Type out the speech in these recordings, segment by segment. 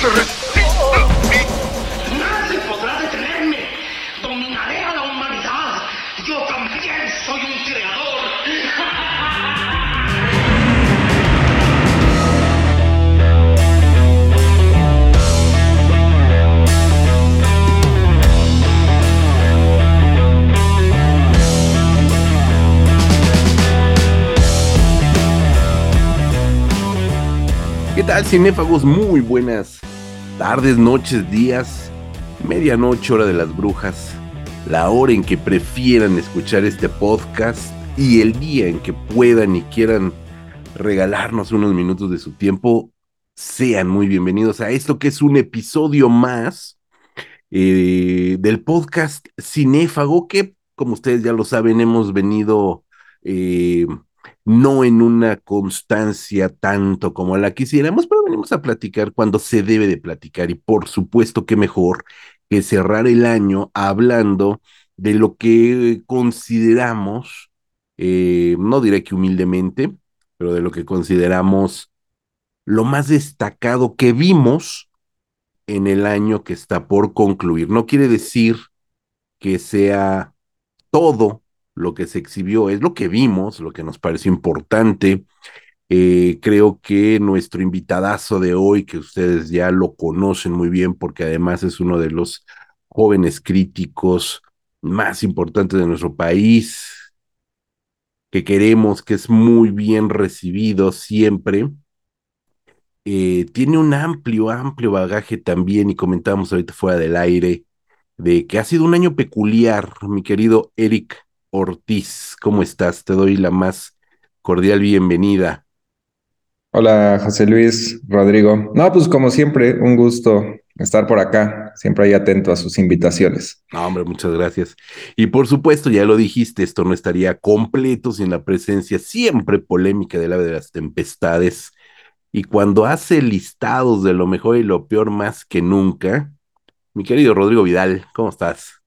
¡No tal, cinéfagos? Muy buenas tardes, noches, días, medianoche, hora de las brujas, la hora en que prefieran escuchar este podcast y el día en que puedan y quieran regalarnos unos minutos de su tiempo, sean muy bienvenidos a esto que es un episodio más eh, del podcast Cinéfago que, como ustedes ya lo saben, hemos venido... Eh, no en una constancia tanto como la quisiéramos, pero venimos a platicar cuando se debe de platicar y por supuesto que mejor que cerrar el año hablando de lo que consideramos, eh, no diré que humildemente, pero de lo que consideramos lo más destacado que vimos en el año que está por concluir. No quiere decir que sea todo lo que se exhibió, es lo que vimos, lo que nos pareció importante. Eh, creo que nuestro invitadazo de hoy, que ustedes ya lo conocen muy bien, porque además es uno de los jóvenes críticos más importantes de nuestro país, que queremos, que es muy bien recibido siempre. Eh, tiene un amplio, amplio bagaje también, y comentábamos ahorita fuera del aire, de que ha sido un año peculiar, mi querido Eric Ortiz. ¿Cómo estás? Te doy la más cordial bienvenida. Hola, José Luis, Rodrigo. No, pues como siempre, un gusto estar por acá, siempre ahí atento a sus invitaciones. No, hombre, muchas gracias. Y por supuesto, ya lo dijiste, esto no estaría completo sin la presencia siempre polémica del ave de las tempestades. Y cuando hace listados de lo mejor y lo peor más que nunca, mi querido Rodrigo Vidal, ¿cómo estás?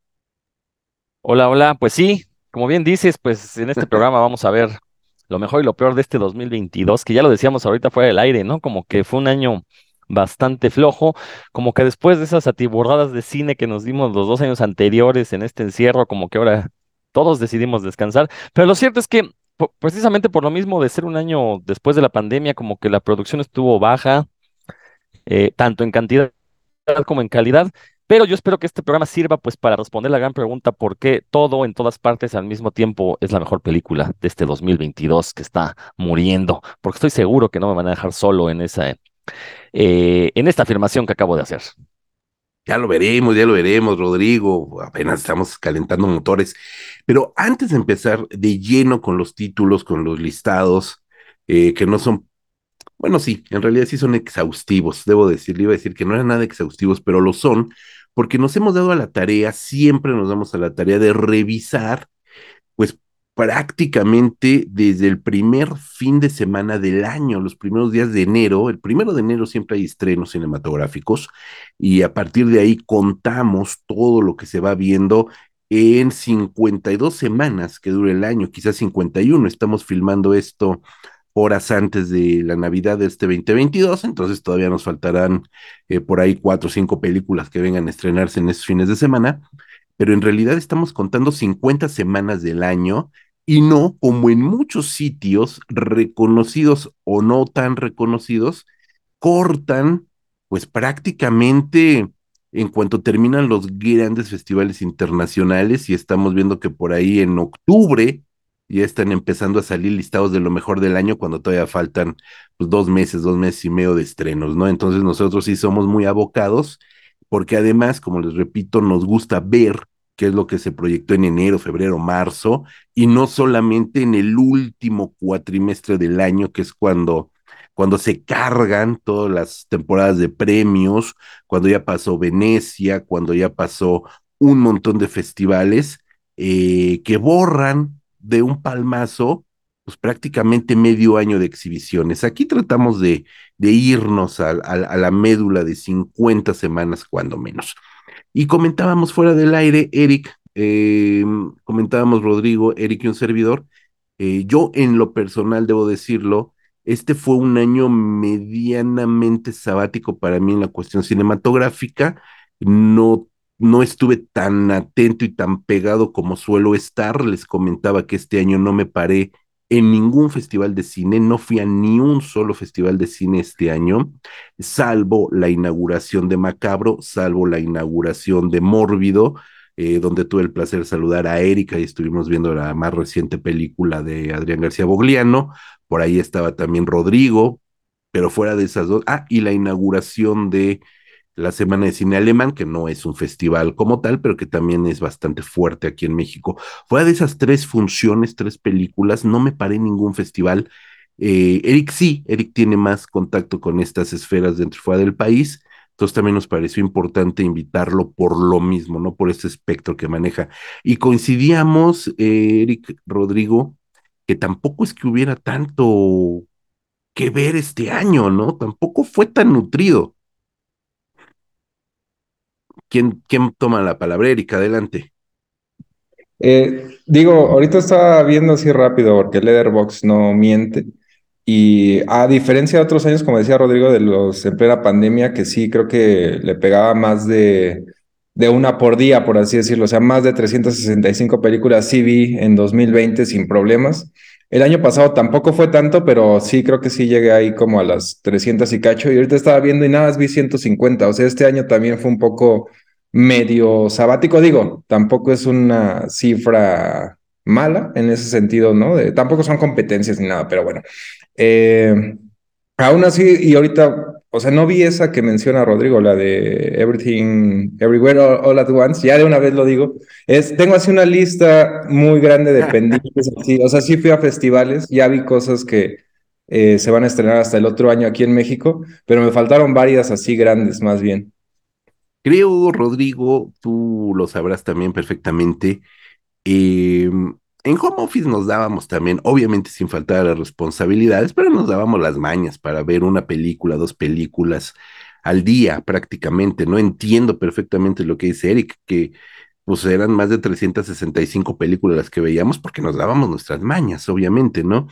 Hola, hola, pues sí, como bien dices, pues en este programa vamos a ver lo mejor y lo peor de este 2022, que ya lo decíamos ahorita fuera del aire, ¿no? Como que fue un año bastante flojo, como que después de esas atiborradas de cine que nos dimos los dos años anteriores en este encierro, como que ahora todos decidimos descansar, pero lo cierto es que precisamente por lo mismo de ser un año después de la pandemia, como que la producción estuvo baja, eh, tanto en cantidad como en calidad, pero yo espero que este programa sirva pues para responder la gran pregunta por qué todo en todas partes al mismo tiempo es la mejor película de este 2022 que está muriendo, porque estoy seguro que no me van a dejar solo en esa eh, en esta afirmación que acabo de hacer. Ya lo veremos, ya lo veremos, Rodrigo. Apenas estamos calentando motores. Pero antes de empezar de lleno con los títulos, con los listados, eh, que no son bueno, sí, en realidad sí son exhaustivos, debo decir, le iba a decir que no eran nada exhaustivos, pero lo son, porque nos hemos dado a la tarea, siempre nos damos a la tarea de revisar, pues prácticamente desde el primer fin de semana del año, los primeros días de enero, el primero de enero siempre hay estrenos cinematográficos y a partir de ahí contamos todo lo que se va viendo en 52 semanas que dura el año, quizás 51, estamos filmando esto horas antes de la Navidad de este 2022, entonces todavía nos faltarán eh, por ahí cuatro o cinco películas que vengan a estrenarse en estos fines de semana, pero en realidad estamos contando 50 semanas del año y no como en muchos sitios reconocidos o no tan reconocidos, cortan pues prácticamente en cuanto terminan los grandes festivales internacionales y estamos viendo que por ahí en octubre ya están empezando a salir listados de lo mejor del año cuando todavía faltan pues, dos meses, dos meses y medio de estrenos, ¿no? Entonces nosotros sí somos muy abocados, porque además, como les repito, nos gusta ver qué es lo que se proyectó en enero, febrero, marzo, y no solamente en el último cuatrimestre del año, que es cuando cuando se cargan todas las temporadas de premios, cuando ya pasó Venecia, cuando ya pasó un montón de festivales eh, que borran de un palmazo pues prácticamente medio año de exhibiciones. Aquí tratamos de, de irnos a, a, la médula de 50 semanas, cuando menos. Y comentábamos fuera del aire, Eric, eh, comentábamos Rodrigo, Eric y un servidor. Eh, yo en lo personal debo decirlo, este fue un año medianamente sabático para mí en la cuestión cinematográfica. No, no estuve tan atento y tan pegado como suelo estar. Les comentaba que este año no me paré en ningún festival de cine, no fui a ni un solo festival de cine este año, salvo la inauguración de Macabro, salvo la inauguración de Mórbido, eh, donde tuve el placer de saludar a Erika y estuvimos viendo la más reciente película de Adrián García Bogliano, por ahí estaba también Rodrigo, pero fuera de esas dos, ah, y la inauguración de la Semana de Cine Alemán, que no es un festival como tal, pero que también es bastante fuerte aquí en México. Fuera de esas tres funciones, tres películas, no me paré en ningún festival. Eh, Eric sí, Eric tiene más contacto con estas esferas dentro y fuera del país, entonces también nos pareció importante invitarlo por lo mismo, ¿no? Por ese espectro que maneja. Y coincidíamos, eh, Eric Rodrigo, que tampoco es que hubiera tanto que ver este año, ¿no? Tampoco fue tan nutrido. ¿Quién, ¿Quién, toma la palabra? Erika, adelante. Eh, digo, ahorita estaba viendo así rápido porque Leatherbox no miente. Y a diferencia de otros años, como decía Rodrigo, de los en plena pandemia, que sí creo que le pegaba más de, de una por día, por así decirlo. O sea, más de 365 películas sí vi en 2020 sin problemas. El año pasado tampoco fue tanto, pero sí creo que sí llegué ahí como a las 300 y cacho. Y ahorita estaba viendo y nada más vi 150. O sea, este año también fue un poco medio sabático. Digo, tampoco es una cifra mala en ese sentido, ¿no? De, tampoco son competencias ni nada, pero bueno. Eh, aún así, y ahorita, o sea, no vi esa que menciona Rodrigo, la de Everything, Everywhere, All, at Once, ya de una vez lo digo. Es, tengo así una lista muy grande de pendientes, así, o sea, sí fui a festivales, ya vi cosas que eh, se van a estrenar hasta el otro año aquí en México, pero me faltaron varias así grandes más bien. Creo, Rodrigo, tú lo sabrás también perfectamente. Eh, en home office nos dábamos también, obviamente sin faltar a responsabilidades, pero nos dábamos las mañas para ver una película, dos películas al día prácticamente. No entiendo perfectamente lo que dice Eric, que pues eran más de 365 películas las que veíamos porque nos dábamos nuestras mañas, obviamente, ¿no?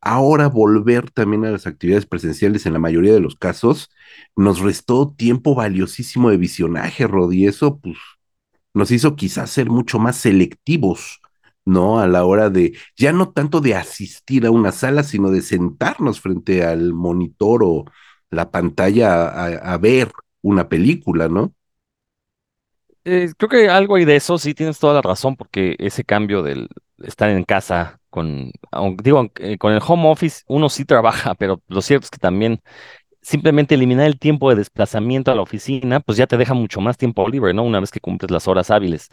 Ahora volver también a las actividades presenciales en la mayoría de los casos nos restó tiempo valiosísimo de visionaje, Rod, y eso pues nos hizo quizás ser mucho más selectivos ¿no? A la hora de, ya no tanto de asistir a una sala, sino de sentarnos frente al monitor o la pantalla a, a ver una película, ¿no? Eh, creo que algo hay de eso, sí tienes toda la razón, porque ese cambio del estar en casa con, digo, eh, con el home office uno sí trabaja, pero lo cierto es que también simplemente eliminar el tiempo de desplazamiento a la oficina, pues ya te deja mucho más tiempo libre, ¿no? Una vez que cumples las horas hábiles.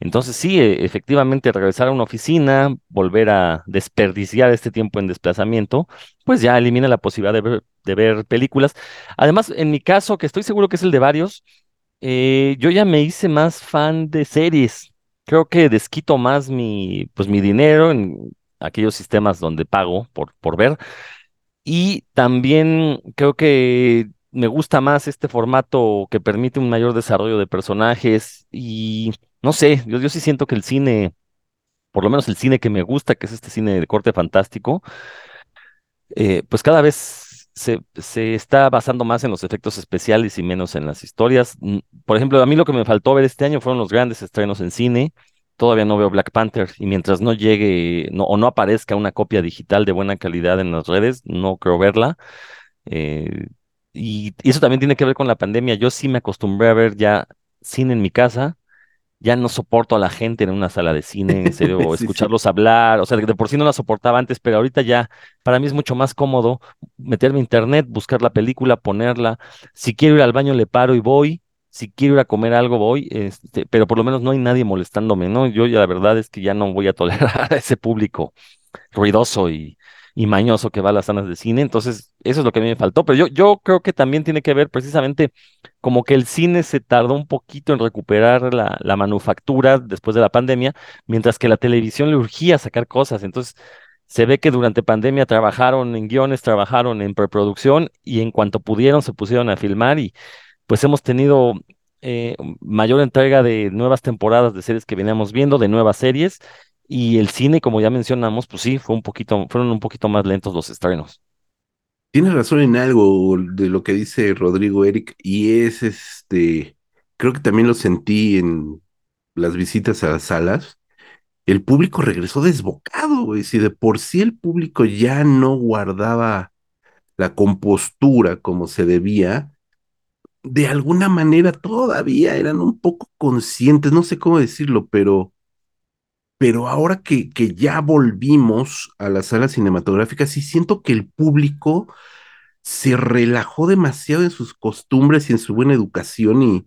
Entonces sí, e, efectivamente, regresar a una oficina, volver a desperdiciar este tiempo en desplazamiento, pues ya elimina la posibilidad de ver, de ver películas. Además, en mi caso, que estoy seguro que es el de varios, eh, yo ya me hice más fan de series. Creo que desquito más mi, pues, mi dinero en aquellos sistemas donde pago por, por ver y también creo que me gusta más este formato que permite un mayor desarrollo de personajes y no sé, yo, sí siento que el cine, por lo menos el cine que me gusta, que es este cine de corte fantástico, eh, pues cada vez se, se, está basando más en los efectos especiales y menos en las historias. Mm, por ejemplo, a mí lo que me faltó ver este año fueron los grandes estrenos en cine todavía no veo Black Panther y mientras no llegue no, o no aparezca una copia digital de buena calidad en las redes, no creo verla. Eh, y, y, eso también tiene que ver con la pandemia. Yo sí me acostumbré a ver ya cine en mi casa. Ya no soporto a la gente en una sala de cine, en serio, o sí, escucharlos sí. hablar. O sea, de por sí no la soportaba antes, pero ahorita ya para mí es mucho más cómodo meterme a internet, buscar la película, ponerla. Si quiero ir al baño, le paro y voy si quiero ir a comer algo voy, este, pero por lo menos no hay nadie molestándome, ¿no? Yo ya la verdad es que ya no voy a tolerar a ese público ruidoso y, y mañoso que va a las salas de cine. Entonces, eso es lo que a mí me faltó. Pero yo, yo creo que también tiene que ver precisamente como que el cine se tardó un poquito en recuperar la, la manufactura después de la pandemia, mientras que la televisión le urgía sacar cosas. Entonces, se ve que durante pandemia trabajaron en guiones, trabajaron en preproducción y en cuanto pudieron se pusieron a filmar y pues hemos tenido eh, mayor entrega de nuevas temporadas de series que veníamos viendo, de nuevas series y el cine, como ya mencionamos, pues sí, fue un poquito, fueron un poquito más lentos los estrenos. Tienes razón en algo de lo que dice Rodrigo Eric y es este, creo que también lo sentí en las visitas a las salas. El público regresó desbocado, güey. Si de por sí el público ya no guardaba la compostura como se debía, de alguna manera todavía eran un poco conscientes, no sé cómo decirlo, pero, pero ahora que, que ya volvimos a las salas cinematográficas, sí siento que el público se relajó demasiado en sus costumbres y en su buena educación y,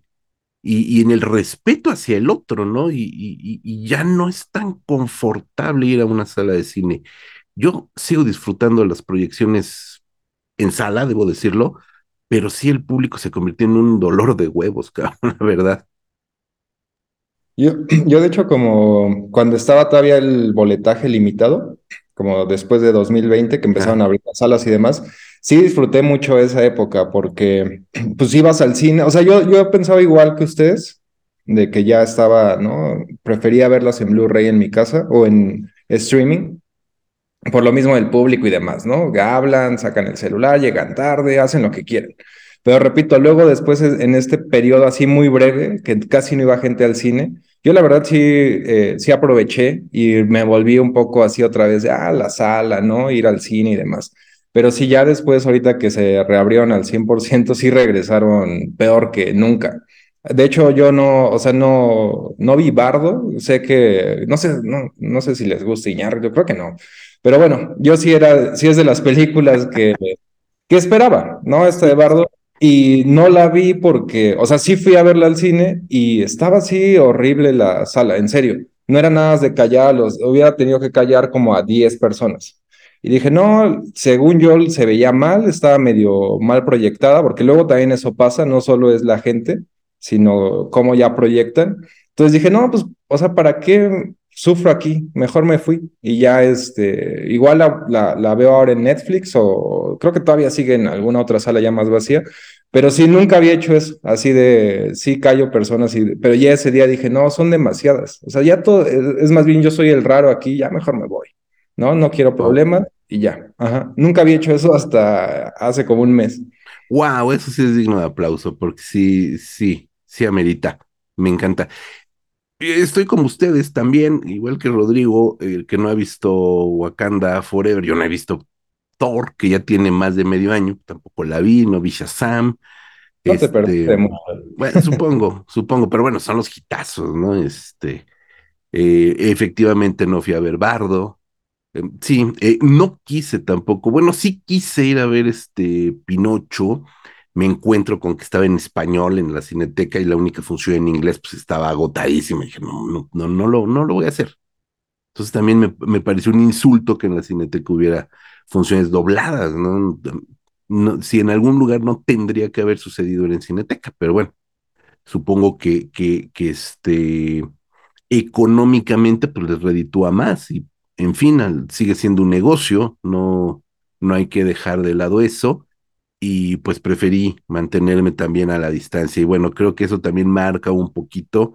y, en el respeto hacia el otro, ¿no? Y, y, y ya no es tan confortable ir a una sala de cine. Yo sigo disfrutando las proyecciones en sala, debo decirlo, pero sí el público se convirtió en un dolor de huevos, cabrón, la verdad. Yo, yo, de hecho, como cuando estaba todavía el boletaje limitado, como después de 2020, que empezaron a abrir las salas y demás, sí disfruté mucho esa época porque pues ibas al cine, o sea, yo, yo pensaba igual que ustedes, de que ya estaba, ¿no? Prefería verlas en Blu-ray en mi casa o en streaming, por lo mismo del público y demás, ¿no? Hablan, sacan el celular, llegan tarde, hacen lo que quieren. Pero repito, luego después en este periodo así muy breve, que casi no iba gente al cine, yo la verdad sí, eh, sí aproveché y me volví un poco así otra vez, a ah, la sala, ¿no? Ir al cine y demás. Pero sí, ya después, ahorita que se reabrieron al 100%, sí regresaron peor que nunca. De hecho, yo no, o sea, no, no vi Bardo, sé que, no sé, no, no sé si les gusta Iñar, yo creo que no. Pero bueno, yo sí era, sí es de las películas que, que esperaba, ¿no? Este de Bardo, y no la vi porque, o sea, sí fui a verla al cine y estaba así horrible la sala, en serio. No era nada de callar, los, hubiera tenido que callar como a 10 personas. Y dije, no, según yo se veía mal, estaba medio mal proyectada, porque luego también eso pasa, no solo es la gente, sino cómo ya proyectan. Entonces dije, no, pues, o sea, ¿para qué sufro aquí? Mejor me fui. Y ya, este, igual la, la, la veo ahora en Netflix o creo que todavía sigue en alguna otra sala ya más vacía, pero sí, nunca había hecho eso, así de, sí callo personas, y, pero ya ese día dije, no, son demasiadas. O sea, ya todo, es más bien yo soy el raro aquí, ya mejor me voy, ¿no? No quiero problemas y ya. Ajá. Nunca había hecho eso hasta hace como un mes. Wow, eso sí es digno de aplauso, porque sí, sí, sí amerita. Me encanta. Estoy como ustedes también, igual que Rodrigo, el que no ha visto Wakanda Forever, yo no he visto Thor, que ya tiene más de medio año, tampoco la vi, no vi Shazam. No este, te Bueno, supongo, supongo, pero bueno, son los hitazos, ¿no? Este, eh, efectivamente no fui a ver Bardo. Eh, sí, eh, no quise tampoco, bueno, sí quise ir a ver este Pinocho, me encuentro con que estaba en español en la cineteca y la única función en inglés pues estaba agotadísima, dije, no, no, no, no, lo, no lo voy a hacer. Entonces también me, me pareció un insulto que en la cineteca hubiera funciones dobladas, ¿no? ¿no? Si en algún lugar no tendría que haber sucedido en Cineteca, pero bueno, supongo que, que, que este, económicamente pues les reditúa más y en fin, sigue siendo un negocio, no, no hay que dejar de lado eso y pues preferí mantenerme también a la distancia. Y bueno, creo que eso también marca un poquito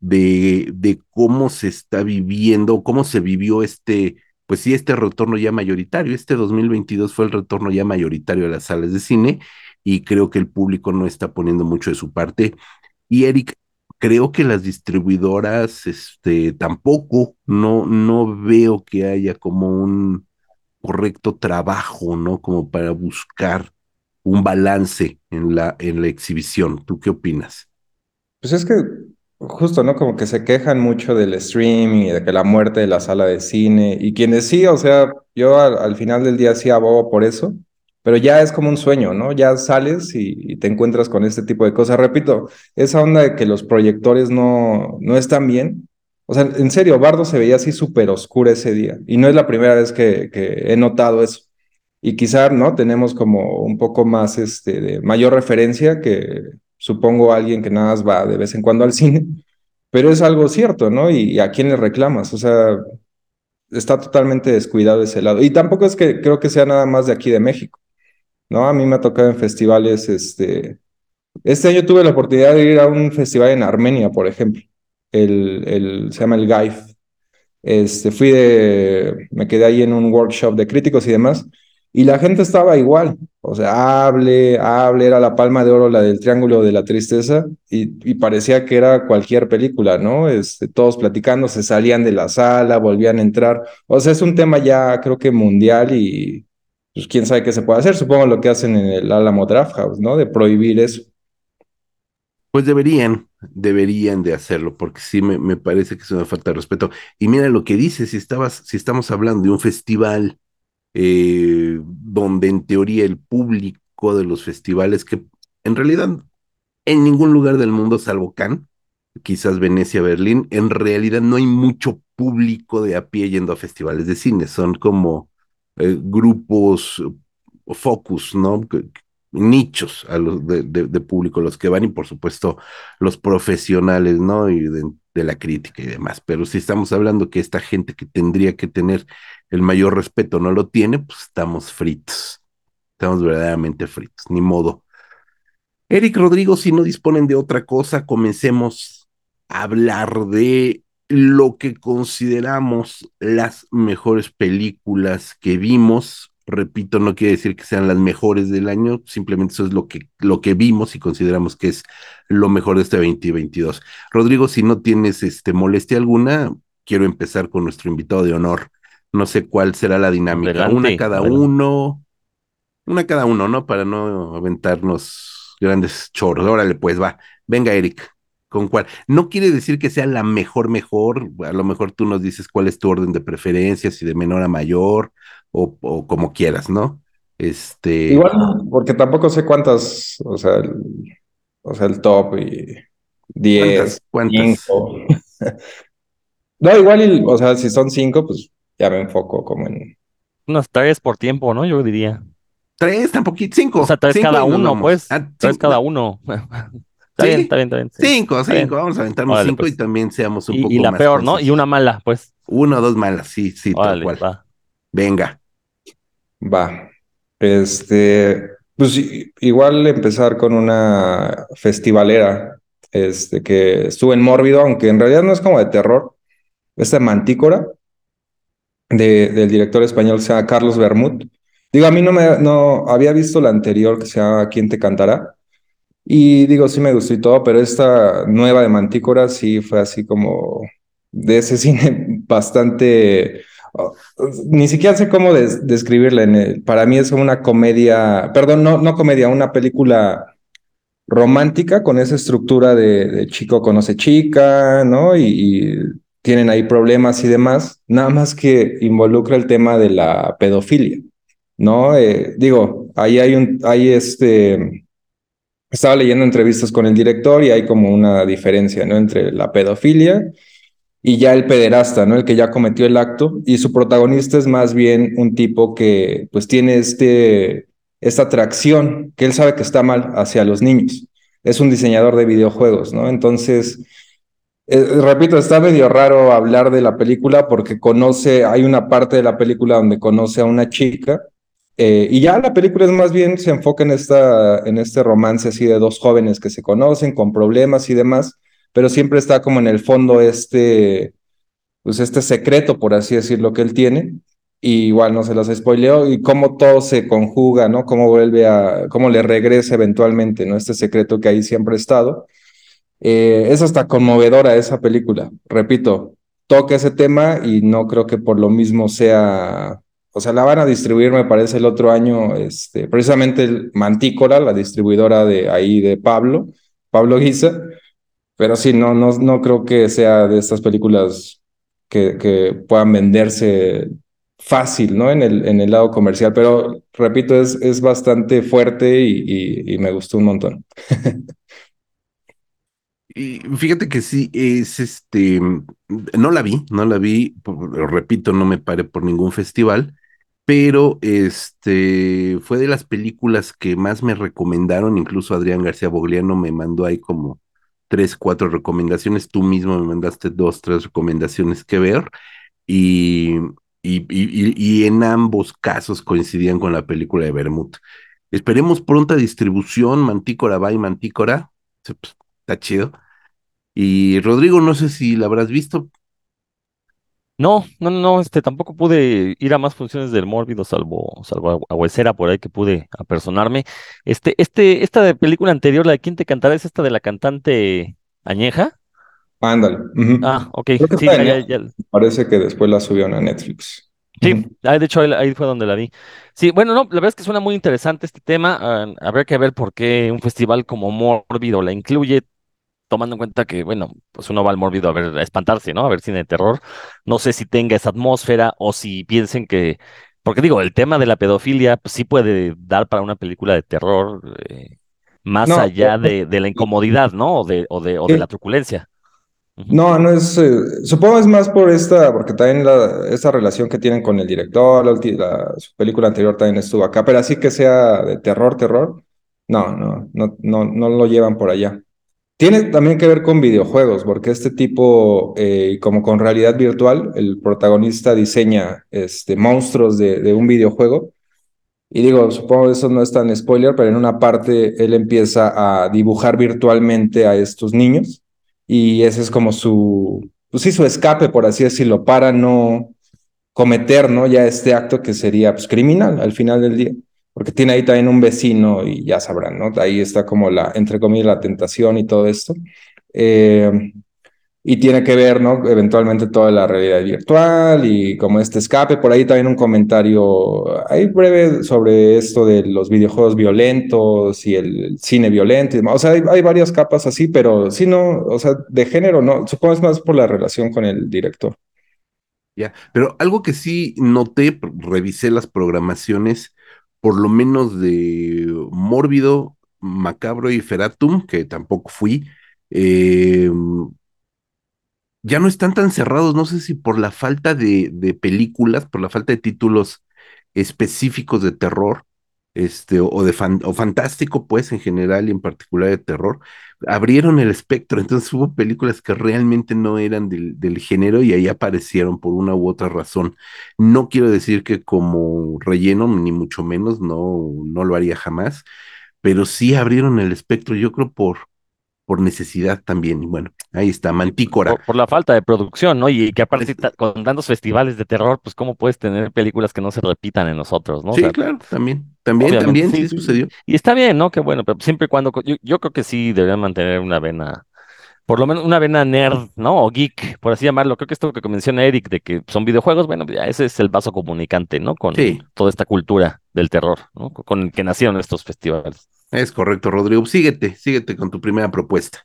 de, de cómo se está viviendo, cómo se vivió este, pues sí, este retorno ya mayoritario. Este 2022 fue el retorno ya mayoritario a las salas de cine y creo que el público no está poniendo mucho de su parte. Y Eric, creo que las distribuidoras, este, tampoco, no, no veo que haya como un correcto trabajo, ¿no? Como para buscar un balance en la, en la exhibición. ¿Tú qué opinas? Pues es que justo, ¿no? Como que se quejan mucho del streaming y de que la muerte de la sala de cine y quienes sí, o sea, yo al, final del día sí abogo por eso, pero ya es como un sueño, ¿no? Ya sales y, te encuentras con este tipo de cosas. Repito, esa onda de que los proyectores no, no están bien, O sea, en serio, Bardo se veía así súper oscura ese día. Y no es la primera vez que he notado eso. Y quizá, ¿no? Tenemos como un poco más, este, de mayor referencia que supongo alguien que nada más va de vez en cuando al cine. Pero es algo cierto, ¿no? Y, y a quién le reclamas. O sea, está totalmente descuidado ese lado. Y tampoco es que creo que sea nada más de aquí de México, ¿no? A mí me ha tocado en festivales, este, este año tuve la oportunidad de ir a un festival en Armenia, por ejemplo, el, el, se llama el GAIF. Este, fui de, me quedé ahí en un workshop de críticos y demás, y la gente estaba igual, o sea, hable, hable, era la palma de oro la del Triángulo de la Tristeza, y, parecía que era cualquier película, ¿no? Este, todos platicando, se salían de la sala, volvían a entrar, o sea, es un tema ya creo que mundial y pues quién sabe qué se puede hacer, supongo lo que hacen en el Alamo Draft House, ¿no? De prohibir eso. Pues deberían, deberían de hacerlo, porque sí me, me parece que es una falta de respeto. Y mira lo que dice, si estabas, si estamos hablando de un festival eh, donde en teoría el público de los festivales, que en realidad en ningún lugar del mundo, salvo Cannes, quizás Venecia, Berlín, en realidad no hay mucho público de a pie yendo a festivales de cine, son como eh, grupos focus, ¿no? Nichos a los de, de, público los que van y por supuesto los profesionales, ¿no? Y de, de, la crítica y demás. Pero si estamos hablando que esta gente que tendría que tener el mayor respeto no lo tiene, pues estamos fritos. Estamos verdaderamente fritos, ni modo. Eric Rodrigo, si no disponen de otra cosa, comencemos a hablar de lo que consideramos las mejores películas que vimos repito, no quiere decir que sean las mejores del año, simplemente eso es lo que, lo que vimos y consideramos que es lo mejor de este 2022. Rodrigo, si no tienes este, molestia alguna, quiero empezar con nuestro invitado de honor. No sé cuál será la dinámica. Adelante. Una cada uno, una cada uno, ¿no? Para no aventarnos grandes chorros. Órale, pues va. Venga, Eric. ¿Con cuál? No quiere decir que sea la mejor, mejor. A lo mejor tú nos dices cuál es tu orden de preferencias, si de menor a mayor, o, o, como quieras, ¿no? Este. Igual, porque tampoco sé cuántas, o sea, el, o sea, el top y 10. ¿Cuántas? no, igual, y, o sea, si son cinco, pues ya me enfoco como en. Unas tres por tiempo, ¿no? Yo diría. Tres, tampoco, cinco. O sea, tres cinco cada uno, pues. Ah, tres cada uno. Está ¿Sí? bien, está bien, está bien. sí. Cinco, Está cinco, bien. vamos a aventarnos Órale, cinco pues. y también seamos un Y, poco y la más peor, ¿no? concisos. Y una mala, pues. Una o dos malas, sí, sí, tal Órale, cual. va. Venga. Va. Este, pues igual empezar con una festivalera, este, que estuvo en Mórbido, aunque en realidad no es como de terror. Esta Mantícora, de, del director español, se Carlos Bermud. Digo, a mí no me, no, había visto la anterior que se llama ¿Quién te cantará? Y digo, sí me gustó y todo, pero esta nueva de Mantícora sí fue así como de ese cine bastante... Ni siquiera sé cómo des- describirla. En el- para mí es una comedia, perdón, no, no comedia, una película romántica con esa estructura de, chico conoce chica, ¿no? Y, tienen ahí problemas y demás, nada más que involucra el tema de la pedofilia, ¿no? Eh, digo, ahí hay un, hay este... Estaba leyendo entrevistas con el director y hay como una diferencia, ¿no? Entre la pedofilia ya el pederasta, ¿no? El que ya cometió el acto y su protagonista es más bien un tipo que pues tiene este, esta atracción que él sabe que está mal hacia los niños. Es un diseñador de videojuegos, ¿no? Entonces, eh, repito, está medio raro hablar de la película porque conoce, hay una parte de la película donde conoce a una chica eh, y ya la película es más bien, se enfoca en, esta, en este romance así de dos jóvenes que se conocen con problemas y demás, pero siempre está como en el fondo este, pues este secreto, por así decirlo, que él tiene. Y igual no se los spoileo y cómo todo se conjuga, ¿no? Cómo vuelve a, cómo le regresa eventualmente, ¿no? Este secreto que ahí siempre ha estado. Eh, es hasta conmovedora esa película. Repito, toca ese tema y no creo que por lo mismo sea, o sea, la van a distribuir, me parece, el otro año, este, precisamente el Mantícora, la distribuidora de ahí de Pablo, Pablo Guisa, pero sí, no, no, no creo que sea de estas películas que, que puedan venderse fácil, ¿no? En el, en el lado comercial, pero repito, es, es bastante fuerte y, y, me gustó un montón. Y fíjate que sí, es este, no la vi, no la vi, repito, no me paré por ningún festival, pero este fue de las películas que más me recomendaron, incluso Adrián García Bogliano me mandó ahí como tres, cuatro recomendaciones, tú mismo me mandaste dos, tres recomendaciones que ver, y, y, y, en ambos casos coincidían con la película de Bermud. Esperemos pronta distribución, Mantícora va y Mantícora, pues, está chido. Y Rodrigo, no sé si la habrás visto. No, no, no, este, tampoco pude ir a más funciones del Mórbido, salvo, salvo a Huesera por ahí que pude apersonarme. Este, este, esta de película anterior, la de ¿Quién te cantará? es esta de la cantante Añeja. Ándale. Ah, ok, que sí, ya- ya- Parece que después la subieron a Netflix. Sí, Ujú. ah, de hecho ahí, ahí fue donde la vi. Sí, bueno, no, la verdad es que suena muy interesante este tema. ah, habría que ver por qué un festival como Mórbido la incluye, tomando en cuenta que, bueno, pues uno va al Mórbido a ver, a espantarse, ¿no? A ver cine de terror. No sé si tenga esa atmósfera o si piensen que, porque digo, el tema de la pedofilia pues, sí puede dar para una película de terror, eh, más No, allá eh, de, de la incomodidad, ¿no? O de, o de, o de Sí. la truculencia. No, no es, eh, supongo es más por esta, porque también la, esta relación que tienen con el director, la, la- su película anterior también estuvo acá, pero así que sea de terror, terror, no, no, no, no, no lo llevan por allá. Tiene también que ver con videojuegos, porque este tipo, eh, como con realidad virtual, el protagonista diseña este, monstruos de, un videojuego. Y digo, supongo que eso no es tan spoiler, pero en una parte él empieza a dibujar virtualmente a estos niños y ese es como su, pues su escape, por así decirlo, para no cometer, ¿no? Ya este acto que sería pues, criminal al final del día, porque tiene ahí también un vecino y ya sabrán, ¿no? Ahí está como la, entre comillas, la tentación y todo esto. Eh, y tiene que ver, ¿no? Eventualmente toda la realidad virtual y como este escape. Por ahí también un comentario ahí breve sobre esto de los videojuegos violentos y el cine violento y demás. O sea, hay, hay varias capas así, pero sí, no, o sea, de género, no. Supongo es más por la relación con el director. Ya, pero algo que sí noté, revisé las programaciones, por lo menos de Mórbido, Macabro y Feratum, que tampoco fui, eh, ya no están tan cerrados, no sé si por la falta de, de películas, por la falta de títulos específicos de terror, este, o de fan- o fantástico, pues, en general y en particular de terror, abrieron el espectro, entonces hubo películas que realmente no eran del, del género y ahí aparecieron por una u otra razón. No quiero decir que como relleno, ni mucho menos, no, no lo haría jamás, pero sí abrieron el espectro, yo creo por, por necesidad también. Y bueno, ahí está, Mantícora. Por, por la falta de producción, ¿no? Y que aparte con tantos festivales de terror, pues cómo puedes tener películas que no se repitan en nosotros, ¿no? O Sí, sea, claro, también, también, también, sí, sí sí, sucedió. Y está bien, ¿no? Que bueno, pero siempre y cuando, yo, yo creo que sí deberían mantener una vena, por lo menos una vena nerd, ¿no? O geek, por así llamarlo. Creo que esto que menciona Eric, de que son videojuegos, bueno, ya ese es el vaso comunicante, ¿no? Con Sí. toda esta cultura del terror, ¿no? Con el que nacieron estos festivales. Es correcto, Rodrigo. Síguete, síguete con tu primera propuesta.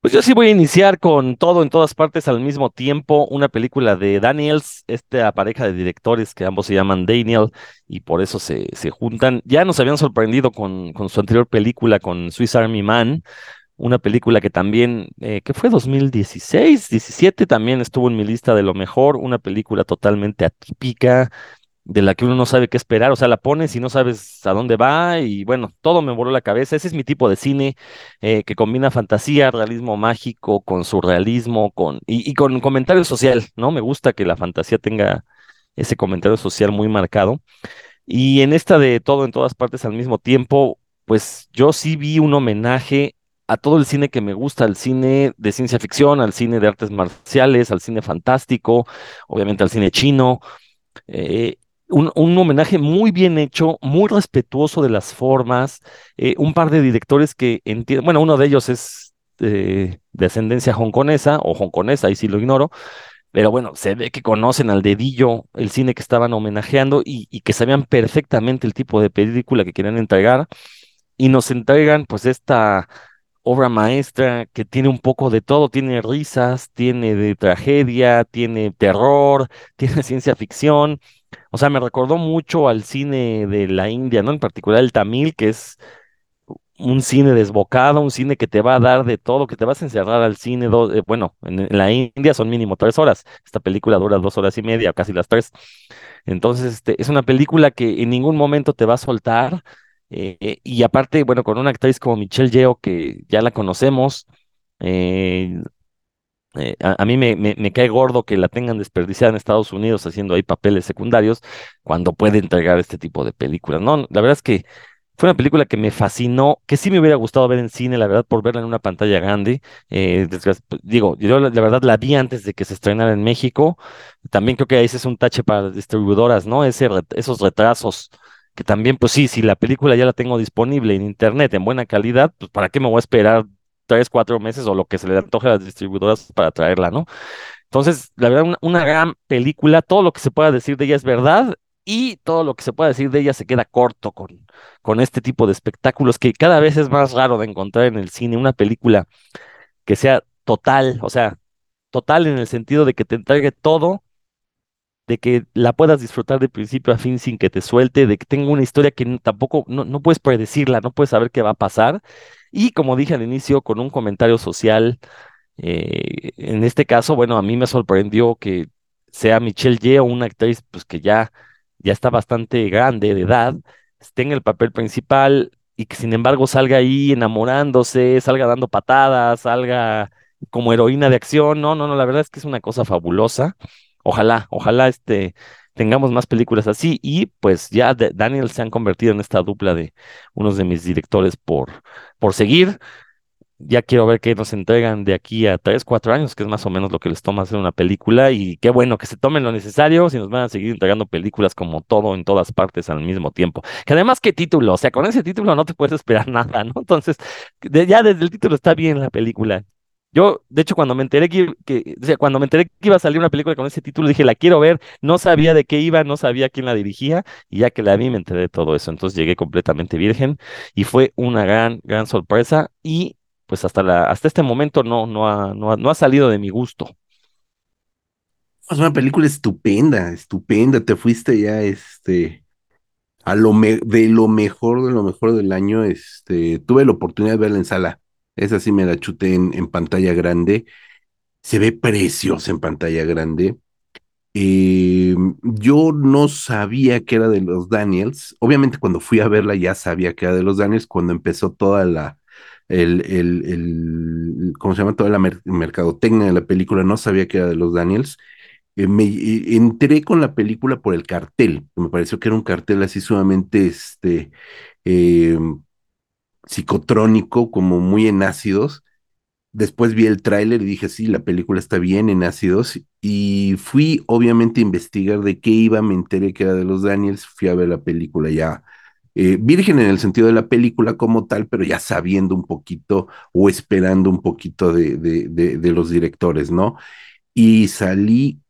Pues yo sí voy a iniciar con todo en todas partes al mismo tiempo, una película de Daniels, esta pareja de directores que ambos se llaman Daniel y por eso se, se juntan. Ya nos habían sorprendido con, con su anterior película, con Swiss Army Man, una película que también, eh, que fue 2016, 17, también estuvo en mi lista de lo mejor, una película totalmente atípica, de la que uno no sabe qué esperar, o sea, la pones y no sabes a dónde va y bueno, todo me voló la cabeza. Ese es mi tipo de cine eh, que combina fantasía, realismo mágico con surrealismo con, y, con comentario social, ¿no? Me gusta que la fantasía tenga ese comentario social muy marcado. Y en esta de todo en todas partes al mismo tiempo, pues yo sí vi un homenaje a todo el cine que me gusta, al cine de ciencia ficción, al cine de artes marciales, al cine fantástico, obviamente al cine chino. eh, un, un homenaje muy bien hecho, muy respetuoso de las formas, eh, un par de directores que entienden, bueno, uno de ellos es eh, de ascendencia hongkonesa o hongkonesa, ahí sí lo ignoro, pero bueno, se ve que conocen al dedillo el cine que estaban homenajeando y, y que sabían perfectamente el tipo de película que querían entregar y nos entregan pues esta obra maestra que tiene un poco de todo, tiene risas, tiene de tragedia, tiene terror, tiene ciencia ficción. O sea, me recordó mucho al cine de la India, ¿no? En particular el tamil, que es un cine desbocado, un cine que te va a dar de todo, que te vas a encerrar al cine, eh, bueno, en, la India son mínimo tres horas, esta película dura dos horas y media, casi las tres, entonces este, es una película que en ningún momento te va a soltar, eh, y aparte, bueno, con una actriz como Michelle Yeoh, que ya la conocemos, eh, eh, a, mí me, cae gordo que la tengan desperdiciada en Estados Unidos haciendo ahí papeles secundarios cuando puede entregar este tipo de películas. No, la verdad es que fue una película que me fascinó, que sí me hubiera gustado ver en cine, la verdad, por verla en una pantalla grande. Eh, digo, yo la, verdad la vi antes de que se estrenara en México. También creo que ese es un tache para las distribuidoras, ¿no? Esos retrasos, que también, pues sí, si la película ya la tengo disponible en internet en buena calidad, pues ¿para qué me voy a esperar tres, cuatro meses o lo que se le antoje a las distribuidoras para traerla, ¿no? Entonces, la verdad, una, una gran película, todo lo que se pueda decir de ella es verdad y todo lo que se pueda decir de ella se queda corto con, con este tipo de espectáculos que cada vez es más raro de encontrar en el cine, una película que sea total, o sea, total en el sentido de que te entregue todo, de que la puedas disfrutar de principio a fin sin que te suelte, de que tenga una historia que tampoco, no, no puedes predecirla, no puedes saber qué va a pasar. Y como dije al inicio, con un comentario social, eh, en este caso, bueno, a mí me sorprendió que sea Michelle Yeoh, una actriz pues que ya ya está bastante grande de edad, esté en el papel principal y que sin embargo salga ahí enamorándose, salga dando patadas, salga como heroína de acción. No, no, no, la verdad es que es una cosa fabulosa. Ojalá, ojalá este tengamos más películas así y pues ya Daniel se han convertido en esta dupla de unos de mis directores por, por seguir ya quiero ver qué nos entregan de aquí a tres, cuatro años, que es más o menos lo que les toma hacer una película. Y qué bueno que se tomen lo necesario si nos van a seguir entregando películas como todo en todas partes al mismo tiempo. Que además, qué título, o sea, con ese título no te puedes esperar nada, ¿no? Entonces, ya desde el título está bien la película. Yo, de hecho, cuando me enteré que, que cuando me enteré que iba a salir una película con ese título, dije, la quiero ver, no sabía de qué iba, no sabía quién la dirigía, y ya que la vi me enteré de todo eso. Entonces llegué completamente virgen y fue una gran, gran sorpresa. Y pues hasta, la, hasta este momento no, no, ha, no, ha, salido de mi gusto. Es una película estupenda, estupenda. Te fuiste ya este, a lo de lo mejor, de lo mejor del año. Este, tuve la oportunidad de verla en sala. Esa sí me la chuté en, pantalla grande. Se ve preciosa en pantalla grande. Eh, yo no sabía que era de los Daniels. Obviamente cuando fui a verla ya sabía que era de los Daniels cuando empezó toda la, el, el, el, ¿cómo se llama? Toda la mercadotecnia de la película, no sabía que era de los Daniels. Eh, me entré con la película por el cartel, me pareció que era un cartel así sumamente este, eh, psicotrónico, como muy en ácidos. Después vi el tráiler y dije, sí, la película está bien en ácidos. Y fui obviamente a investigar de qué iba, me enteré que era de los Daniels, fui a ver la película ya eh, virgen en el sentido de la película como tal, pero ya sabiendo un poquito o esperando un poquito de, de, los directores, ¿no? Y salí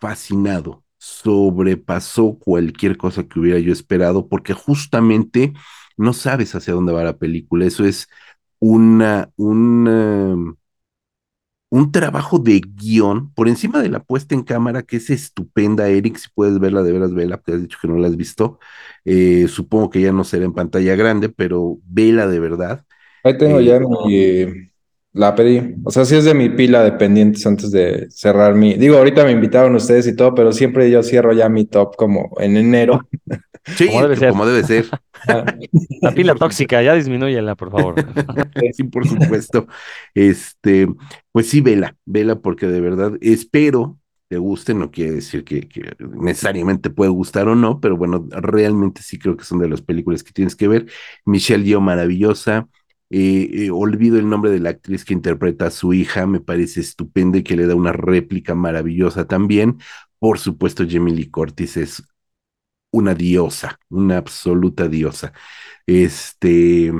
fascinado, sobrepasó cualquier cosa que hubiera yo esperado, porque justamente no sabes hacia dónde va la película, eso es una, una un trabajo de guion por encima de la puesta en cámara que es estupenda, Eric, si puedes verla de veras, vela, porque has dicho que no la has visto. Eh, supongo que ya no será en pantalla grande, pero vela de verdad. Ahí tengo ya eh, mi... La pedí. O sea, sí es de mi pila de pendientes antes de cerrar mi... Digo, ahorita me invitaron ustedes y todo, pero siempre yo cierro ya mi top como en enero. Sí, como debe ser. Como debe ser. La pila tóxica, ya disminúyela, por favor. Sí, por supuesto. Este, pues sí, vela, vela, porque de verdad espero te guste, no quiere decir que, necesariamente puede gustar o no, pero bueno, realmente sí creo que son de las películas que tienes que ver. Michelle Yeoh, maravillosa. Eh, eh, olvido el nombre de la actriz que interpreta a su hija, me parece estupenda y que le da una réplica maravillosa también. Por supuesto, Jamie Lee Curtis es una diosa, una absoluta diosa. Este,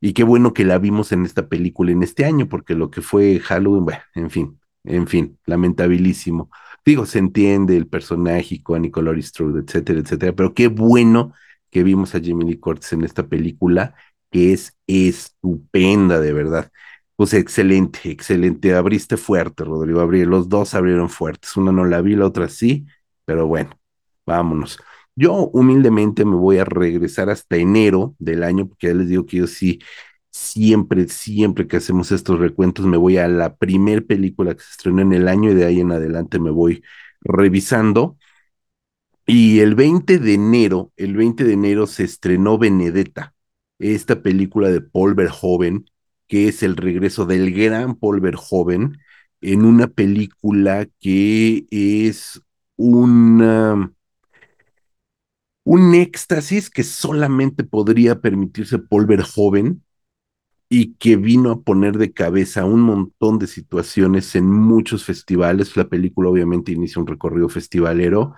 y qué bueno que la vimos en esta película en este año, porque lo que fue Halloween, bueno, en fin, en fin, lamentabilísimo. Digo, se entiende el personaje icónico, Laurie Strode, etcétera, etcétera, pero qué bueno que vimos a Jamie Lee Curtis en esta película, que es estupenda, de verdad. Pues excelente, excelente. Abriste fuerte, Rodrigo. Abrí, los dos abrieron fuertes. Una no la vi, la otra sí, pero bueno, vámonos. Yo humildemente me voy a regresar hasta enero del año, porque ya les digo que yo sí siempre, siempre que hacemos estos recuentos me voy a la primer película que se estrenó en el año y de ahí en adelante me voy revisando. Y el 20 de enero, el 20 de enero se estrenó Benedetta, esta película de Paul Verhoeven, que es el regreso del gran Paul Verhoeven en una película que es una, un éxtasis que solamente podría permitirse Paul Verhoeven y que vino a poner de cabeza un montón de situaciones en muchos festivales. La película obviamente inicia un recorrido festivalero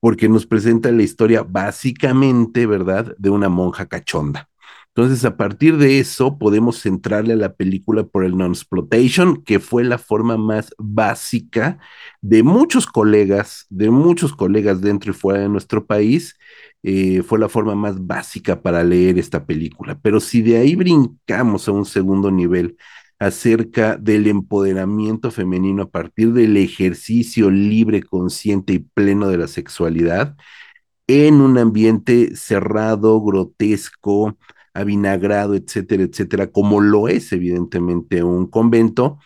porque nos presenta la historia básicamente, ¿verdad?, de una monja cachonda. Entonces, a partir de eso, podemos centrarle a la película por el non-exploitation, que fue la forma más básica de muchos colegas, de muchos colegas dentro y fuera de nuestro país, eh, fue la forma más básica para leer esta película. Pero si de ahí brincamos a un segundo nivel acerca del empoderamiento femenino a partir del ejercicio libre, consciente y pleno de la sexualidad, en un ambiente cerrado, grotesco, avinagrado, etcétera, etcétera, como lo es evidentemente un convento,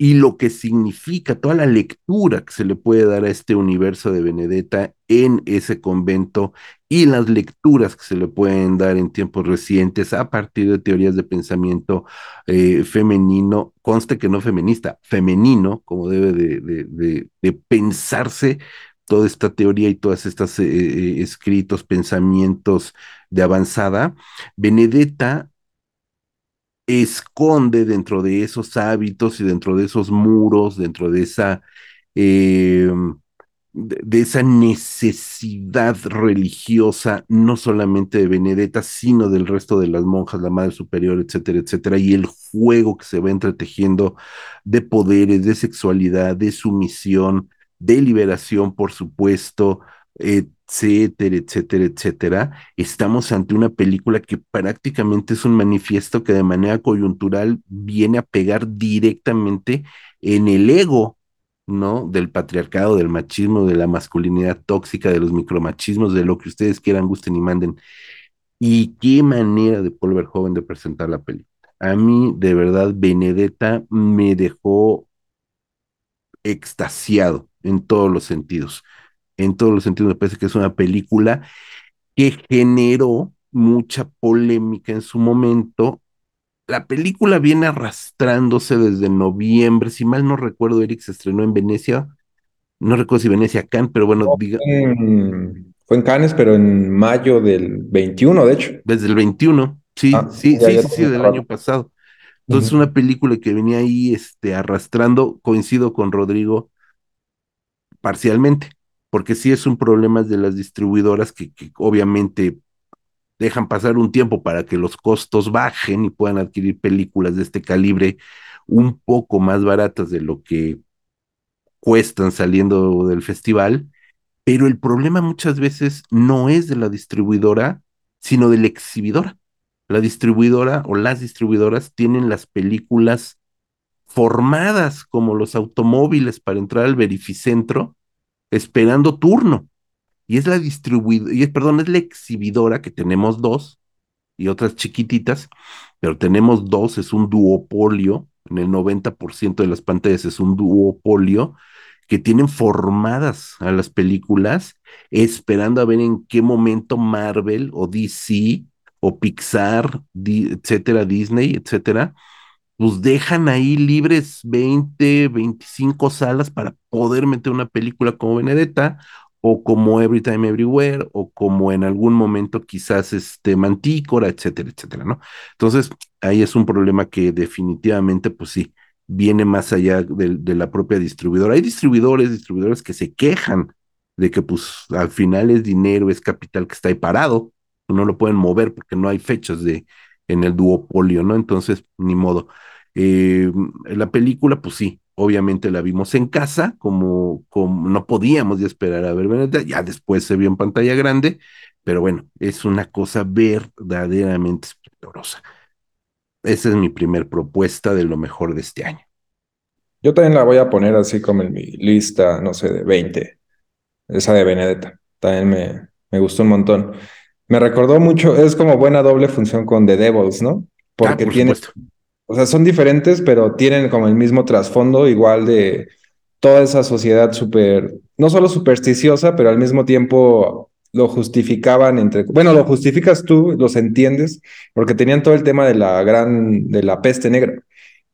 y lo que significa toda la lectura que se le puede dar a este universo de Benedetta en ese convento y las lecturas que se le pueden dar en tiempos recientes a partir de teorías de pensamiento eh, femenino, conste que no feminista, femenino, como debe de, pensarse toda esta teoría y todas estas eh, eh, escritos, pensamientos de avanzada, Benedetta esconde dentro de esos hábitos y dentro de esos muros, dentro de esa, eh, de, esa necesidad religiosa, no solamente de Benedetta, sino del resto de las monjas, la Madre Superior, etcétera, etcétera, y el juego que se va entretejiendo de poderes, de sexualidad, de sumisión, de liberación, por supuesto, etcétera, etcétera, etcétera, estamos ante una película que prácticamente es un manifiesto que de manera coyuntural viene a pegar directamente en el ego, ¿no? Del patriarcado, del machismo, de la masculinidad tóxica, de los micromachismos, de lo que ustedes quieran, gusten y manden. Y qué manera de Paul Verhoeven de presentar la película. A mí, de verdad, Benedetta me dejó extasiado en todos los sentidos en todos los sentidos me parece que es una película que generó mucha polémica en su momento. La película viene arrastrándose desde noviembre, si mal no recuerdo, Eric se estrenó en Venecia, no recuerdo si Venecia, Cannes, pero bueno, diga. fue en Cannes, pero en mayo del 21, de hecho. Desde el 21, sí, Ah, sí, sí, sí, sí, del año pasado. Entonces, una película que venía ahí este, arrastrando, coincido con Rodrigo, parcialmente, porque sí es un problema de las distribuidoras que, que obviamente dejan pasar un tiempo para que los costos bajen y puedan adquirir películas de este calibre un poco más baratas de lo que cuestan saliendo del festival, pero el problema muchas veces no es de la distribuidora, sino de la exhibidora. La distribuidora o las distribuidoras tienen las películas formadas como los automóviles para entrar al verificentro esperando turno. Y es la distribuidora, y es, perdón, es la exhibidora que tenemos dos y otras chiquititas, pero tenemos dos, es un duopolio, en el 90% de las pantallas es un duopolio que tienen formadas a las películas, esperando a ver en qué momento Marvel o DC o Pixar, etcétera, Disney, etcétera, pues dejan ahí libres 20, 25 salas para poder meter una película como Benedetta o como Every Time Everywhere o como en algún momento quizás este Mantícora, etcétera, etcétera, ¿no? Entonces, ahí es un problema que definitivamente, pues sí, viene más allá de, de la propia distribuidora. Hay distribuidores, distribuidores que se quejan de que pues al final es dinero, es capital que está ahí parado, no lo pueden mover porque no hay fechas de en el duopolio, ¿no? Entonces, ni modo. Eh, la película, pues sí, obviamente la vimos en casa, como, como no podíamos ya esperar a ver Benedetta, ya después se vio en pantalla grande, pero bueno, es una cosa verdaderamente esplendorosa. Esa es mi primer propuesta de lo mejor de este año. Yo también la voy a poner así como en mi lista, no sé, de 20. Esa de Benedetta. También me, me gustó un montón. Me recordó mucho, es como buena doble función con The Devils, ¿no? porque Ah, por tienen, supuesto. O sea, son diferentes, pero tienen como el mismo trasfondo, igual de toda esa sociedad súper, no solo supersticiosa, pero al mismo tiempo lo justificaban entre, bueno, lo justificas tú, los entiendes, porque tenían todo el tema de la gran, de la peste negra,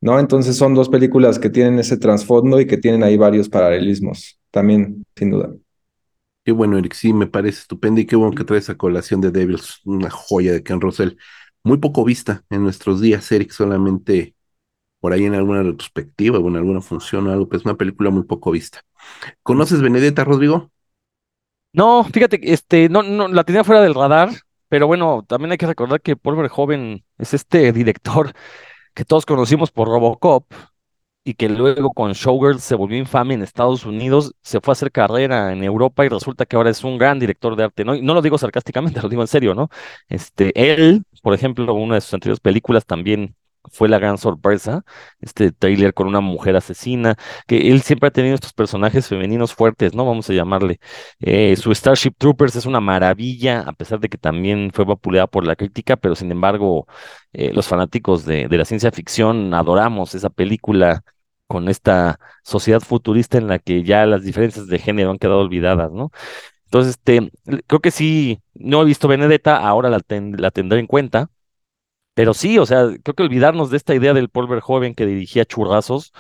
¿no? Entonces son dos películas que tienen ese trasfondo y que tienen ahí varios paralelismos, también, sin duda. Qué bueno, Eric, sí, me parece estupendo y qué bueno que traes a colación de Devils, una joya de Ken Russell. Muy poco vista en nuestros días, Eric, solamente por ahí en alguna retrospectiva o en alguna función o algo, pues una película muy poco vista. ¿Conoces Benedetta, Rodrigo? No, fíjate, este, no, no, la tenía fuera del radar, pero bueno, también hay que recordar que Paul Verhoeven es este director que todos conocimos por Robocop y que luego con Showgirls se volvió infame en Estados Unidos, se fue a hacer carrera en Europa y resulta que ahora es un gran director de arte, ¿no? No lo digo sarcásticamente, lo digo en serio, ¿no? Este, él, por ejemplo, una de sus anteriores películas también fue la gran sorpresa, este trailer con una mujer asesina, que él siempre ha tenido estos personajes femeninos fuertes, ¿no? Vamos a llamarle. Eh, su Starship Troopers es una maravilla, a pesar de que también fue vapuleada por la crítica, pero sin embargo, eh, los fanáticos de, de la ciencia ficción adoramos esa película con esta sociedad futurista en la que ya las diferencias de género han quedado olvidadas, ¿no? Entonces, este, creo que sí, no he visto Benedetta, ahora la, ten- la tendré en cuenta, pero sí, o sea, creo que olvidarnos de esta idea del Paul Verhoeven que dirigía churrazos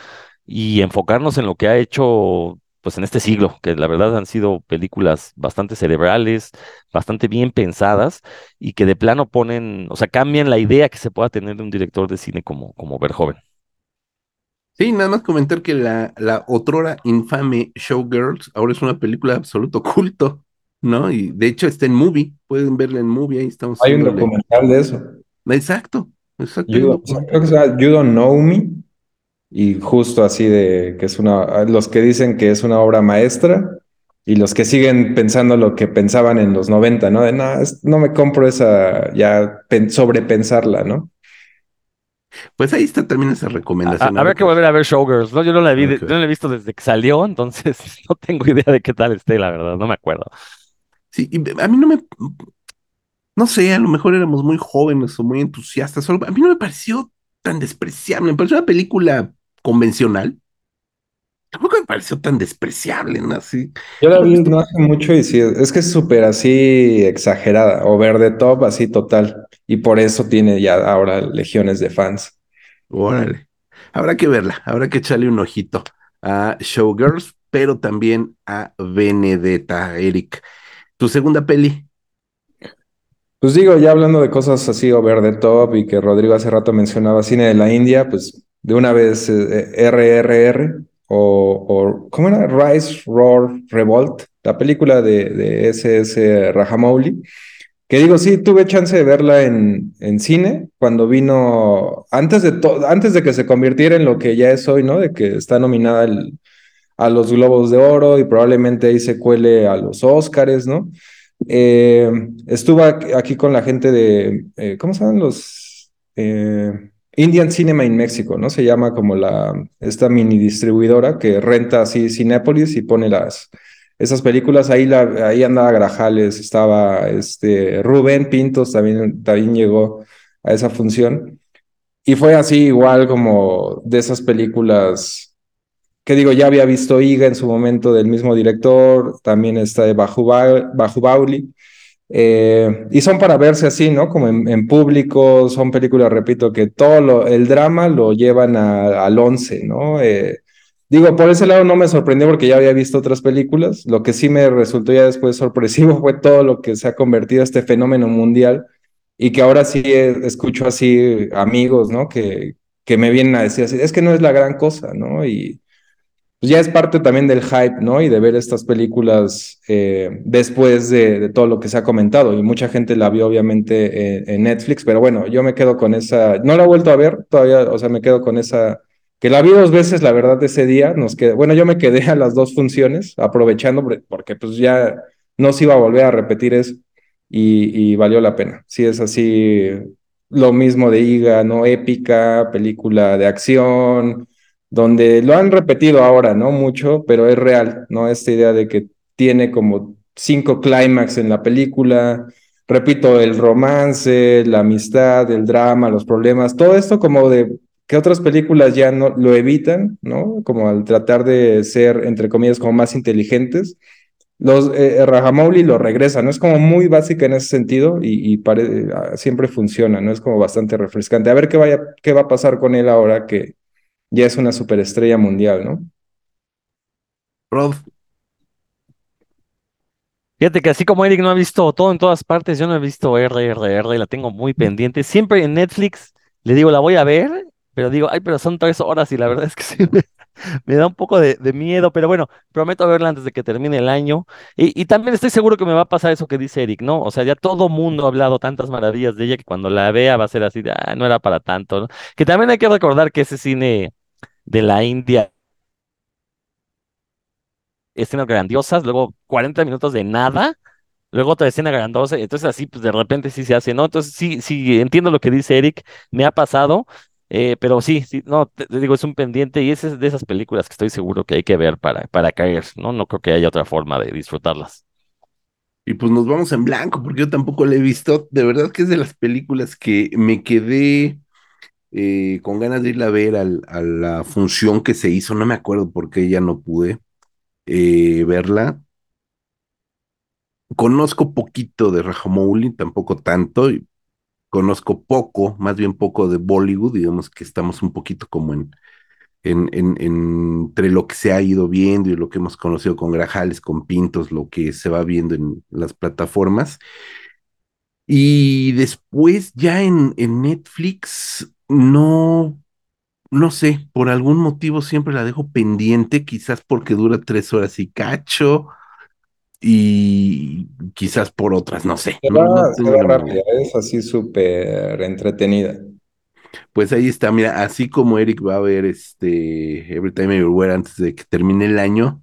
y enfocarnos en lo que ha hecho, pues en este siglo, que la verdad han sido películas bastante cerebrales, bastante bien pensadas y que de plano ponen, o sea, cambian la idea que se pueda tener de un director de cine como, como Verhoeven. Sí, nada más comentar que la, la otrora infame Showgirls ahora es una película de absoluto culto, ¿no? Y de hecho está en movie, pueden verla en movie, ahí estamos Hay un documental de eso. Exacto, exacto. You creo que se llama You Don't Know Me. Y justo así de que es una, los que dicen que es una obra maestra y los que siguen pensando lo que pensaban en los 90, ¿no? De no, es- no me compro esa, ya pen- sobrepensarla, ¿no? Pues ahí está también esa A- a- recomendación. Habrá que volver a ver Showgirls, ¿no? Yo no la vi, de- Ok. yo no la he visto desde que salió, entonces no tengo idea de qué tal esté, la verdad, no me acuerdo. Sí, y a mí no me, no sé, a lo mejor éramos muy jóvenes o muy entusiastas, a mí no me pareció tan despreciable, me pareció una película convencional, tampoco me pareció tan despreciable, ¿no? Así, Yo la vi no hace mucho y sí, es que es súper así exagerada, over the top, así total. Y por eso tiene ya ahora legiones de fans. órale, habrá que verla, habrá que echarle un ojito a Showgirls, pero también a Benedetta, Eric. Tu segunda peli, Pues digo, ya hablando de cosas así over the top y que Rodrigo hace rato mencionaba cine de la India, pues de una vez eh, RRR o, o ¿cómo era? Rise, Roar, Revolt, la película de, de SS Rajamouli, que digo, sí, tuve chance de verla en, en cine cuando vino, antes de, antes de que se convirtiera en lo que ya es hoy, ¿no? De que está nominada a los Globos de Oro y probablemente ahí se cuele a los Óscares, ¿no? Eh, estuve aquí aquí con la gente de, eh, ¿cómo se llaman los? Eh, Indian Cinema in México, ¿no? Se llama como la, esta mini distribuidora que renta así Cinépolis y pone las, esas películas. Ahí, la, ahí andaba Grajales, estaba este, Rubén Pintos, también, también llegó a esa función. Y fue así igual como de esas películas que digo, ya había visto Iga en su momento del mismo director, también está de Bajuba- Bajubauli, eh, y son para verse así, ¿no? Como en, público, son películas, repito, que todo el drama lo llevan a- al once, ¿no? Eh, digo, por ese lado no me sorprendió porque ya había visto otras películas, lo que sí me resultó ya después sorpresivo fue todo lo que se ha convertido este fenómeno mundial y que ahora sí escucho así amigos, ¿no? Que, que me vienen a decir así, es que no es la gran cosa, ¿no? Y pues ya es parte también del hype, ¿no? Y de ver estas películas eh, después de, de todo lo que se ha comentado. Y mucha gente la vio obviamente en, en Netflix, pero bueno, yo me quedo con esa, no la he vuelto a ver todavía, o sea, me quedo con esa, que la vi dos veces, la verdad, ese día, nos quedé, bueno, yo me quedé a las dos funciones, aprovechando, porque- pues ya no se iba a volver a repetir eso, y, y valió la pena. Sí, es así, lo mismo de Iga, ¿no? Épica, película de acción donde lo han repetido ahora, ¿no? Mucho, pero es real, ¿no? Esta idea de que tiene como cinco clímax en la película, repito, el romance, la amistad, el drama, los problemas, todo esto como de que otras películas ya no lo evitan, ¿no? Como al tratar de ser, entre comillas, como más inteligentes. Los eh, Rajamouli lo regresa, ¿no? Es como muy básica en ese sentido y, y pare- ah, siempre funciona, ¿no? Es como bastante refrescante. A ver qué vaya, qué va a pasar con él ahora que ya es una superestrella mundial, ¿no? Rod, Fíjate que así como Eric no ha visto todo en todas partes, yo no he visto RRR, la tengo muy pendiente. Siempre en Netflix le digo, la voy a ver, pero digo, ay, pero son tres horas y la verdad es que sí me, da un poco de, miedo, pero bueno, prometo verla antes de que termine el año. Y, también estoy seguro que me va a pasar eso que dice Eric, ¿no? O sea, ya todo mundo ha hablado tantas maravillas de ella que cuando la vea va a ser así de, ah, no era para tanto, ¿no? Que también hay que recordar que ese cine de la India escenas grandiosas, luego 40 minutos de nada, luego otra escena grandiosa, entonces así pues de repente sí se hace, ¿no? Entonces sí, sí, entiendo lo que dice Eric, me ha pasado, eh, pero sí, sí, no, te, digo, es un pendiente y es de esas películas que estoy seguro que hay que ver para, para caer, ¿no? No creo que haya otra forma de disfrutarlas. y pues nos vamos en blanco, porque yo tampoco la he visto. De verdad que es de las películas que me quedé eh, con ganas de irla a ver a la función que se hizo. No me acuerdo por qué ya no pude eh, verla. Conozco poquito de Rajamouli, tampoco tanto. y conozco poco, más bien poco de Bollywood. Digamos que estamos un poquito como en, en, en- en- entre lo que se ha ido viendo y lo que hemos conocido con Grajales, con Pintos, lo que se va viendo en las plataformas. Y después ya en, en Netflix, no, no sé, por algún motivo siempre la dejo pendiente, quizás porque dura tres horas y cacho, y quizás por otras, no sé, Se no, no va, se tengo va la menor rápida, es así súper entretenida. Pues ahí está, mira, así como Eric va a ver este Every Time Everywhere antes de que termine el año,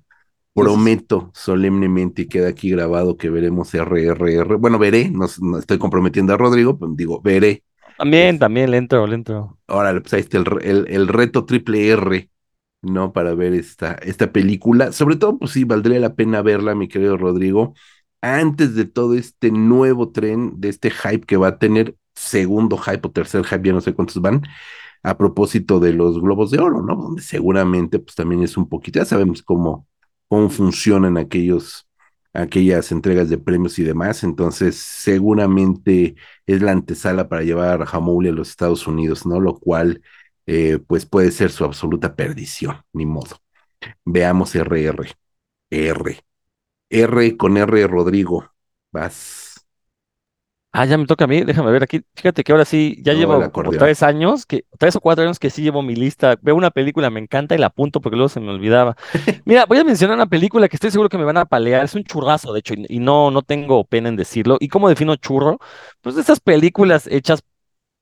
prometo solemnemente y queda aquí grabado que veremos RRR. Bueno, veré, no, no estoy comprometiendo a Rodrigo, pero digo, veré. También, Es- también, le entro, le entro. Órale, pues ahí está el, el, el reto triple R, ¿no? Para ver esta, esta película. Sobre todo, pues sí, valdría la pena verla, mi querido Rodrigo, antes de todo este nuevo tren, de este hype que va a tener, segundo hype o tercer hype, ya no sé cuántos van, a propósito de los Globos de Oro, ¿no? Donde seguramente, pues también es un poquito, ya sabemos cómo, cómo funcionan aquellos, aquellas entregas de premios y demás, entonces seguramente es la antesala para llevar a Rajamouli a los Estados Unidos, ¿no? Lo cual, eh, pues puede ser su absoluta perdición, ni modo. Veamos RR. R. R con R, Rodrigo. Vas. Ah, ya me toca a mí, déjame ver aquí. Fíjate que ahora sí, ya No, llevo como tres años, que, tres o cuatro años que sí llevo mi lista. Veo una película, me encanta y la apunto porque luego se me olvidaba. Mira, voy a mencionar una película que estoy seguro que me van a palear. Es un churrazo, de hecho, y, y no, no tengo pena en decirlo. ¿Y cómo defino churro? Pues esas películas hechas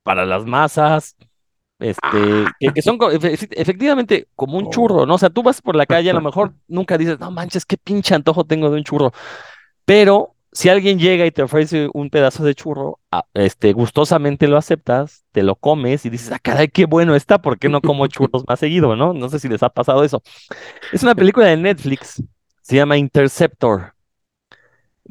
para las masas, este, que, que son efectivamente como un churro, ¿no? O sea, tú vas por la calle, a lo mejor nunca dices, no manches, qué pinche antojo tengo de un churro. Pero si alguien llega y te ofrece un pedazo de churro, ah, este, gustosamente lo aceptas, te lo comes y dices, ah, caray, qué bueno está, ¿por qué no como churros más seguido, no? No sé si les ha pasado eso. Es una película de Netflix, se llama Interceptor.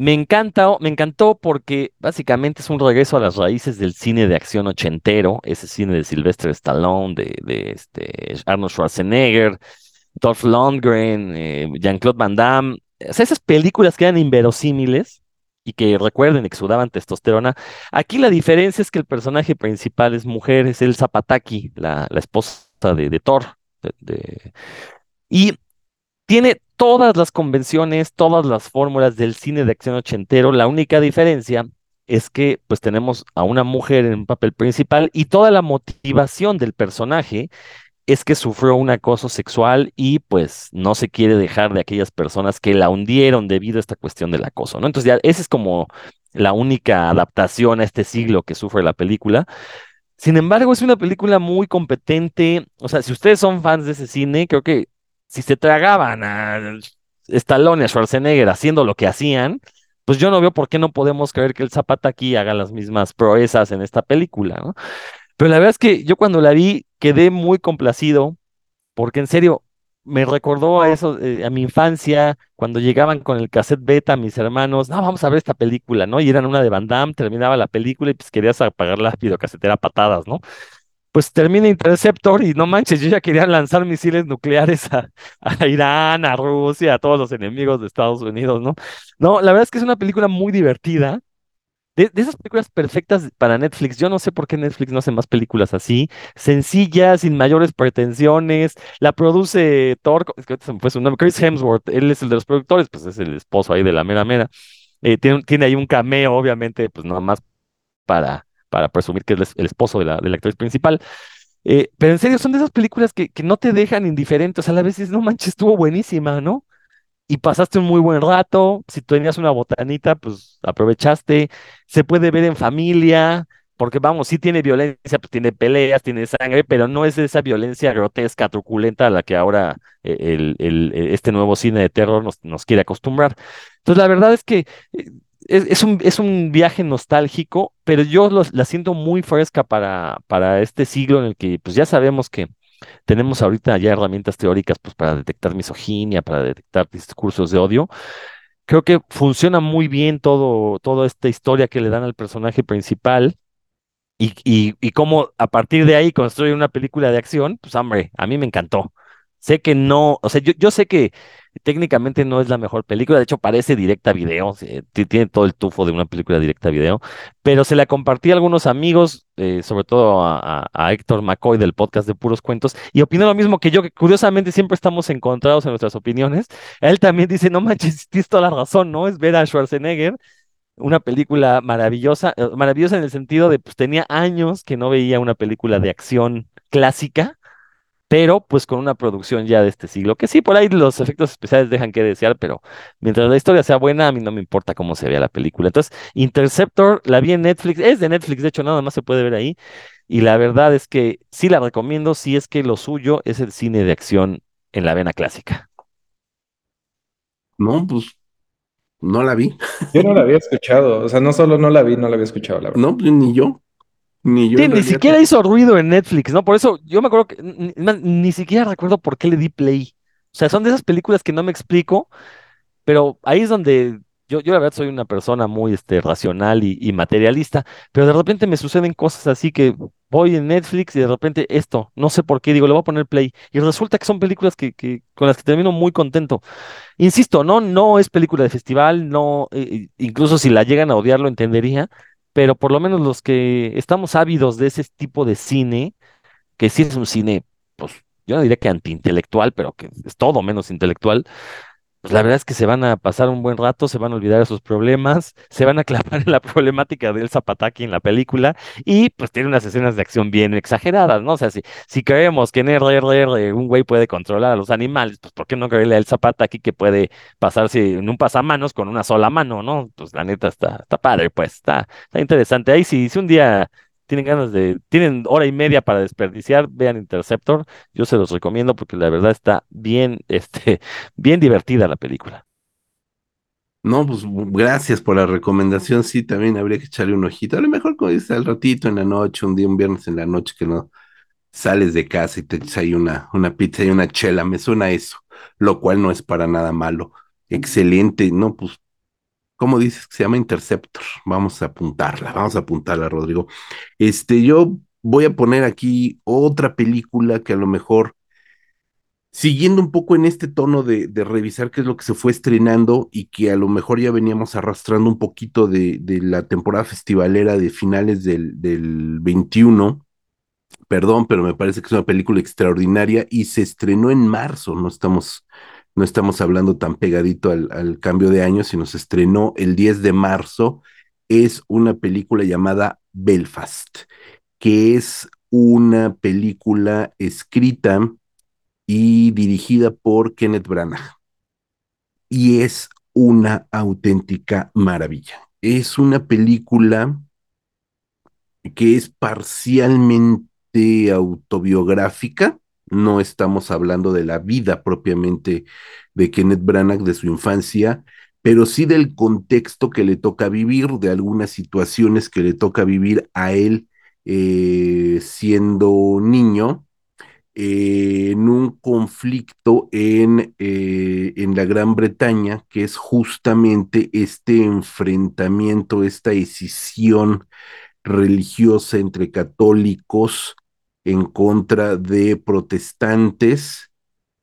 Me encanta, me encantó porque básicamente es un regreso a las raíces del cine de acción ochentero, ese cine de Sylvester Stallone, de, este Arnold Schwarzenegger, Dolph Lundgren, eh, Jean-Claude Van Damme, esas películas que eran inverosímiles y que recuerden que sudaban testosterona. Aquí la diferencia es que el personaje principal es mujer, es el Zapataki, la, esposa de, Thor. y tiene todas las convenciones, todas las fórmulas del cine de acción ochentero. La única diferencia es que pues tenemos a una mujer en un papel principal y toda la motivación del personaje es que sufrió un acoso sexual y pues no se quiere dejar de aquellas personas que la hundieron debido a esta cuestión del acoso, ¿no? Entonces ya esa es como la única adaptación a este siglo que sufre la película. Sin embargo, es una película muy competente. O sea, si ustedes son fans de ese cine, creo que si se tragaban a Stallone a Schwarzenegger haciendo lo que hacían, pues yo no veo por qué no podemos creer que el Zapata aquí haga las mismas proezas en esta película, ¿no? Pero la verdad es que yo cuando la vi quedé muy complacido, porque en serio, me recordó a eso, eh, a mi infancia, cuando llegaban con el cassette beta mis hermanos, no, vamos a ver esta película, ¿no? Y eran una de Van Damme, terminaba la película y pues querías apagar la videocasetera a patadas, ¿no? Pues termina Interceptor y no manches, yo ya quería lanzar misiles nucleares a, Irán, a Rusia, a todos los enemigos de Estados Unidos, ¿no? No, la verdad es que es una película muy divertida de, esas películas perfectas para Netflix, yo no sé por qué Netflix no hace más películas así, sencillas, sin mayores pretensiones. La produce Thor, es que se me fue su nombre, Chris Hemsworth, él es el de los productores, pues es el esposo ahí de la mera mera. Eh, tiene ahí un cameo, obviamente, pues nada más para, para presumir que es el esposo de la, actriz principal. Eh, pero en serio, son de esas películas que, que no te dejan indiferentes, a la vez no manches, estuvo buenísima, ¿no? y pasaste un muy buen rato. Si tenías una botanita, pues aprovechaste. Se puede ver en familia, porque vamos, sí tiene violencia, pues tiene peleas, tiene sangre, pero no es esa violencia grotesca, truculenta a la que ahora eh, el, el, este nuevo cine de terror nos, nos quiere acostumbrar. Entonces, la verdad es que eh, es, es, un, es un viaje nostálgico, pero yo la siento muy fresca para, para este siglo en el que pues ya sabemos que tenemos ahorita ya herramientas teóricas pues, para detectar misoginia, para detectar discursos de odio. Creo que funciona muy bien todo, toda esta historia que le dan al personaje principal y, y, y cómo a partir de ahí construye una película de acción, pues hombre, a mí me encantó. Sé que no, o sea, yo, yo sé que técnicamente no es la mejor película, de hecho parece directa video, tiene todo el tufo de una película directa video, pero se la compartí a algunos amigos, eh, sobre todo a, a, Héctor McCoy del podcast de Puros Cuentos, y opinó lo mismo que yo, que curiosamente siempre estamos encontrados en nuestras opiniones. Él también dice, no manches, tienes toda la razón, ¿no? Es ver a Schwarzenegger una película maravillosa, eh, maravillosa en el sentido de, pues tenía años que no veía una película de acción clásica pero pues con una producción ya de este siglo, que sí, por ahí los efectos especiales dejan que desear, pero mientras la historia sea buena, a mí no me importa cómo se vea la película. Entonces, Interceptor la vi en Netflix, es de Netflix, de hecho, nada más se puede ver ahí, y la verdad es que sí la recomiendo si es que lo suyo es el cine de acción en la vena clásica. No, pues no la vi. Yo no la había escuchado, o sea, no solo no la vi, no la había escuchado, la verdad. No, pues ni yo. Ni yo. Sí, ni siquiera hizo ruido en Netflix, ¿no? Por eso yo me acuerdo que ni, ni, siquiera recuerdo por qué le di play. O sea, son de esas películas que no me explico, pero ahí es donde yo, yo la verdad soy una persona muy este, racional y, y, materialista, pero de repente me suceden cosas así que voy en Netflix y de repente esto, no sé por qué, digo, le voy a poner play. Y resulta que son películas que, que con las que termino muy contento. Insisto, no, no es película de festival, no, eh, incluso si la llegan a odiar lo entendería, pero por lo menos los que estamos ávidos de ese tipo de cine, que sí es un cine, pues yo no diría que antiintelectual, pero que es todo menos intelectual, pues la verdad es que se van a pasar un buen rato, se van a olvidar de sus problemas, se van a clavar en la problemática del Zapataki en la película y pues tiene unas escenas de acción bien exageradas, ¿no? O sea, si, si creemos que en RRR un güey puede controlar a los animales, pues ¿por qué no creerle al Zapataki que puede pasarse en un pasamanos con una sola mano, ¿no? Pues la neta está, está padre, pues está, está interesante. Ahí sí, si un día tienen ganas de, tienen hora y media para desperdiciar, vean Interceptor, yo se los recomiendo porque la verdad está bien, este, bien divertida la película. No, pues gracias por la recomendación, sí, también habría que echarle un ojito, a lo mejor como dice al ratito en la noche, un día, un viernes en la noche que no sales de casa y te echas ahí una, una pizza y una chela, me suena eso, lo cual no es para nada malo. Excelente, no, pues ¿cómo dices que se llama Interceptor? Vamos a apuntarla, vamos a apuntarla, Rodrigo. Este, yo voy a poner aquí otra película que a lo mejor, siguiendo un poco en este tono de, revisar qué es lo que se fue estrenando y que a lo mejor ya veníamos arrastrando un poquito de, de la temporada festivalera de finales del, del 21. Perdón, pero me parece que es una película extraordinaria y se estrenó en marzo, no estamos no estamos hablando tan pegadito al, cambio de año, sino se estrenó el 10 de marzo, es una película llamada Belfast, que es una película escrita y dirigida por Kenneth Branagh. Y es una auténtica maravilla. Es una película que es parcialmente autobiográfica, no estamos hablando de la vida propiamente de Kenneth Branagh, de su infancia, pero sí del contexto que le toca vivir, de algunas situaciones que le toca vivir a él eh, siendo niño, eh, en un conflicto en, eh, en la Gran Bretaña, que es justamente este enfrentamiento, esta escisión religiosa entre católicos en contra de protestantes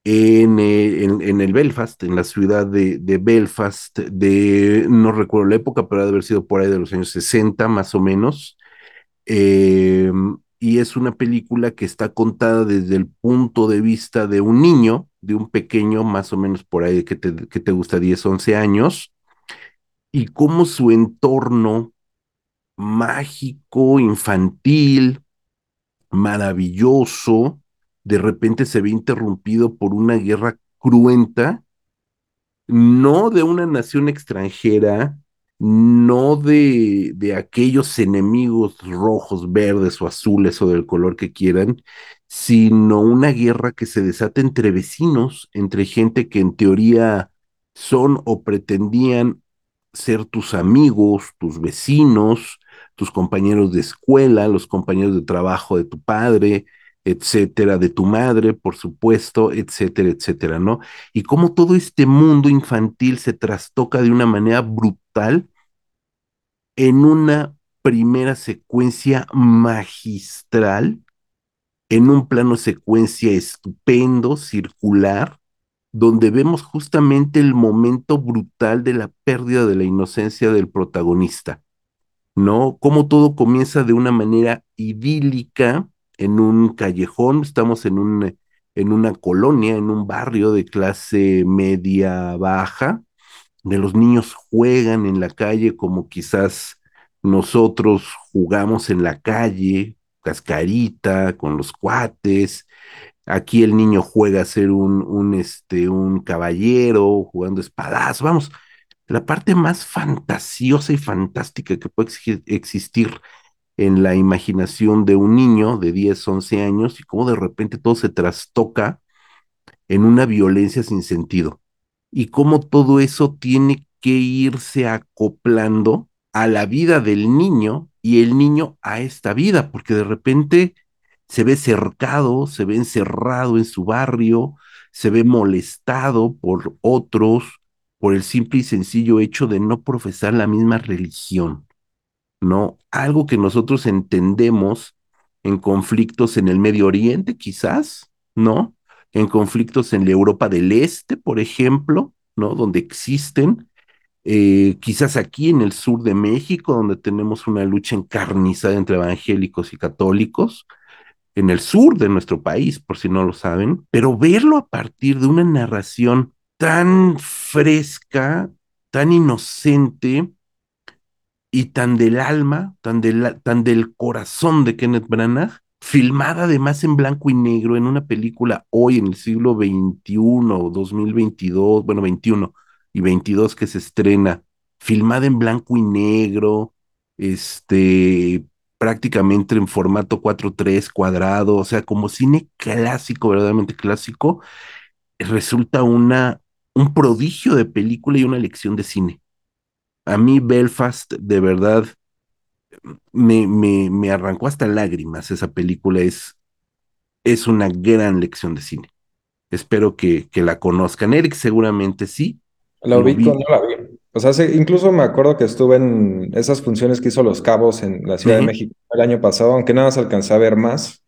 en, eh, en, en el Belfast, en la ciudad de, de, Belfast, de, no recuerdo la época, pero ha de haber sido por ahí de los años 60 más o menos. Eh, y es una película que está contada desde el punto de vista de un niño, de un pequeño, más o menos por ahí que te, que te gusta 10, 11 años, y cómo su entorno mágico, infantil, maravilloso, de repente se ve interrumpido por una guerra cruenta, no de una nación extranjera, no de, de aquellos enemigos rojos, verdes o azules o del color que quieran, sino una guerra que se desata entre vecinos, entre gente que en teoría son o pretendían ser tus amigos, tus vecinos, tus compañeros de escuela, los compañeros de trabajo de tu padre, etcétera, de tu madre, por supuesto, etcétera, etcétera, ¿no? Y cómo todo este mundo infantil se trastoca de una manera brutal en una primera secuencia magistral, en un plano secuencia estupendo, circular, donde vemos justamente el momento brutal de la pérdida de la inocencia del protagonista, ¿no? Cómo todo comienza de una manera idílica en un callejón, estamos en, un, en una colonia, en un barrio de clase media baja, de los niños juegan en la calle como quizás nosotros jugamos en la calle, cascarita, con los cuates, Aquí el niño juega a ser un, un, este, un caballero, jugando espadas. Vamos, la parte más fantasiosa y fantástica que puede existir en la imaginación de un niño de 10, 11 años y cómo de repente todo se trastoca en una violencia sin sentido. Y cómo todo eso tiene que irse acoplando a la vida del niño y el niño a esta vida, porque de repente se ve cercado, se ve encerrado en su barrio, se ve molestado por otros por el simple y sencillo hecho de no profesar la misma religión, ¿no? Algo que nosotros entendemos en conflictos en el Medio Oriente, quizás, ¿no? En conflictos en la Europa del Este, por ejemplo, ¿no? Donde existen, eh, quizás aquí en el sur de México, donde tenemos una lucha encarnizada entre evangélicos y católicos, en el sur de nuestro país, por si no lo saben, pero verlo a partir de una narración tan fresca, tan inocente y tan del alma, tan, del, tan del corazón de Kenneth Branagh, filmada además en blanco y negro en una película hoy en el siglo XXI, 2022, bueno, 21 y 22 que se estrena, filmada en blanco y negro, este, prácticamente en formato 4-3 cuadrado, o sea, como cine clásico, verdaderamente clásico, resulta una, un prodigio de película y una lección de cine. A mí Belfast, de verdad, me, me, me arrancó hasta lágrimas esa película, es, es una gran lección de cine. Espero que, que la conozcan. Eric seguramente sí. La ubico, no la vi. O sea, sí, incluso me acuerdo que estuve en esas funciones que hizo Los Cabos en la Ciudad uh -huh. de México el año pasado, aunque nada más alcancé a ver más.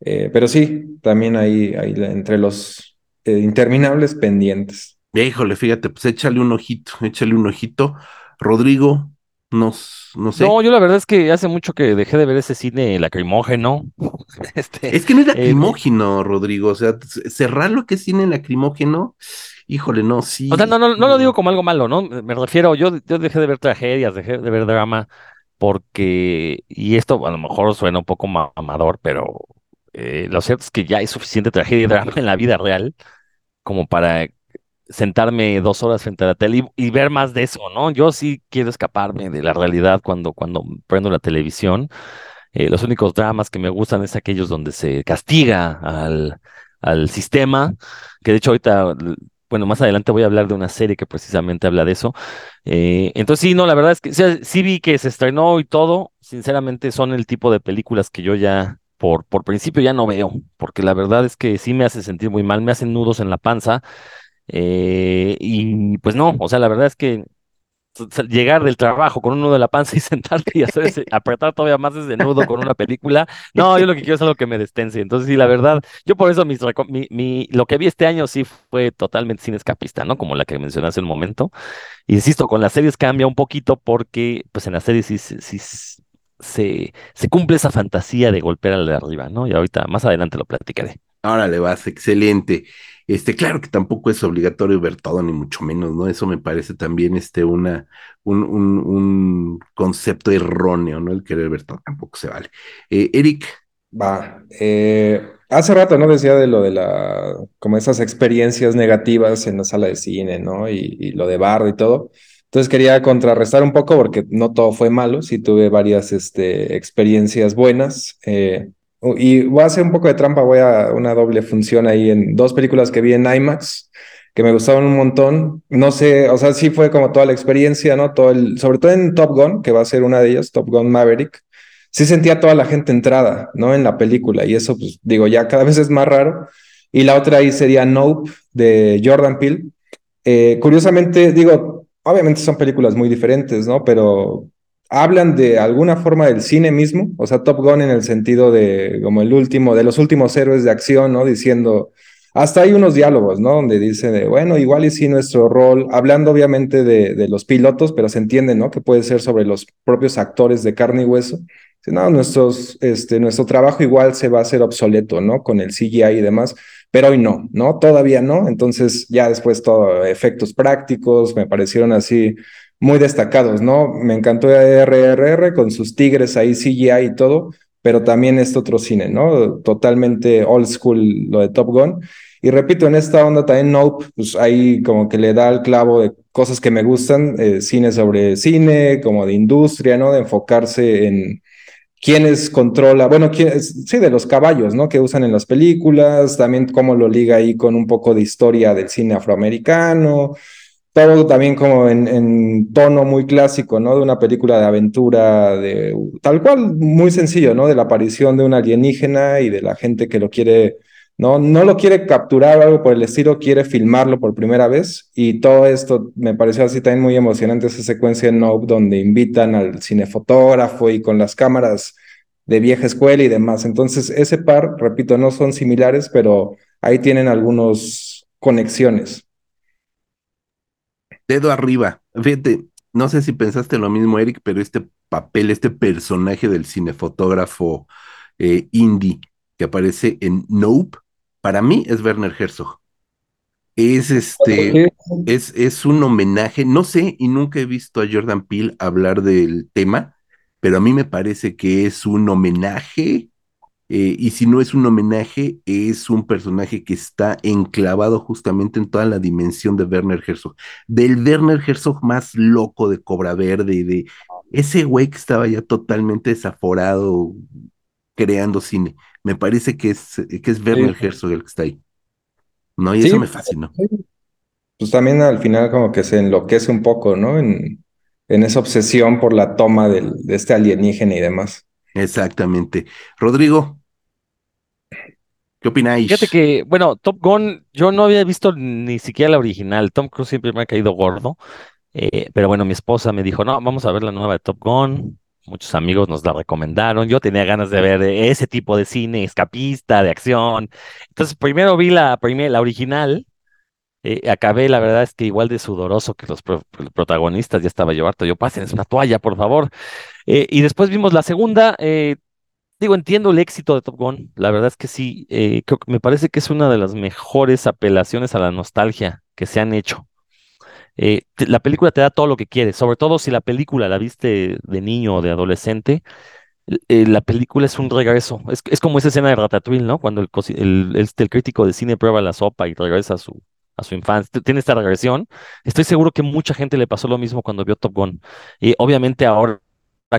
Eh, pero sí, también ahí, ahí entre los eh, interminables pendientes. Híjole, fíjate, pues échale un ojito, échale un ojito. Rodrigo, no, no sé. No, yo la verdad es que hace mucho que dejé de ver ese cine lacrimógeno. este, es que no es lacrimógeno, eh, Rodrigo. O sea, cerrar lo que es cine lacrimógeno híjole, no, sí. O sea, no, no, no lo digo como algo malo, ¿no? Me refiero, yo, yo dejé de ver tragedias, dejé de ver drama, porque, y esto a lo mejor suena un poco amador, pero eh, lo cierto es que ya hay suficiente tragedia y drama en la vida real como para sentarme dos horas frente a la tele y, ver más de eso, ¿no? Yo sí quiero escaparme de la realidad cuando, cuando prendo la televisión. Eh, los únicos dramas que me gustan es aquellos donde se castiga al, al sistema, que de hecho ahorita bueno, más adelante voy a hablar de una serie que precisamente habla de eso. Eh, entonces, sí, no, la verdad es que sí vi que se estrenó y todo. Sinceramente, son el tipo de películas que yo ya por, por principio ya no veo, porque la verdad es que sí me hace sentir muy mal, me hacen nudos en la panza. Eh, y pues no, o sea, la verdad es que llegar del trabajo con un nudo en la panza y sentarte y hacer apretar todavía más ese nudo con una película. No, yo lo que quiero es algo que me destense. Entonces, sí, la verdad, yo por eso mis lo que vi este año sí fue totalmente sin escapista, ¿no? Como la que mencioné hace un momento. Insisto, con las series cambia un poquito porque, pues en las series sí, se, se cumple esa fantasía de golpear al de arriba, ¿no? Y ahorita, más adelante lo platicaré. Ahora le vas, excelente. Este, claro que tampoco es obligatorio ver todo, ni mucho menos, ¿no? Eso me parece también este, una, un, un, concepto erróneo, ¿no? El querer ver todo tampoco se vale. Eh, Eric, Va. eh, hace rato, ¿no? Decía de lo de la, como esas experiencias negativas en la sala de cine, ¿no? Y, lo de barro y todo. Entonces quería contrarrestar un poco porque no todo fue malo, sí tuve varias este, experiencias buenas. eh, y voy a hacer un poco de trampa, voy a una doble función ahí en dos películas que vi en IMAX que me gustaron un montón. No sé, o sea, sí fue como toda la experiencia, ¿no? Todo el, sobre todo en Top Gun, que va a ser una de ellas, Top Gun Maverick sí sentía toda la gente entrada, ¿no? En la película, y eso, pues, digo, ya cada vez es más raro. Y la otra ahí sería Nope, de Jordan Peele. Eh, curiosamente, digo, obviamente son películas muy diferentes, ¿no? Pero hablan de alguna forma del cine mismo, o sea, Top Gun en el sentido de como el último, de los últimos héroes de acción, ¿no? Diciendo, hasta hay unos diálogos, ¿no? Donde dice de, bueno, igual y sí nuestro rol, hablando obviamente de, los pilotos, pero se entiende, ¿no? Que puede ser sobre los propios actores de carne y hueso. No, nuestros, este, nuestro trabajo igual se va a hacer obsoleto, ¿no? Con el CGI y demás, pero hoy no, ¿no? Todavía no. Entonces, ya después todo, efectos prácticos, me parecieron así muy destacados, ¿no? Me encantó RRR con sus tigres ahí, CGI y todo, pero también este otro cine, ¿no? Totalmente old school lo de Top Gun. Y repito, en esta onda también Nope, pues ahí como que le da el clavo de cosas que me gustan, eh, cine sobre cine, como de industria, ¿no? De enfocarse en quiénes controla, bueno, sí, de los caballos, ¿no? Que usan en las películas, también cómo lo liga ahí con un poco de historia del cine afroamericano, todo también como en, tono muy clásico, ¿no? De una película de aventura, de tal cual, muy sencillo, ¿no? De la aparición de un alienígena y de la gente que lo quiere, ¿no? No lo quiere capturar o algo por el estilo, quiere filmarlo por primera vez. Y todo esto me pareció así también muy emocionante, esa secuencia en Nope, donde invitan al cinefotógrafo y con las cámaras de vieja escuela y demás. Entonces, ese par, repito, no son similares, pero ahí tienen algunas conexiones dedo arriba. Fíjate, no sé si pensaste lo mismo, Eric, pero este papel, este personaje del cinefotógrafo eh, indie que aparece en Nope, para mí es Werner Herzog. Es este, es, es un homenaje, no sé, y nunca he visto a Jordan Peele hablar del tema, pero a mí me parece que es un homenaje eh, y si no es un homenaje, es un personaje que está enclavado justamente en toda la dimensión de Werner Herzog, del Werner Herzog más loco de Cobra Verde, de ese güey que estaba ya totalmente desaforado creando cine. Me parece que es, que es Werner sí. Herzog el que está ahí. No, y sí, eso me fascinó. Pues también al final como que se enloquece un poco, ¿no? En, en esa obsesión por la toma del, de este alienígena y demás. Exactamente. Rodrigo, ¿Qué opináis? Fíjate que, bueno, Top Gun, yo no había visto ni siquiera la original. Tom Cruise siempre me ha caído gordo. Eh, pero bueno, mi esposa me dijo, no, vamos a ver la nueva de Top Gun. Muchos amigos nos la recomendaron. Yo tenía ganas de ver ese tipo de cine escapista, de acción. Entonces, primero vi la, primer, la original. Eh, acabé, la verdad es que igual de sudoroso que los, pro, los protagonistas. Ya estaba yo harto. Yo, pasen, es una toalla, por favor. Eh, y después vimos la segunda. Eh, Digo, entiendo el éxito de Top Gun. La verdad es que sí, eh, creo me parece que es una de las mejores apelaciones a la nostalgia que se han hecho. Eh, la película te da todo lo que quieres, sobre todo si la película la viste de niño o de adolescente. Eh, la película es un regreso. Es, como esa escena de Ratatouille, ¿no? Cuando el, el, el, el, crítico de cine prueba la sopa y regresa a su, a su infancia. Tiene esta regresión. Estoy seguro que mucha gente le pasó lo mismo cuando vio Top Gun. Y obviamente ahora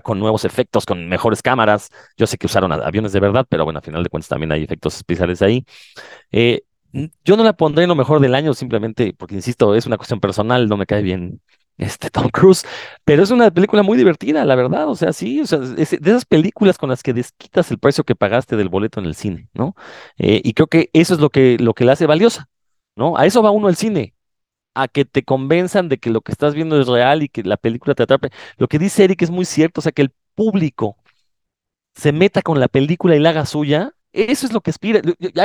con nuevos efectos, con mejores cámaras. Yo sé que usaron aviones de verdad, pero bueno, a final de cuentas también hay efectos especiales ahí. Eh, yo no la pondré en lo mejor del año simplemente porque, insisto, es una cuestión personal, no me cae bien este Tom Cruise, pero es una película muy divertida, la verdad, o sea, sí, o sea, es de esas películas con las que desquitas el precio que pagaste del boleto en el cine, ¿no? Eh, y creo que eso es lo que, lo que la hace valiosa, ¿no? A eso va uno al cine, a que te convenzan de que lo que estás viendo es real y que la película te atrape. Lo que dice Eric es muy cierto, o sea, que el público se meta con la película y la haga suya, eso es lo que aspira.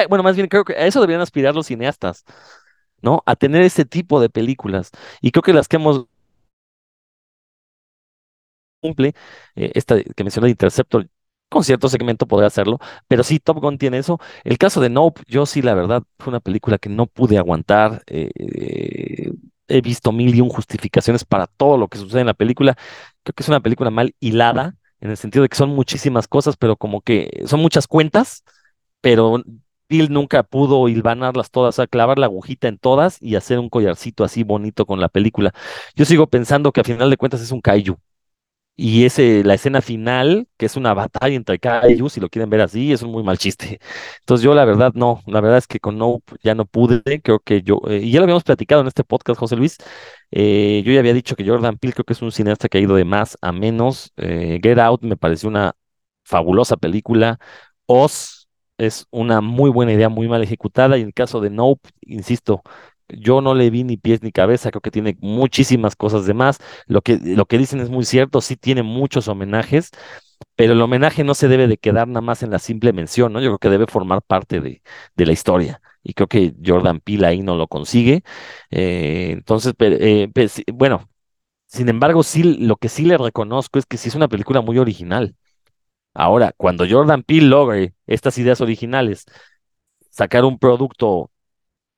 Bueno, más bien creo que a eso deberían aspirar los cineastas, ¿no? A tener ese tipo de películas. Y creo que las que hemos cumple, eh, esta que mencioné de Interceptor, con cierto segmento podría hacerlo, pero sí, Top Gun tiene eso. El caso de Nope, yo sí, la verdad, fue una película que no pude aguantar. eh, he visto mil y un justificaciones para todo lo que sucede en la película. Creo que es una película mal hilada, en el sentido de que son muchísimas cosas, pero como que son muchas cuentas, pero Bill nunca pudo hilvanarlas todas, o sea, clavar la agujita en todas y hacer un collarcito así bonito con la película. Yo sigo pensando que a final de cuentas es un kaiju. Y ese, la escena final, que es una batalla entre kaiju, si lo quieren ver así, es un muy mal chiste. Entonces yo la verdad no, la verdad es que con No ya no pude, creo que yo, eh, y ya lo habíamos platicado en este podcast, José Luis, eh, yo ya había dicho que Jordan Peele creo que es un cineasta que ha ido de más a menos. eh, Get Out me pareció una fabulosa película. Oz es una muy buena idea, muy mal ejecutada, y en el caso de Nope, insisto, yo no le vi ni pies ni cabeza, creo que tiene muchísimas cosas de más. Lo que, lo que dicen es muy cierto, sí tiene muchos homenajes, pero el homenaje no se debe de quedar nada más en la simple mención, ¿no? Yo creo que debe formar parte de, de la historia. Y creo que Jordan Peele ahí no lo consigue. Eh, entonces, eh, bueno, sin embargo, sí, lo que sí le reconozco es que sí es una película muy original. Ahora, cuando Jordan Peele logre estas ideas originales, sacar un producto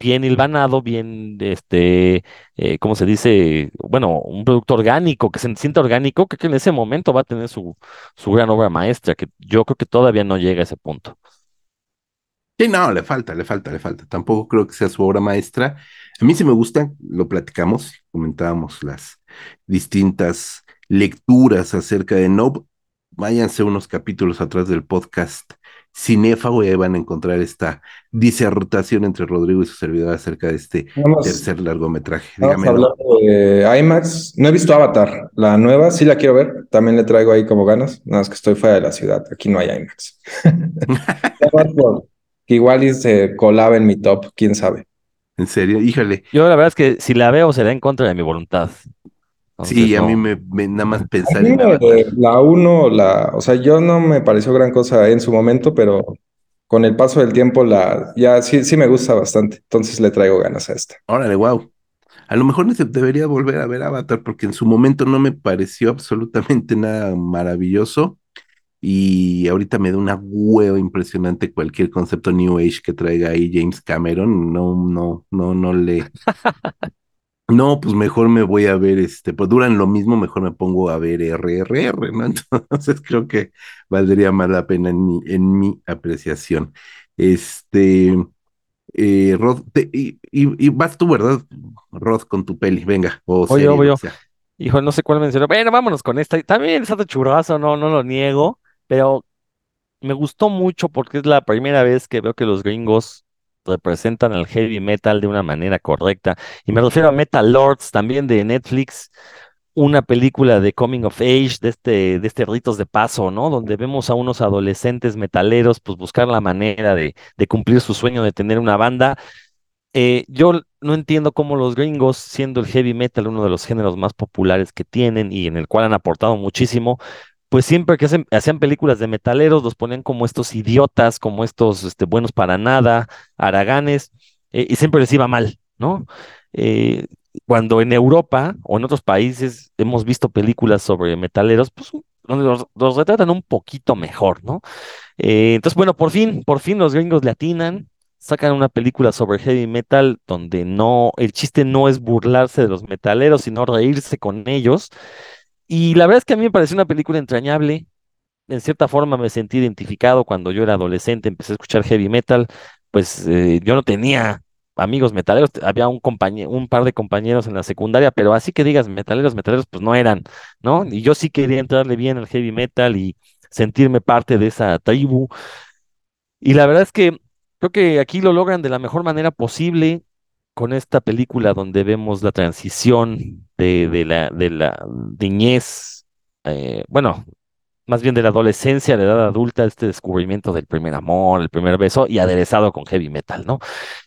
bien hilvanado, bien, este, eh, ¿cómo se dice? Bueno, un producto orgánico, que se sienta orgánico, que en ese momento va a tener su, su gran obra maestra, que yo creo que todavía no llega a ese punto. Sí, no, le falta, le falta, le falta. Tampoco creo que sea su obra maestra. A mí sí me gusta, lo platicamos, comentábamos las distintas lecturas acerca de Nope. Váyanse unos capítulos atrás del podcast Cinéfago y ahí van a encontrar esta disertación entre Rodrigo y su servidor acerca de este Vamos, tercer largometraje. vamos Dígame, hablando de IMAX. No he visto Avatar, la nueva, sí la quiero ver. También le traigo ahí como ganas. Nada más que estoy fuera de la ciudad. Aquí no hay IMAX. Que igual y se colaba en mi top, quién sabe. ¿En serio? Híjole. Yo la verdad es que si la veo será en contra de mi voluntad. Sí, a mí me, me- nada más A pensar mí en me- Avatar. la 1, la, o sea, yo no me pareció gran cosa en su momento, pero con el paso del tiempo la, ya sí, sí me gusta bastante. Entonces le traigo ganas a esta. Órale, wow. A lo mejor debería volver a ver Avatar porque en su momento no me pareció absolutamente nada maravilloso y ahorita me da una hueva impresionante cualquier concepto New Age que traiga ahí James Cameron. No, no, no, no le. No, pues mejor me voy a ver este, pues duran lo mismo, mejor me pongo a ver RRR, ¿no? Entonces creo que valdría más la pena en mi, en mi apreciación. Este, eh, Rod, te- y, y- y vas tú, ¿verdad? Rod, con tu peli, venga, o yo, serie, yo. que sea. Hijo, no sé cuál mencionó. Bueno, vámonos con esta. También está de churrazo, no, no lo niego, pero me gustó mucho porque es la primera vez que veo que los gringos representan al heavy metal de una manera correcta. Y me refiero a Metal Lords, también de Netflix, una película de coming of age, de este, de este ritos de paso, ¿no? Donde vemos a unos adolescentes metaleros, pues buscar la manera de, de cumplir su sueño de tener una banda. Eh, yo no entiendo cómo los gringos, siendo el heavy metal uno de los géneros más populares que tienen y en el cual han aportado muchísimo, pues siempre que hacen- hacían películas de metaleros los ponían como estos idiotas, como estos este, buenos para nada, haraganes, eh, y siempre les iba mal, ¿no? Eh, cuando en Europa o en otros países hemos visto películas sobre metaleros, pues donde los, los retratan un poquito mejor, ¿no? Eh, entonces, bueno, por fin, por fin los gringos le atinan, sacan una película sobre heavy metal donde no, el chiste no es burlarse de los metaleros, sino reírse con ellos. Y la verdad es que a mí me pareció una película entrañable. En cierta forma me sentí identificado cuando yo era adolescente, empecé a escuchar heavy metal, pues eh, yo no tenía amigos metaleros, había un compañero, un par de compañeros en la secundaria, pero así que digas metaleros, metaleros, pues no eran, ¿no? Y yo sí quería entrarle bien al heavy metal y sentirme parte de esa tribu. Y la verdad es que creo que aquí lo logran de la mejor manera posible con esta película donde vemos la transición de, de la, de la niñez, eh, bueno, más bien de la adolescencia, la edad adulta, este descubrimiento del primer amor, el primer beso, y aderezado con heavy metal, ¿no?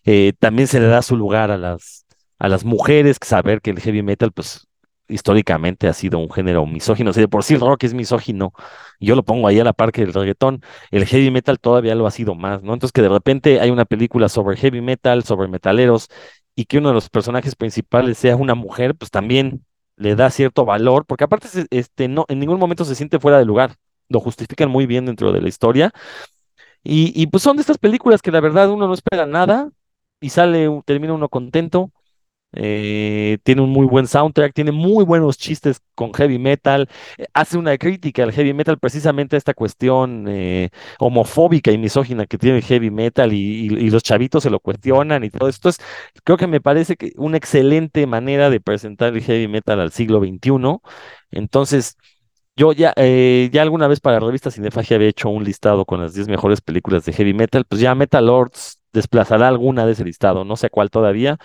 Eh, también se le da su lugar a las, a las mujeres, saber que el heavy metal, pues, históricamente ha sido un género misógino. O de por sí el rock es misógino, yo lo pongo ahí a la par que el reggaetón, el heavy metal todavía lo ha sido más, ¿no? Entonces que de repente hay una película sobre heavy metal, sobre metaleros, y que uno de los personajes principales sea una mujer, pues también le da cierto valor, porque aparte este, no, en ningún momento se siente fuera de lugar, lo justifican muy bien dentro de la historia. Y, y pues son de estas películas que la verdad uno no espera nada y sale, termina uno contento eh, tiene un muy buen soundtrack, tiene muy buenos chistes con heavy metal, eh, hace una crítica al heavy metal precisamente a esta cuestión eh, homofóbica y misógina que tiene el heavy metal y, los chavitos se lo cuestionan y todo esto. Es, creo que me parece que una excelente manera de presentar el heavy metal al siglo XXI. Entonces, yo ya, ya alguna vez para la revista Cinefagia había hecho un listado con las 10 mejores películas de heavy metal, pues ya Metal Lords desplazará alguna de ese listado, no sé cuál todavía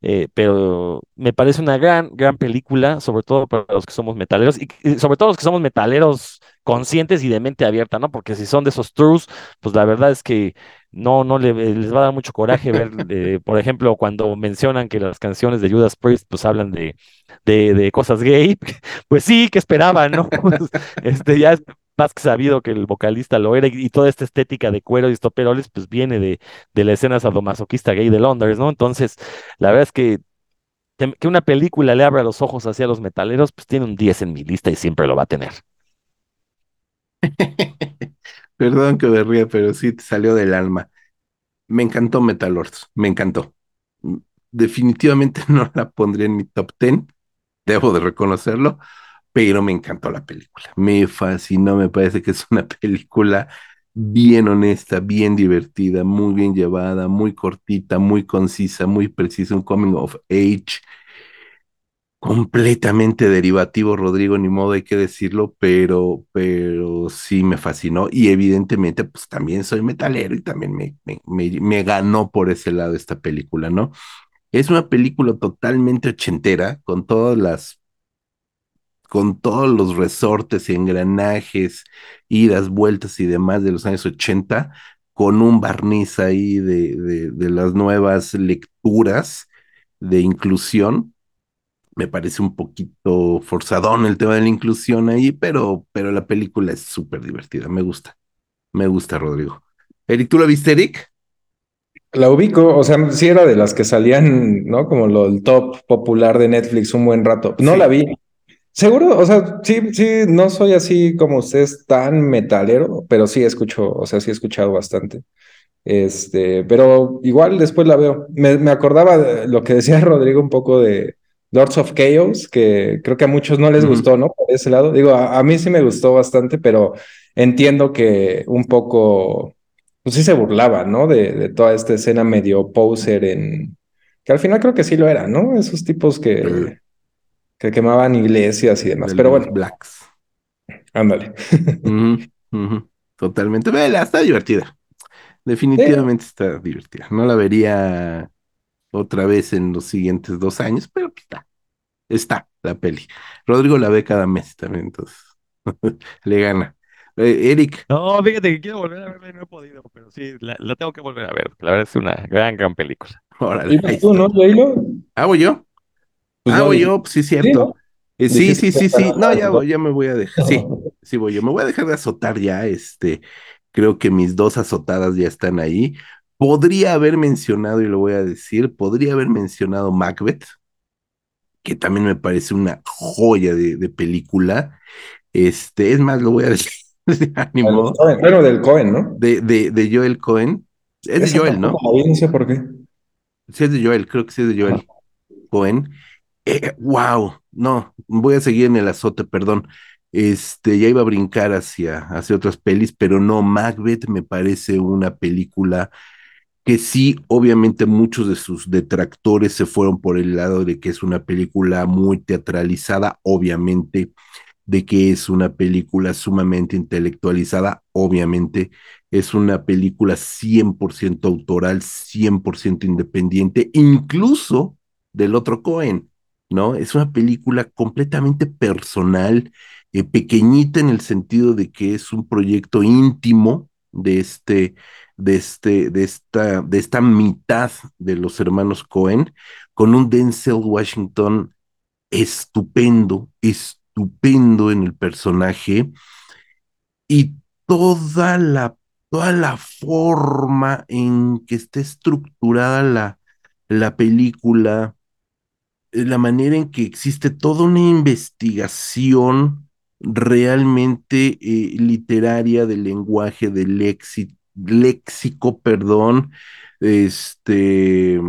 eh, pero me parece una gran, gran película, sobre todo para los que somos metaleros y, sobre todo los que somos metaleros conscientes y de mente abierta, ¿no? Porque si son de esos trus, pues la verdad es que no, no les va a dar mucho coraje ver, eh, por ejemplo, cuando mencionan que las canciones de Judas Priest pues hablan de, de, de cosas gay, pues sí, que esperaban, ¿no? este, ya es más que sabido que el vocalista lo era y, toda esta estética de cuero y estoperoles pues viene de, de la escena sadomasoquista gay de Londres, ¿no? Entonces, la verdad es que que una película le abra los ojos hacia los metaleros, pues tiene un 10 en mi lista y siempre lo va a tener. Perdón que me ría, pero sí te salió del alma. Me encantó Metalords, me encantó. Definitivamente no la pondría en mi top 10, debo de reconocerlo, pero me encantó la película. Me fascinó, me parece que es una película bien honesta, bien divertida, muy bien llevada, muy cortita, muy concisa, muy precisa, un coming of age completamente derivativo, Rodrigo, ni modo hay que decirlo, pero, pero sí me fascinó y evidentemente pues también soy metalero y también me, me, me ganó por ese lado esta película, ¿no? Es una película totalmente ochentera, con todas las con todos los resortes y engranajes, idas, vueltas y demás de los años 80, con un barniz ahí de, de, las nuevas lecturas de inclusión. Me parece un poquito forzadón el tema de la inclusión ahí, pero, pero la película es súper divertida. Me gusta. Me gusta, Rodrigo. Eric, ¿tú la viste, Eric? La ubico, o sea, sí era de las que salían, ¿no? Como lo, el top popular de Netflix un buen rato. No la vi, Seguro, o sea, sí, sí, no soy así como ustedes tan metalero, pero sí escucho, o sea, sí he escuchado bastante. Este, pero igual después la veo. Me, acordaba de lo que decía Rodrigo un poco de Lords of Chaos, que creo que a muchos no les gustó, ¿no? Por ese lado. Digo, a, mí sí me gustó bastante, pero entiendo que un poco, pues sí se burlaba, ¿no? De, de toda esta escena medio poser en, que al final creo que sí lo era, ¿no? Esos tipos que que quemaban iglesias y demás. Pero bueno. Blacks. Ándale. Totalmente. Vela, está divertida. Definitivamente está divertida. No la vería otra vez en los siguientes dos años, pero está. Está la peli. Rodrigo la ve cada mes también, entonces le gana. Eh, Eric. No, fíjate que quiero volver a verla y no he podido, pero sí, la, tengo que volver a ver. La verdad es una gran, gran película. Órale, ¿Y tú, no, ¿Hago yo? Pues ah, yo, pues sí, cierto. Eh, sí, sí, sí, sí, No, ya, ya me voy a dejar. Sí, sí voy yo. Me voy a dejar de azotar ya. Este, creo que mis dos azotadas ya están ahí. Podría haber mencionado, y lo voy a decir, podría haber mencionado Macbeth, que también me parece una joya de, película. Este, es más, lo voy a decir. Bueno, del Cohen, ¿no? De, de, de Joel Cohen. Es de Joel, ¿no? ¿por qué? Sí, es de Joel, creo que sí es de Joel Cohen wow, eh, no, voy a seguir en el azote, perdón. Este, ya iba a brincar hacia, hacia otras pelis, pero no, Macbeth me parece una película que sí, obviamente muchos de sus detractores se fueron por el lado de que es una película muy teatralizada, obviamente, de que es una película sumamente intelectualizada, obviamente, es una película 100% autoral, 100% independiente, incluso del otro Cohen, ¿no? Es una película completamente personal, eh, pequeñita en el sentido de que es un proyecto íntimo de este, de este, de esta, de esta mitad de los hermanos Cohen, con un Denzel Washington estupendo, estupendo en el personaje y toda la, toda la forma en que está estructurada la, la película, la manera en que existe toda una investigación realmente eh, literaria del lenguaje, del léxico, léxico, perdón, este,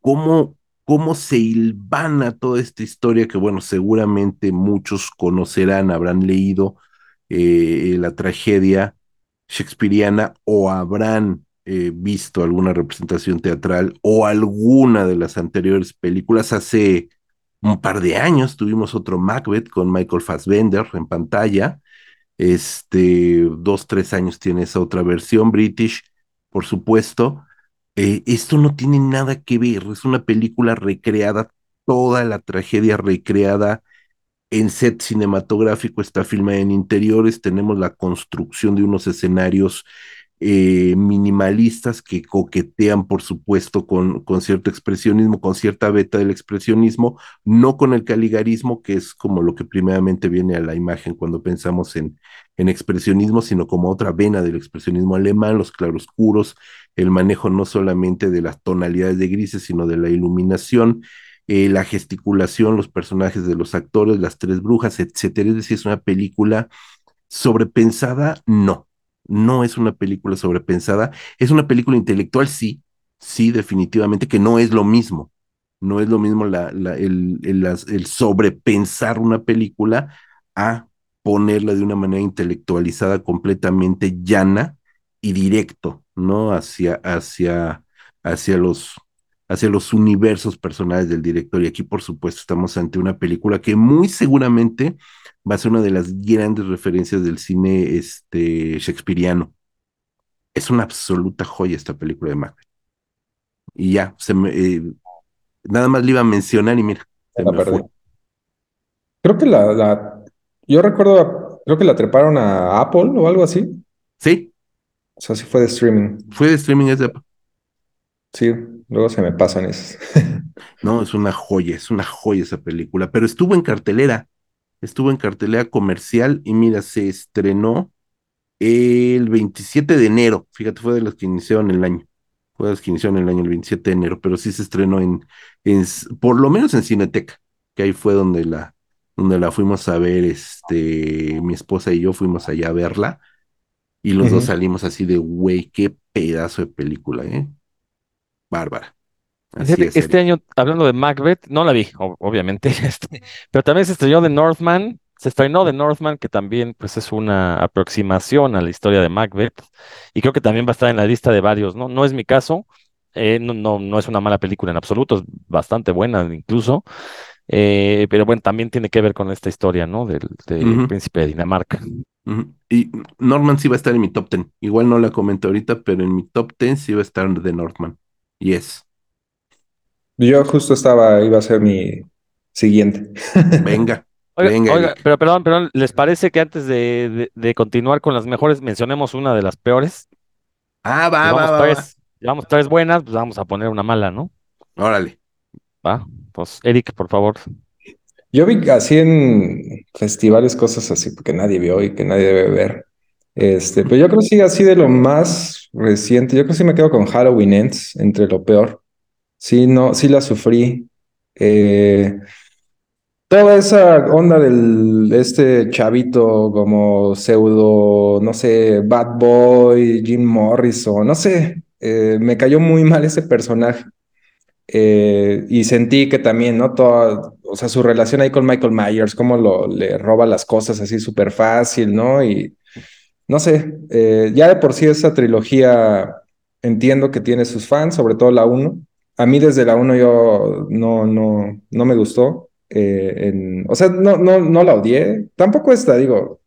cómo, cómo se hilvana toda esta historia que, bueno, seguramente muchos conocerán, habrán leído eh, la tragedia shakespeariana o habrán eh, visto alguna representación teatral o alguna de las anteriores películas. Hace un par de años tuvimos otro Macbeth con Michael Fassbender en pantalla. Este, dos, tres años tiene esa otra versión british, por supuesto. Eh, esto no tiene nada que ver, es una película recreada, toda la tragedia recreada en set cinematográfico, está filmada en interiores, tenemos la construcción de unos escenarios eh, minimalistas que coquetean, por supuesto, con, con cierto expresionismo, con cierta beta del expresionismo, no con el caligarismo, que es como lo que primeramente viene a la imagen cuando pensamos en, en expresionismo, sino como otra vena del expresionismo alemán, los claroscuros, el manejo no solamente de las tonalidades de grises, sino de la iluminación, eh, la gesticulación, los personajes de los actores, las tres brujas, etcétera. Es decir, es una película sobrepensada, no no es una película sobrepensada, es una película intelectual, sí, sí, definitivamente, que no es lo mismo. No es lo mismo la, el, el, sobrepensar una película a ponerla de una manera intelectualizada, completamente llana y directo, ¿no? Hacia, hacia, hacia los hacia los universos personales del director. Y aquí, por supuesto, estamos ante una película que muy seguramente va a ser una de las grandes referencias del cine este, shakespeariano. Es una absoluta joya esta película de Macbeth. Y ya, se me, eh, nada más le iba a mencionar y mira, se me fue. Creo que la, la, yo recuerdo, creo que la treparon a Apple o algo así. Sí, O sea, sí fue de streaming. fue de streaming, es de... Sí, luego se me pasan esos. No, es una joya, es una joya esa película, pero estuvo en cartelera, estuvo en cartelera comercial y mira, se estrenó el 27 de enero, fíjate, fue de los que iniciaron el año, fue de los que iniciaron el año, el 27 de enero, pero sí se estrenó en, en por lo menos en Cineteca, que ahí fue donde la, donde la fuimos a ver, este, mi esposa y yo fuimos allá a verla, y los dos salimos así de, güey, qué pedazo de película, ¿eh? Bárbara. Así es, este año, hablando de Macbeth, no la vi, obviamente, este, pero también se estrenó The Northman, se estrenó The Northman, que también pues es una aproximación a la historia de Macbeth, y creo que también va a estar en la lista de varios, ¿no? No es mi caso, eh, no, no, no es una mala película en absoluto, es bastante buena incluso, eh, pero bueno, también tiene que ver con esta historia, ¿no? Del, príncipe de Dinamarca. Y Norman sí va a estar en mi top 10. Igual no la comento ahorita, pero en mi top 10 sí va a estar de Northman. Yes. Yo justo estaba, iba a ser mi siguiente. Venga, Oiga, venga, oiga, pero perdón, perdón, ¿les parece que antes de, de- de continuar con las mejores mencionemos una de las peores? Ah, va, va, Llevamos va, va. tres, llevamos tres buenas, pues vamos a poner una mala, ¿no? Órale. Va, pues Eric, por favor. Yo vi así en festivales cosas así que nadie vio y que nadie debe ver. Este, pero yo creo que sí, así de lo más reciente, yo creo que sí me quedo con Halloween Ends, entre lo peor. Sí, no, sí la sufrí. Eh, toda esa onda del este chavito como pseudo, no sé, Bad Boy, Jim Morrison, no sé, eh, me cayó muy mal ese personaje. Eh, y sentí que también, ¿no? Toda, o sea, su relación ahí con Michael Myers, cómo lo, le roba las cosas así súper fácil, ¿no? Y no sé, ya de por sí esa trilogía entiendo que tiene sus fans, sobre todo la uno A mí desde la uno yo no, no, no me gustó. eh, en- o sea, no, no, no la odié. Tampoco esta, digo,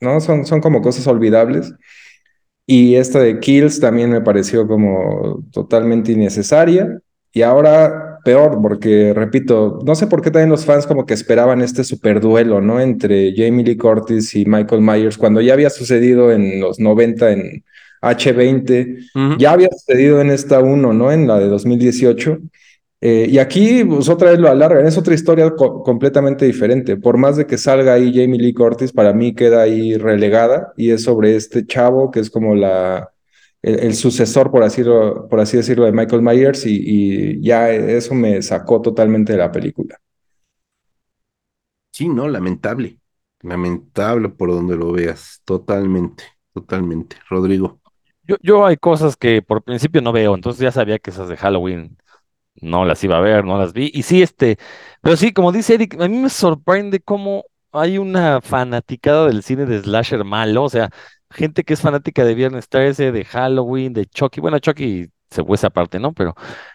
¿no? Son, son como cosas olvidables. Y esta de Kills también me pareció como totalmente innecesaria. Y ahora peor, porque repito, no sé por qué también los fans como que esperaban este super duelo, ¿no? Entre Jamie Lee Curtis y Michael Myers, cuando ya había sucedido en los 90 en H20, Ujú. ya había sucedido en esta 1, ¿no? En la de 2018. Eh, y aquí, pues otra vez lo alargan, es otra historia co- completamente diferente. Por más de que salga ahí Jamie Lee Curtis, para mí queda ahí relegada y es sobre este chavo que es como la, el, el sucesor, por así, lo- por así decirlo, de Michael Myers y, y ya eso me sacó totalmente de la película. Sí, no, lamentable. Lamentable por donde lo veas. Totalmente, totalmente. Rodrigo. Yo, yo hay cosas que por principio no veo, entonces ya sabía que esas de Halloween no las iba a ver, no las vi. Y sí, este, pero sí, como dice Eric, a mí me sorprende cómo hay una fanaticada del cine de slasher malo, o sea, gente que es fanática de Viernes 13, de Halloween, de Chucky, bueno, Chucky se fue esa parte, ¿no? Pero,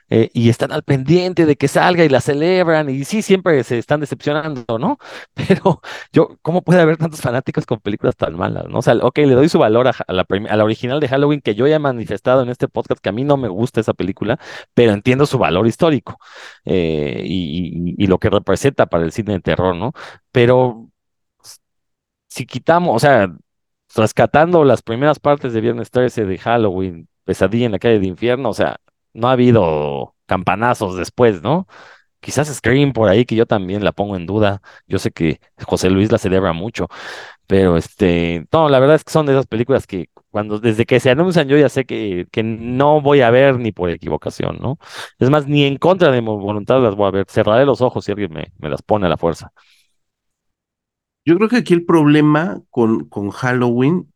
eh, y están al pendiente de que salga y la celebran, y sí, siempre se están decepcionando, ¿no? Pero yo, ¿cómo puede haber tantos fanáticos con películas tan malas, ¿no? O sea, ok, le doy su valor a, la, original de Halloween, que yo ya he manifestado en este podcast que a mí no me gusta esa película, pero entiendo su valor histórico eh, y, y- y lo que representa para el cine de terror, ¿no? Pero si quitamos, o sea, rescatando las primeras partes de Viernes 13 de Halloween, Pesadilla en la calle de infierno, o sea, no ha habido campanazos después, ¿no? Quizás Scream por ahí, que yo también la pongo en duda. Yo sé que José Luis la celebra mucho, pero este, no, la verdad es que son de esas películas que cuando, desde que se anuncian, yo ya sé que, que no voy a ver ni por equivocación, ¿no? Es más, ni en contra de mi voluntad las voy a ver. Cerraré los ojos si alguien me, me las pone a la fuerza. Yo creo que aquí el problema con, con Halloween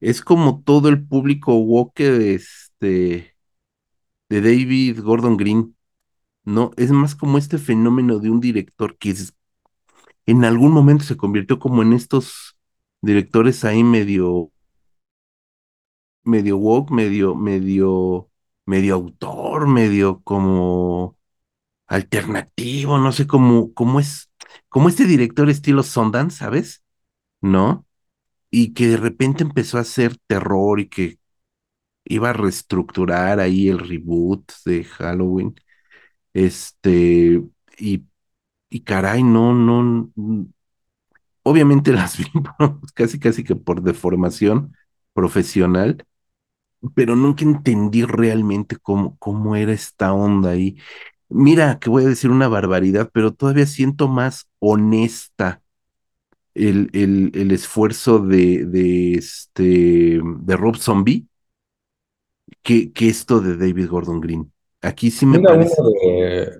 es como todo el público woke de este de David Gordon Green, ¿no? Es más como este fenómeno de un director que es- en algún momento se convirtió como en estos directores ahí medio, medio woke, medio, medio, medio autor, medio como alternativo, no sé cómo, cómo es, como este director estilo Sundance, ¿sabes? ¿No? Y que de repente empezó a hacer terror y que iba a reestructurar ahí el reboot de Halloween. Este, y, y caray, no, no, obviamente las vi casi, casi que por deformación profesional, pero nunca entendí realmente cómo, cómo era esta onda ahí. Mira, que voy a decir una barbaridad, pero todavía siento más honesta el, el, el esfuerzo de, de, este, de Rob Zombie que, que esto de David Gordon Green. Aquí sí me Mira, uno de,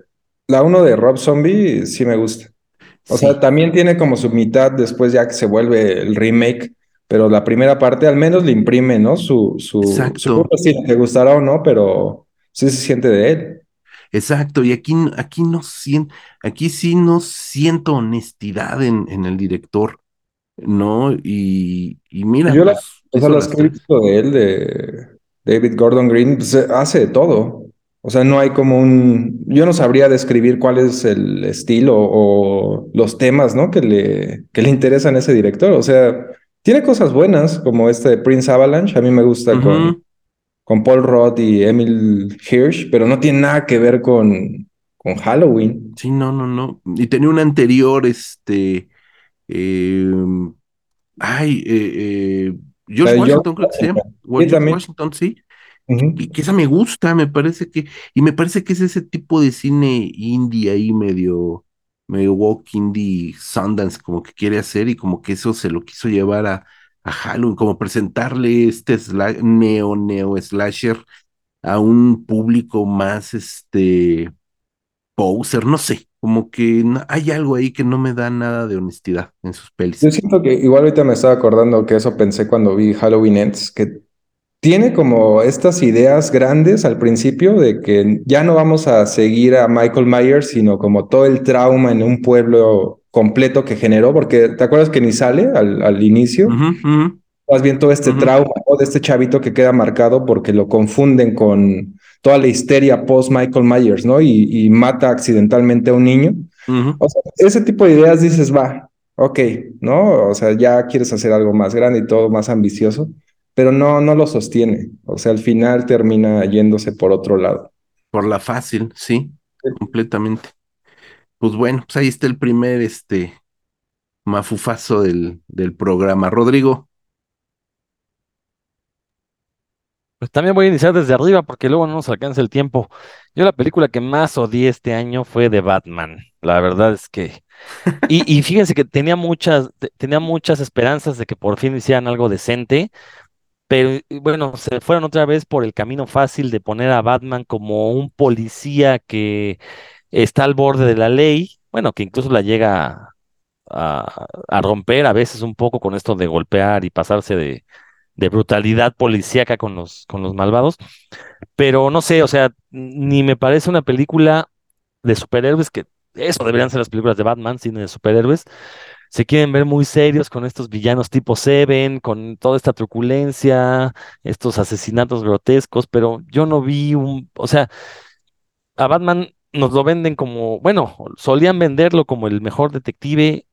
la uno de Rob Zombie sí me gusta. O sea, también tiene como su mitad después ya que se vuelve el remake, pero la primera parte al menos le imprime, ¿no? Su, su, exacto, estilo, te gustará o no, pero sí se siente de él. Exacto. Y aquí, aquí no siento, aquí sí no siento honestidad en, en el director, ¿no? Y, y mira, Yo la, pues o sea, hizo las las que he visto de él, de David Gordon Green, pues, eh, hace de todo. O sea, no hay como un, yo no sabría describir cuál es el estilo o los temas, ¿no? Que le, que le interesan a ese director. O sea, tiene cosas buenas, como este de Prince Avalanche, a mí me gusta con Paul Rudd y Emil Hirsch, pero no tiene nada que ver con, con Halloween. Sí, no, no, no. Y tenía un anterior, este, eh, ay, eh, eh, George Washington, creo que se llama. George también. Washington, sí. que- que esa me gusta, me parece que, y me parece que es ese tipo de cine indie ahí medio, medio walk indie Sundance, como que quiere hacer y como que eso se lo quiso llevar a, a Halloween, como presentarle este neo, neo slasher a un público más, este, poser, no sé, como que hay algo ahí que no me da nada de honestidad en sus pelis. Yo siento que igual ahorita me estaba acordando que eso pensé cuando vi Halloween Ends, que tiene como estas ideas grandes al principio de que ya no vamos a seguir a Michael Myers, sino como todo el trauma en un pueblo completo que generó, porque te acuerdas que ni sale al, al inicio, más bien todo este trauma ¿no? de este chavito que queda marcado porque lo confunden con toda la histeria post Michael Myers, ¿no? Y, y mata accidentalmente a un niño. O sea, ese tipo de ideas dices, va, ok, ¿no? O sea, ya quieres hacer algo más grande y todo más ambicioso, pero no, no lo sostiene. O sea, al final termina yéndose por otro lado. Por la fácil, sí. completamente. Pues bueno, pues ahí está el primer este mafufazo del, del programa. Rodrigo, Pues también voy a iniciar desde arriba porque luego no nos alcanza el tiempo. Yo la película que más odié este año fue de Batman. La verdad es que... Y, y fíjense que tenía muchas, te- tenía muchas esperanzas de que por fin hicieran algo decente, pero bueno, se fueron otra vez por el camino fácil de poner a Batman como un policía que está al borde de la ley, bueno, que incluso la llega a, romper a veces un poco con esto de golpear y pasarse de, de brutalidad policíaca con los, con los malvados. Pero no sé, o sea, ni me parece una película de superhéroes que eso deberían ser las películas de Batman, cine de superhéroes. Se quieren ver muy serios con estos villanos tipo Seven, con toda esta truculencia, estos asesinatos grotescos, pero yo no vi un, o sea, a Batman nos lo venden como, bueno, solían venderlo como el mejor detective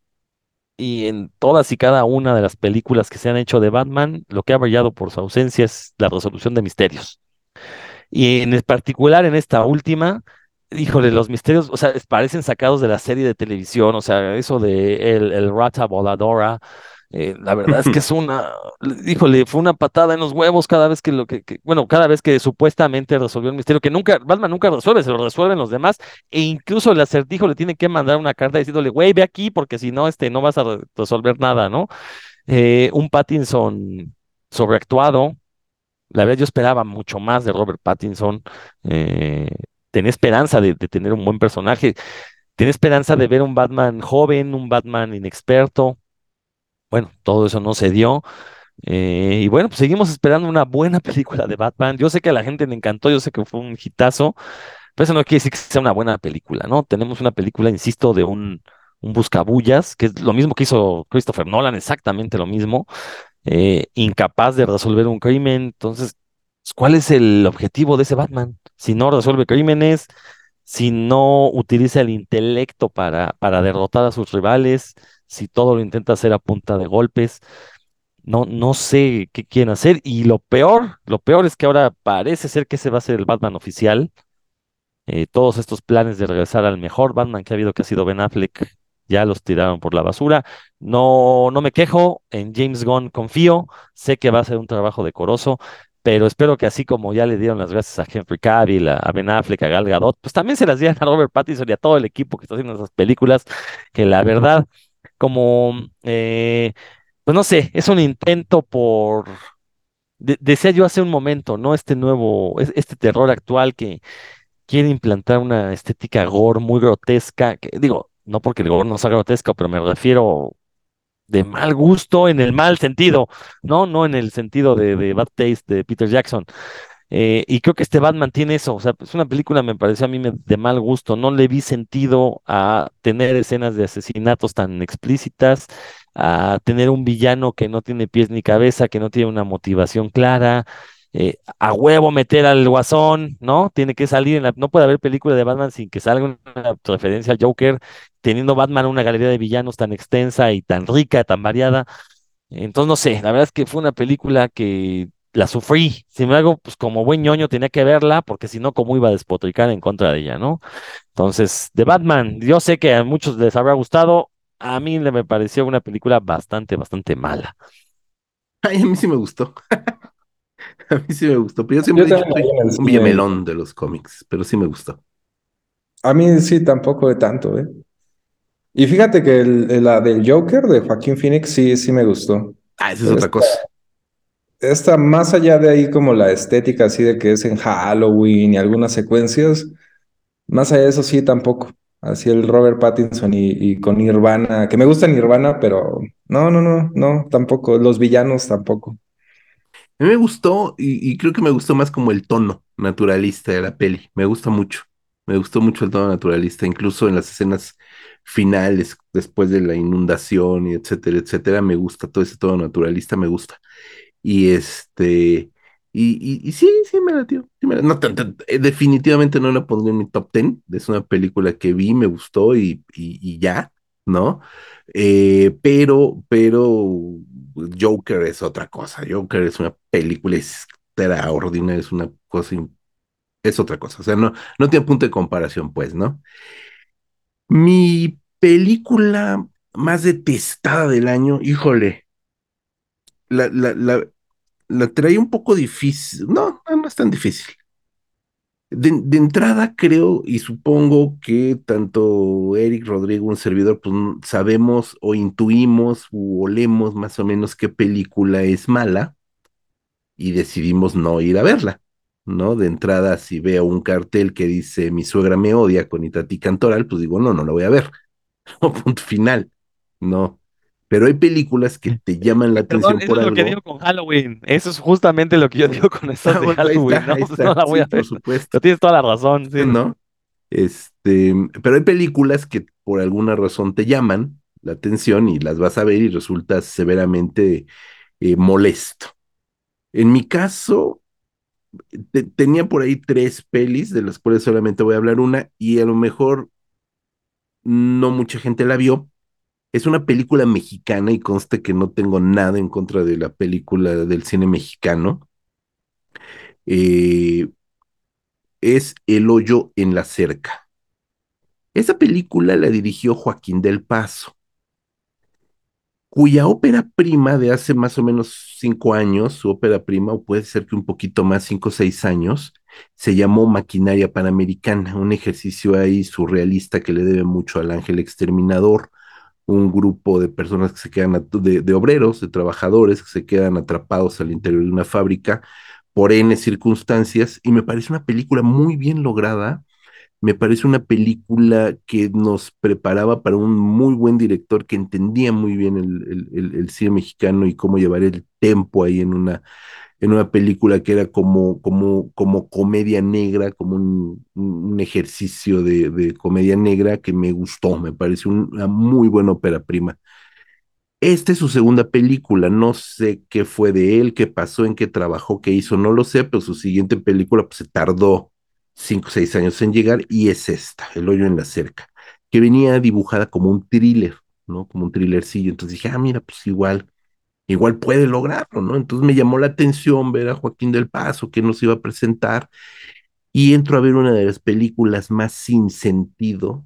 y en todas y cada una de las películas que se han hecho de Batman, lo que ha brillado por su ausencia es la resolución de misterios. Y en particular en esta última, híjole, los misterios, o sea, parecen sacados de la serie de televisión, o sea, eso de el, el Rata Voladora, eh, la verdad es que es una, híjole, fue una patada en los huevos cada vez que lo que, que- bueno, cada vez que supuestamente resolvió el misterio, que nunca, Batman nunca resuelve, se lo resuelven los demás, e incluso el acertijo le tiene que mandar una carta diciéndole, güey, ve aquí, porque si no, este, no vas a re- resolver nada, ¿no? Eh, un Pattinson sobreactuado la verdad, yo esperaba mucho más de Robert Pattinson. eh, tenía esperanza de, de tener un buen personaje. Tenía esperanza de ver un Batman joven, un Batman inexperto. Bueno, todo eso no se dio. eh, y bueno, pues seguimos esperando una buena película de Batman. Yo sé que a la gente le encantó, yo sé que fue un hitazo, pero eso no quiere decir que sea una buena película, ¿no? Tenemos una película, insisto, de un, un buscabullas, que es lo mismo que hizo Christopher Nolan, exactamente lo mismo eh, incapaz de resolver un crimen. Entonces, pues, ¿cuál es el objetivo de ese Batman? Si no resuelve crímenes, si no utiliza el intelecto para, para derrotar a sus rivales, si todo lo intenta hacer a punta de golpes, no, no sé qué quieren hacer. Y lo peor, lo peor es que ahora parece ser que ese va a ser el Batman oficial eh, todos estos planes de regresar al mejor Batman que ha habido, que ha sido Ben Affleck, ya los tiraron por la basura. No, no me quejo, en James Gunn confío, sé que va a ser un trabajo decoroso, pero espero que así como ya le dieron las gracias a Henry Cavill, a, Ben Affleck, a Gal Gadot, pues también se las dieran a Robert Pattinson y a todo el equipo que está haciendo esas películas, que la verdad, como, eh, pues no sé, es un intento por... de- decía yo hace un momento, ¿no? Este nuevo, es- este terror actual que, quiere implantar una estética gore muy grotesca, que digo, no porque el gore no sea grotesco, pero me refiero de mal gusto en el mal sentido, no, no en el sentido de, de bad taste de Peter Jackson. Eh, y creo que este Batman tiene eso, o sea, es una película, me pareció a mí de mal gusto, no le vi sentido a tener escenas de asesinatos tan explícitas, a tener un villano que no tiene pies ni cabeza, que no tiene una motivación clara, eh, a huevo meter al guasón, ¿no? Tiene que salir en la, no puede haber película de Batman sin que salga una referencia al Joker, teniendo Batman una galería de villanos tan extensa y tan rica, tan variada. Entonces, no sé, la verdad es que fue una película que la sufrí. Sin embargo, pues como buen ñoño tenía que verla, porque si no, ¿cómo iba a despotricar en contra de ella, no? Entonces, de Batman, yo sé que a muchos les habrá gustado, a mí le me pareció una película bastante, bastante mala. ay, a mí sí me gustó. A mí sí me gustó. Pero yo Yo siempre he dicho soy un villamelón de los cómics, pero sí me gustó. A mí sí, tampoco de tanto, ¿eh? Y fíjate que el- la del Joker de Joaquín Phoenix sí, sí me gustó. Ah, esa es Pero otra esta, cosa. esta, más allá de ahí como la estética así de que es en Halloween y algunas secuencias, más allá de eso sí tampoco. Así el Robert Pattinson y, y con Nirvana, que me gusta Nirvana, pero no, no, no, no, tampoco. Los villanos tampoco. A mí me gustó y, y creo que me gustó más como el tono naturalista de la peli. Me gusta mucho. Me gustó mucho el tono naturalista, incluso en las escenas finales, después de la inundación y etcétera, etcétera. Me gusta todo ese tono naturalista, me gusta. Y este, y, y, sí, sí me latió. Sí eh, definitivamente no la pondría en mi top ten. Es una película que vi, me gustó y, y, y ya, ¿no? Eh, pero, pero Joker es otra cosa. Joker es una película extraordinaria, es una cosa es otra cosa. O sea, no, no tiene punto de comparación, pues, ¿no? Mi película más detestada del año, híjole, la, la, la, la traía un poco difícil. No, no es tan difícil. De, de, entrada creo y supongo que tanto Eric Rodrigo, un servidor, pues sabemos o intuimos o olemos más o menos qué película es mala y decidimos no ir a verla, ¿no? De entrada, si veo un cartel que dice mi suegra me odia con Itati Cantoral, pues digo, no, no la voy a ver. punto final, no. Pero hay películas que te llaman la Perdón, atención eso por es algo. lo que digo con Halloween. Eso es justamente lo que yo digo con estas Ah, de bueno, ahí Halloween. está, no, ahí está. no la voy Sí, a por ver. supuesto. Pero tienes toda la razón, sí. ¿no? Este, pero hay películas que por alguna razón te llaman la atención y las vas a ver y resultas severamente eh, molesto. En mi caso, te- tenía por ahí tres pelis, de las cuales solamente voy a hablar una, y a lo mejor no mucha gente la vio. Es una película mexicana y conste que no tengo nada en contra de la película del cine mexicano. Eh, es El hoyo en la cerca. Esa película la dirigió Joaquín del Pazo, cuya ópera prima de hace más o menos cinco años, su ópera prima, o puede ser que un poquito más, cinco o seis años, se llamó Maquinaria Panamericana, un ejercicio ahí surrealista que le debe mucho al Ángel Exterminador, un grupo de personas que se quedan, de, de obreros, de trabajadores que se quedan atrapados al interior de una fábrica por N circunstancias, y me parece una película muy bien lograda. Me parece una película que nos preparaba para un muy buen director que entendía muy bien el, el, el, el cine mexicano y cómo llevar el tempo ahí en una, en una película que era como, como, como comedia negra, como un, un ejercicio de, de, comedia negra que me gustó, me pareció una muy buena ópera prima. Esta es su segunda película, no sé qué fue de él, qué pasó, en qué trabajó, qué hizo, no lo sé, pero su siguiente película pues, se tardó cinco o seis años en llegar y es esta, El hoyo en la cerca, que venía dibujada como un thriller, ¿no? Como un thrillercillo. Entonces dije, ah, mira, pues igual, igual puede lograrlo, ¿no? Entonces me llamó la atención ver a Joaquín del Paso, que nos iba a presentar, y entro a ver una de las películas más sin sentido,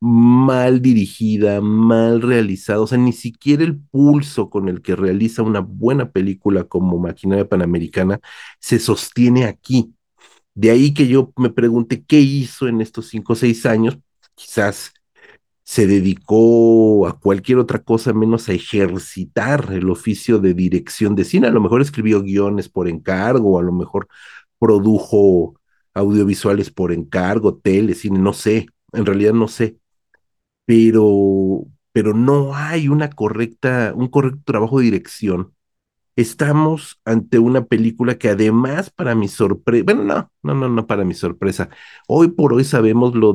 mal dirigida, mal realizada, o sea, ni siquiera el pulso con el que realiza una buena película como Maquinaria Panamericana se sostiene aquí. De ahí que yo me pregunté qué hizo en estos cinco o seis años, quizás se dedicó a cualquier otra cosa menos a ejercitar el oficio de dirección de cine. A lo mejor escribió guiones por encargo, a lo mejor produjo audiovisuales por encargo, tele, cine, no sé, en realidad no sé, pero, pero no hay una correcta, un correcto trabajo de dirección. Estamos ante una película que además para mi sorpresa, bueno, no, no, no, no para mi sorpresa, hoy por hoy sabemos lo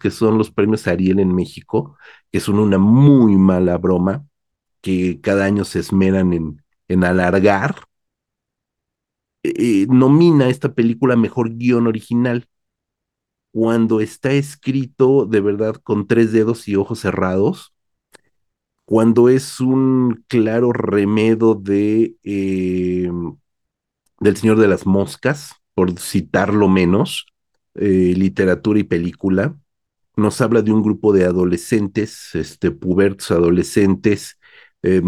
que son los premios Ariel en México, que son una muy mala broma, que cada año se esmeran en, en alargar. Eh, nomina esta película mejor guion original cuando está escrito de verdad con tres dedos y ojos cerrados cuando es un claro remedo de eh, del Señor de las Moscas, por citarlo menos, eh, literatura y película, nos habla de un grupo de adolescentes, este, pubertos adolescentes, eh,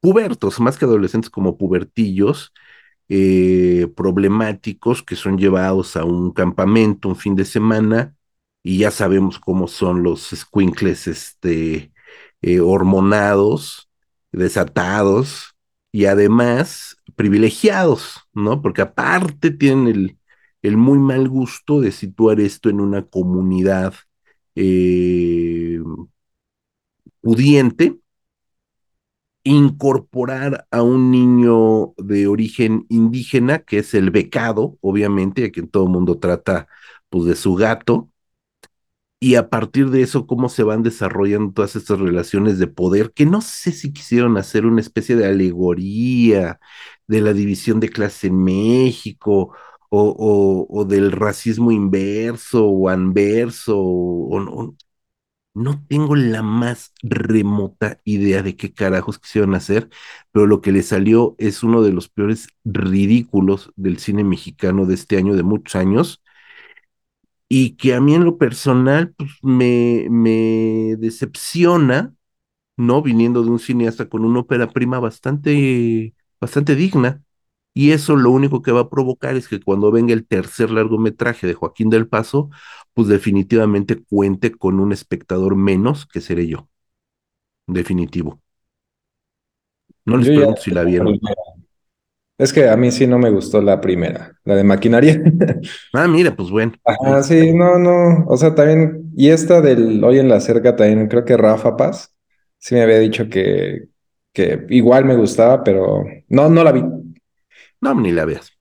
pubertos, más que adolescentes como pubertillos, eh, problemáticos que son llevados a un campamento un fin de semana y ya sabemos cómo son los squinkles, este, eh, hormonados, desatados y además privilegiados, ¿no? Porque aparte tienen el, el muy mal gusto de situar esto en una comunidad eh, pudiente, incorporar a un niño de origen indígena, que es el becado, obviamente, a quien todo el mundo trata pues de su gato, y a partir de eso, cómo se van desarrollando todas estas relaciones de poder, que no sé si quisieron hacer una especie de alegoría de la división de clase en México, o, o, o del racismo inverso o anverso, o, o, No tengo la más remota idea de qué carajos quisieron hacer, pero lo que le salió es uno de los peores ridículos del cine mexicano de este año, de muchos años, y que a mí en lo personal pues, me, me decepciona, ¿no? Viniendo de un cineasta con una ópera prima bastante, bastante digna. Y eso lo único que va a provocar es que cuando venga el tercer largometraje de Joaquín del Paso, pues definitivamente cuente con un espectador menos que seré yo. Definitivo. No les Yo pregunto si la vieron. Es que a mí sí no me gustó la primera, la de maquinaria. Ah, mira, pues bueno. Ajá, sí, no, no. O sea, también, y esta del Hoy en la Cerca también, creo que Rafa Paz sí me había dicho que, que igual me gustaba, pero no, no la vi. No, ni la veas.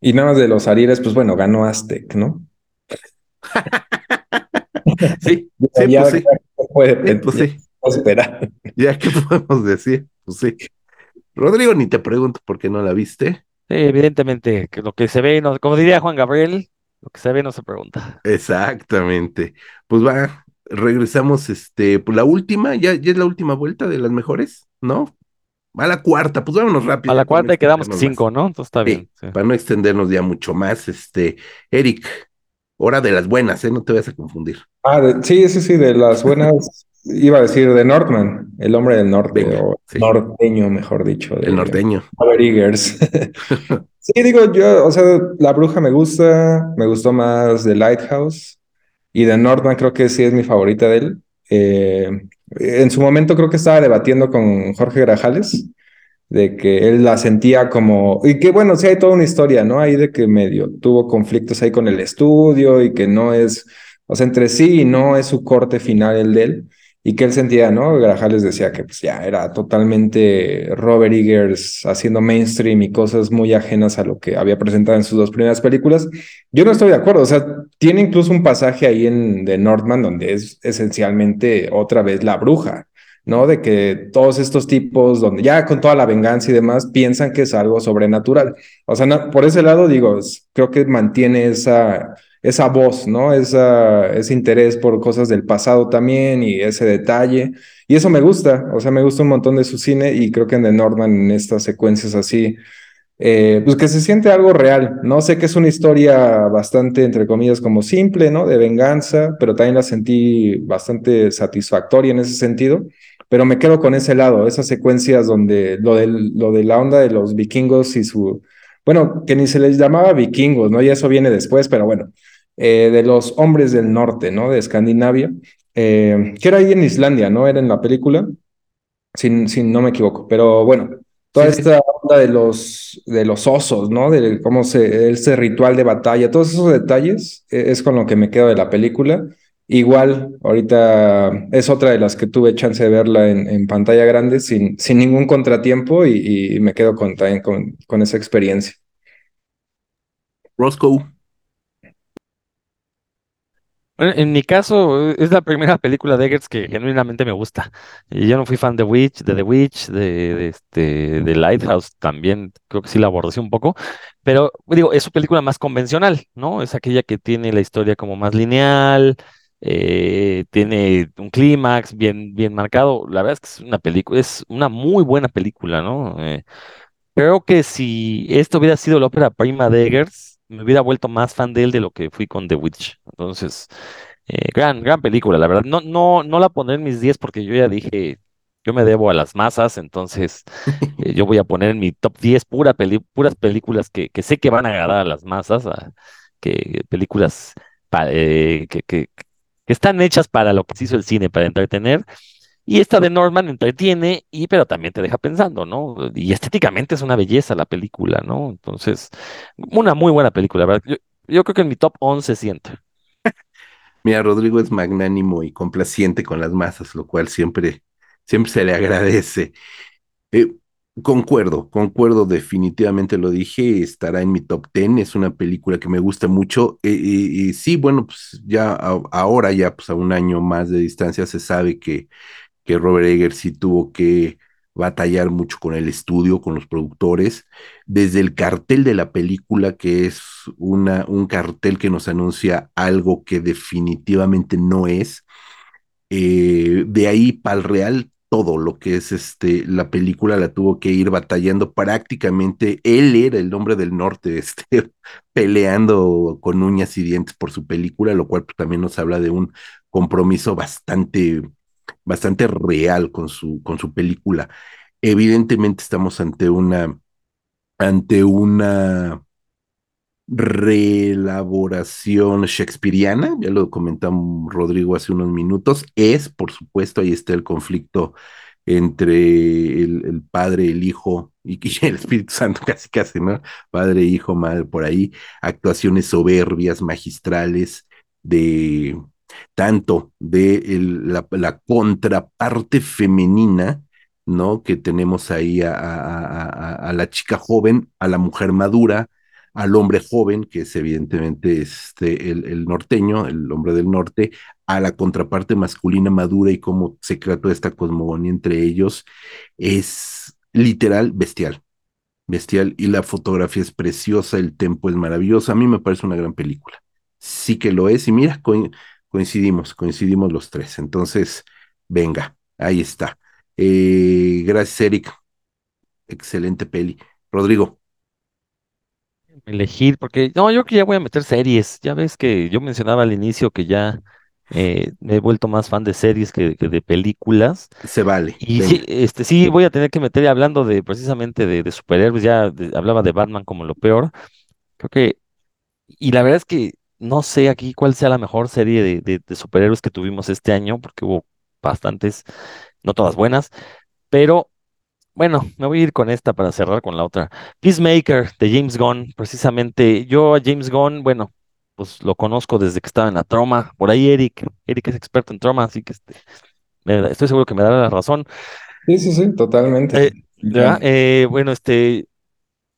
Y nada más de los Arieles, pues bueno, ganó Aztec, ¿no? Sí, Ya, sí, ya- pues sí. ya puede Sí, pues sí. esperar. Ya que podemos decir, pues sí. Rodrigo, ni te pregunto por qué no la viste. Sí, evidentemente, que lo que se ve, no, como diría Juan Gabriel, lo que se ve no se pregunta. Exactamente. Pues va, regresamos, este, pues la última, ya, ya es la última vuelta de las mejores, ¿no? Va la cuarta, pues vámonos rápido. A la no cuarta y quedamos extendernos cinco, ¿no? Entonces está. Sí, bien. sí. para no extendernos ya mucho más, este, Eric, hora de las buenas, ¿eh? No te vayas a confundir. Ah, de- sí, sí, sí, de las buenas, iba a decir de Northman, el hombre del norte, Venga, o sí. norteño, mejor dicho, de El norteño. Robert Eggers. Sí, digo, yo, o sea, La Bruja me gusta, me gustó más de Lighthouse y de Northman creo que sí es mi favorita de él. Eh, en su momento creo que estaba debatiendo con Jorge Grajales de que él la sentía como, y que bueno, sí hay toda una historia, ¿no? Ahí de que medio tuvo conflictos ahí con el estudio y que no es, o sea, entre sí y no es su corte final el de él, y que él sentía, ¿no? Grajales decía que pues ya era totalmente Robert Eggers haciendo mainstream y cosas muy ajenas a lo que había presentado en sus dos primeras películas. Yo no estoy de acuerdo, o sea, tiene incluso un pasaje ahí en The Northman donde es esencialmente otra vez la bruja. ¿no? De que todos estos tipos, donde ya con toda la venganza y demás, piensan que es algo sobrenatural. O sea, por ese lado, digo, creo que mantiene esa, esa voz, ¿no? Ese interés por cosas del pasado también y ese detalle. Y eso me gusta, o sea, me gusta un montón de su cine y creo que en The Northman, en estas secuencias así, eh, pues que se siente algo real, ¿no? Sé que es una historia bastante, entre comillas, como simple, ¿no? De venganza, pero también la sentí bastante satisfactoria en ese sentido, pero me quedo con ese lado, esas secuencias donde lo, del, lo de la onda de los vikingos y su, bueno, que ni se les llamaba vikingos, ¿no? Y eso viene después, pero bueno, eh, de los hombres del norte, ¿no? De Escandinavia, eh, que era ahí en Islandia, ¿no? Era en la película, si, si no me equivoco, pero bueno toda Sí, sí. esta onda de los, de los osos, ¿no? De cómo se, ese ritual de batalla, todos esos detalles eh, es con lo que me quedo de la película. Igual, ahorita es otra de las que tuve chance de verla en, en pantalla grande sin, sin ningún contratiempo y, y me quedo con, también con, con esa experiencia. Roscoe. Bueno, en mi caso, es la primera película de Eggers que genuinamente me gusta. Y yo no fui fan de Witch, de The Witch, de, de este, Lighthouse también, creo que sí la abordé un poco. Pero digo, es su película más convencional, ¿no? Es aquella que tiene la historia como más lineal, eh, tiene un clímax bien, bien marcado. La verdad es que es una película, es una muy buena película, ¿no? Eh, Creo que si esto hubiera sido la ópera prima de Eggers, me hubiera vuelto más fan de él de lo que fui con The Witch. Entonces, eh, gran, gran película, la verdad. No, no, no la pondré en mis 10 porque yo ya dije, yo me debo a las masas, entonces eh, yo voy a poner en mi top 10 pura peli- puras películas que, que sé que van a agradar a las masas, que películas eh, que, que, que están hechas para lo que se hizo el cine, para entretener. Y esta de Norman entretiene, y pero también te deja pensando, ¿no? Y estéticamente es una belleza la película, ¿no? Entonces, una muy buena película, ¿verdad? Yo, creo que en mi top 11 siento. Mira, Rodrigo es magnánimo y complaciente con las masas, lo cual siempre, siempre se le agradece. Eh, concuerdo, concuerdo, definitivamente lo dije, estará en mi top 10, es una película que me gusta mucho. eh, y, y sí, bueno, pues ya ahora, ya pues a un año más de distancia, se sabe que, que Robert Eggers sí tuvo que batallar mucho con el estudio, con los productores, desde el cartel de la película, que es una, un cartel que nos anuncia algo que definitivamente no es Eh, de ahí para el real, todo lo que es este, la película la tuvo que ir batallando prácticamente. Él era el hombre del norte, este, peleando con uñas y dientes por su película, lo cual pues, también nos habla de un compromiso bastante, bastante real con su, con su película. Evidentemente estamos ante una, ante una reelaboración shakespeariana, ya lo comentamos Rodrigo hace unos minutos, es, por supuesto, ahí está el conflicto entre el, el Padre, el Hijo y, y, el Espíritu Santo, casi casi, ¿no? Padre, Hijo, Madre, por ahí, actuaciones soberbias, magistrales, de tanto de la, la, contraparte femenina, ¿no? Que tenemos ahí a, la chica joven, a la mujer madura, al hombre joven, que es evidentemente este, el, el, norteño, el hombre del norte, a la contraparte masculina madura y cómo se crea toda esta cosmogonía entre ellos, es literal bestial, bestial, y la fotografía es preciosa, el tempo es maravilloso, a mí me parece una gran película, sí que lo es, y mira, coincidimos, coincidimos los tres, entonces, venga, ahí está. Eh, gracias, Eric, excelente peli. Rodrigo elegir, porque no, yo que ya voy a meter series. Ya ves que yo mencionaba al inicio que ya eh, me he vuelto más fan de series que, que de películas. Se vale. Y sí, este, sí, voy a tener que meter, hablando de precisamente de, de superhéroes, ya de, hablaba de Batman como lo peor. Creo que, y la verdad es que no sé aquí cuál sea la mejor serie de, de, de superhéroes que tuvimos este año, porque hubo bastantes, no todas buenas, pero bueno, me voy a ir con esta para cerrar con la otra. Peacemaker de James Gunn, precisamente. Yo a James Gunn, bueno, pues lo conozco desde que estaba en la troma. Por ahí Eric, Eric es experto en troma, así que este, estoy seguro que me dará la razón. Sí, sí, sí, totalmente. Eh, eh, bueno, este,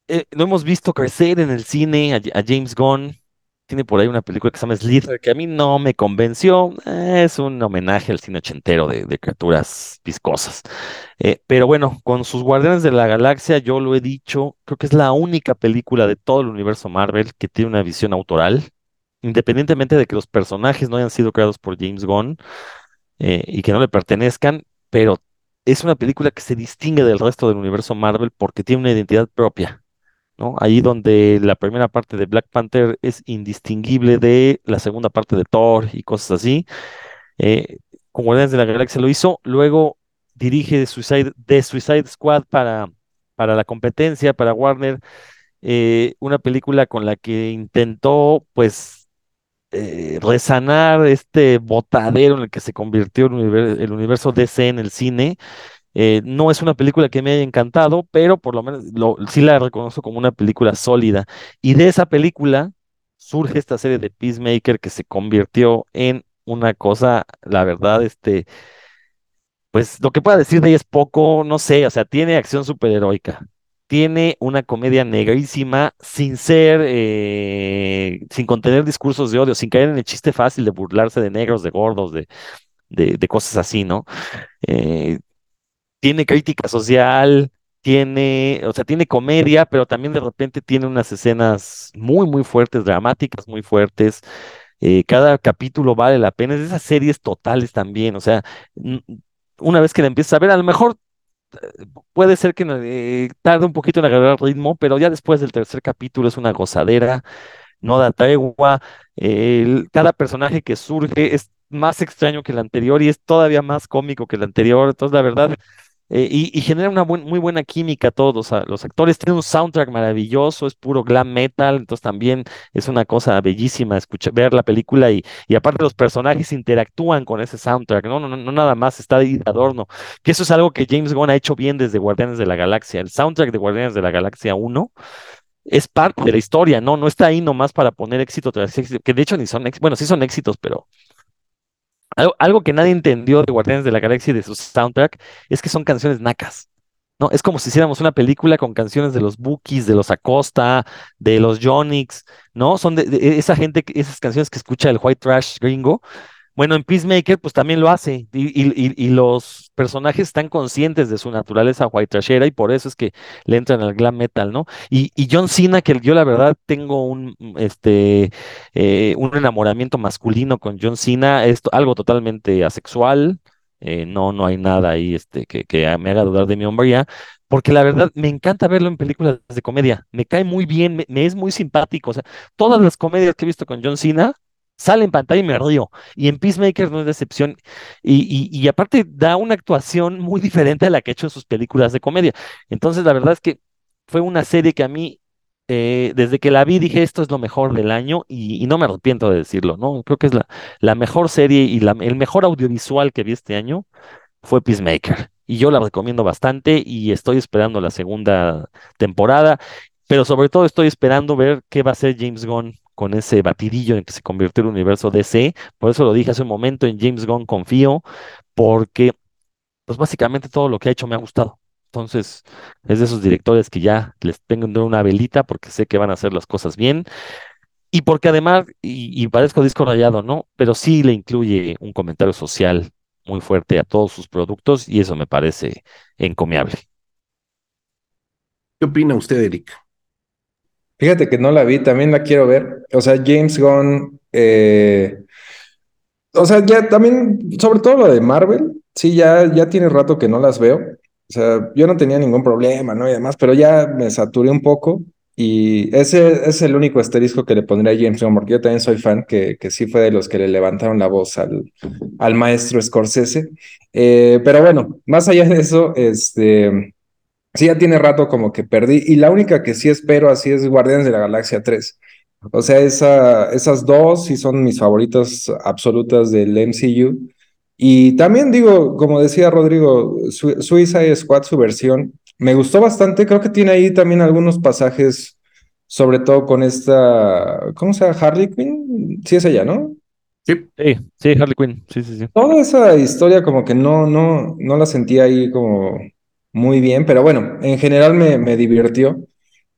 eh, lo hemos visto crecer en el cine a, a James Gunn tiene por ahí una película que se llama Slither, que a mí no me convenció. es un homenaje al cine ochentero de, criaturas viscosas. Eh, pero bueno, con sus Guardianes de la Galaxia, yo lo he dicho, creo que es la única película de todo el universo Marvel que tiene una visión autoral, independientemente de que los personajes no hayan sido creados por James Gunn eh, y que no le pertenezcan, pero es una película que se distingue del resto del universo Marvel porque tiene una identidad propia ¿no? Ahí donde la primera parte de Black Panther es indistinguible de la segunda parte de Thor y cosas así. Eh, con Guardianes de la Galaxia lo hizo, luego dirige The Suicide Squad para, para la competencia, para Warner, eh, una película con la que intentó, pues, eh, resanar este botadero en el que se convirtió el el universo DC en el cine eh, no es una película que me haya encantado, pero por lo menos sí la reconozco como una película sólida. Y de esa película surge esta serie de Peacemaker que se convirtió en una cosa, la verdad, este, pues lo que pueda decir de ella es poco, no sé, o sea, tiene acción superheroica, tiene una comedia negrísima sin ser, eh, sin contener discursos de odio, sin caer en el chiste fácil de burlarse de negros, de gordos, de, de, de cosas así, ¿no? Eh, tiene crítica social, tiene, o sea, tiene comedia, pero también de repente tiene unas escenas muy, muy fuertes, dramáticas, muy fuertes. Eh, cada capítulo vale la pena, esas series totales también, o sea, una vez que la empiezas a ver, a lo mejor eh, puede ser que eh, tarde un poquito en agarrar ritmo, pero ya después del tercer capítulo es una gozadera, no da tregua, cada personaje que surge es más extraño que el anterior y es todavía más cómico que el anterior, entonces la verdad eh, y, genera una muy buena química todos. los actores tienen un soundtrack maravilloso, es puro glam metal, entonces también es una cosa bellísima escuchar, ver la película y, y aparte los personajes interactúan con ese soundtrack, ¿no? No, no, no nada más está ahí de adorno, que eso es algo que James Gunn ha hecho bien desde Guardianes de la Galaxia. El soundtrack de Guardianes de la Galaxia 1 es parte de la historia, ¿no? No está ahí nomás para poner éxito tras éxito, que de hecho ni son bueno, sí son éxitos, pero algo, que nadie entendió de Guardianes de la Galaxia y de su soundtrack es que son canciones nacas. ¿no? Es como si hiciéramos una película con canciones de los Bookies, de los Acosta, de los Jonix, ¿no? Son de, esa gente, esas canciones que escucha el white trash gringo, Bueno, en Peacemaker, pues también lo hace. Y, los personajes están conscientes de su naturaleza white trashera y por eso es que le entran al glam metal, ¿no? Y, y John Cena, que yo la verdad tengo un, mm, este, eh, un enamoramiento masculino con John Cena, es algo totalmente asexual. eh, no, no hay nada ahí este, que, que me haga dudar de mi hombría. Porque la verdad me encanta verlo en películas de comedia. Me cae muy bien, me, me es muy simpático. O sea, todas las comedias que he visto con John Cena sale en pantalla y me río. Y en Peacemaker no es decepción. Y, y, y aparte da una actuación muy diferente a la que ha hecho en sus películas de comedia. Entonces, la verdad es que fue una serie que a mí, eh, desde que la vi, dije, esto es lo mejor del año y, no me arrepiento de decirlo, ¿no? Creo que es la, la mejor serie y la- el mejor audiovisual que vi este año fue Peacemaker. Y yo la recomiendo bastante y estoy esperando la segunda temporada, pero sobre todo estoy esperando ver qué va a hacer James Gunn con ese batidillo en que se convirtió el universo DC. Por eso lo dije hace un momento, en James Gunn confío, porque pues básicamente todo lo que ha hecho me ha gustado. Entonces, es de esos directores que ya les tengo una velita porque sé que van a hacer las cosas bien y porque además, y, y parezco disco rayado, ¿no? Pero sí le incluye un comentario social muy fuerte a todos sus productos y eso me parece encomiable. ¿Qué opina usted, Eric? Fíjate que no la vi, también la quiero ver. O sea, James Gunn, eh, o sea, ya también, sobre todo lo de Marvel, sí, ya, ya tiene rato que no las veo. O sea, yo no tenía ningún problema, ¿no? Y además, pero ya me saturé un poco y ese es el único asterisco que le pondría a James Gunn, porque yo también soy fan, que, que sí fue de los que le levantaron la voz al, al maestro Scorsese. Eh, pero bueno, más allá de eso, este... Sí, ya tiene rato como que perdí. Y la única que sí espero así es Guardianes de la Galaxia 3. O sea, esa, esas dos sí son mis favoritas absolutas del MCU. Y también digo, como decía Rodrigo, Su- Suicide Squad, su versión, me gustó bastante. Creo que tiene ahí también algunos pasajes, sobre todo con esta, ¿cómo se llama? Harley Quinn. Sí, es ella, ¿no? Sí. Sí, sí, Harley Quinn, sí, sí, sí. Toda esa historia como que no, no, no la sentí ahí como muy bien, pero bueno, en general me, me divirtió.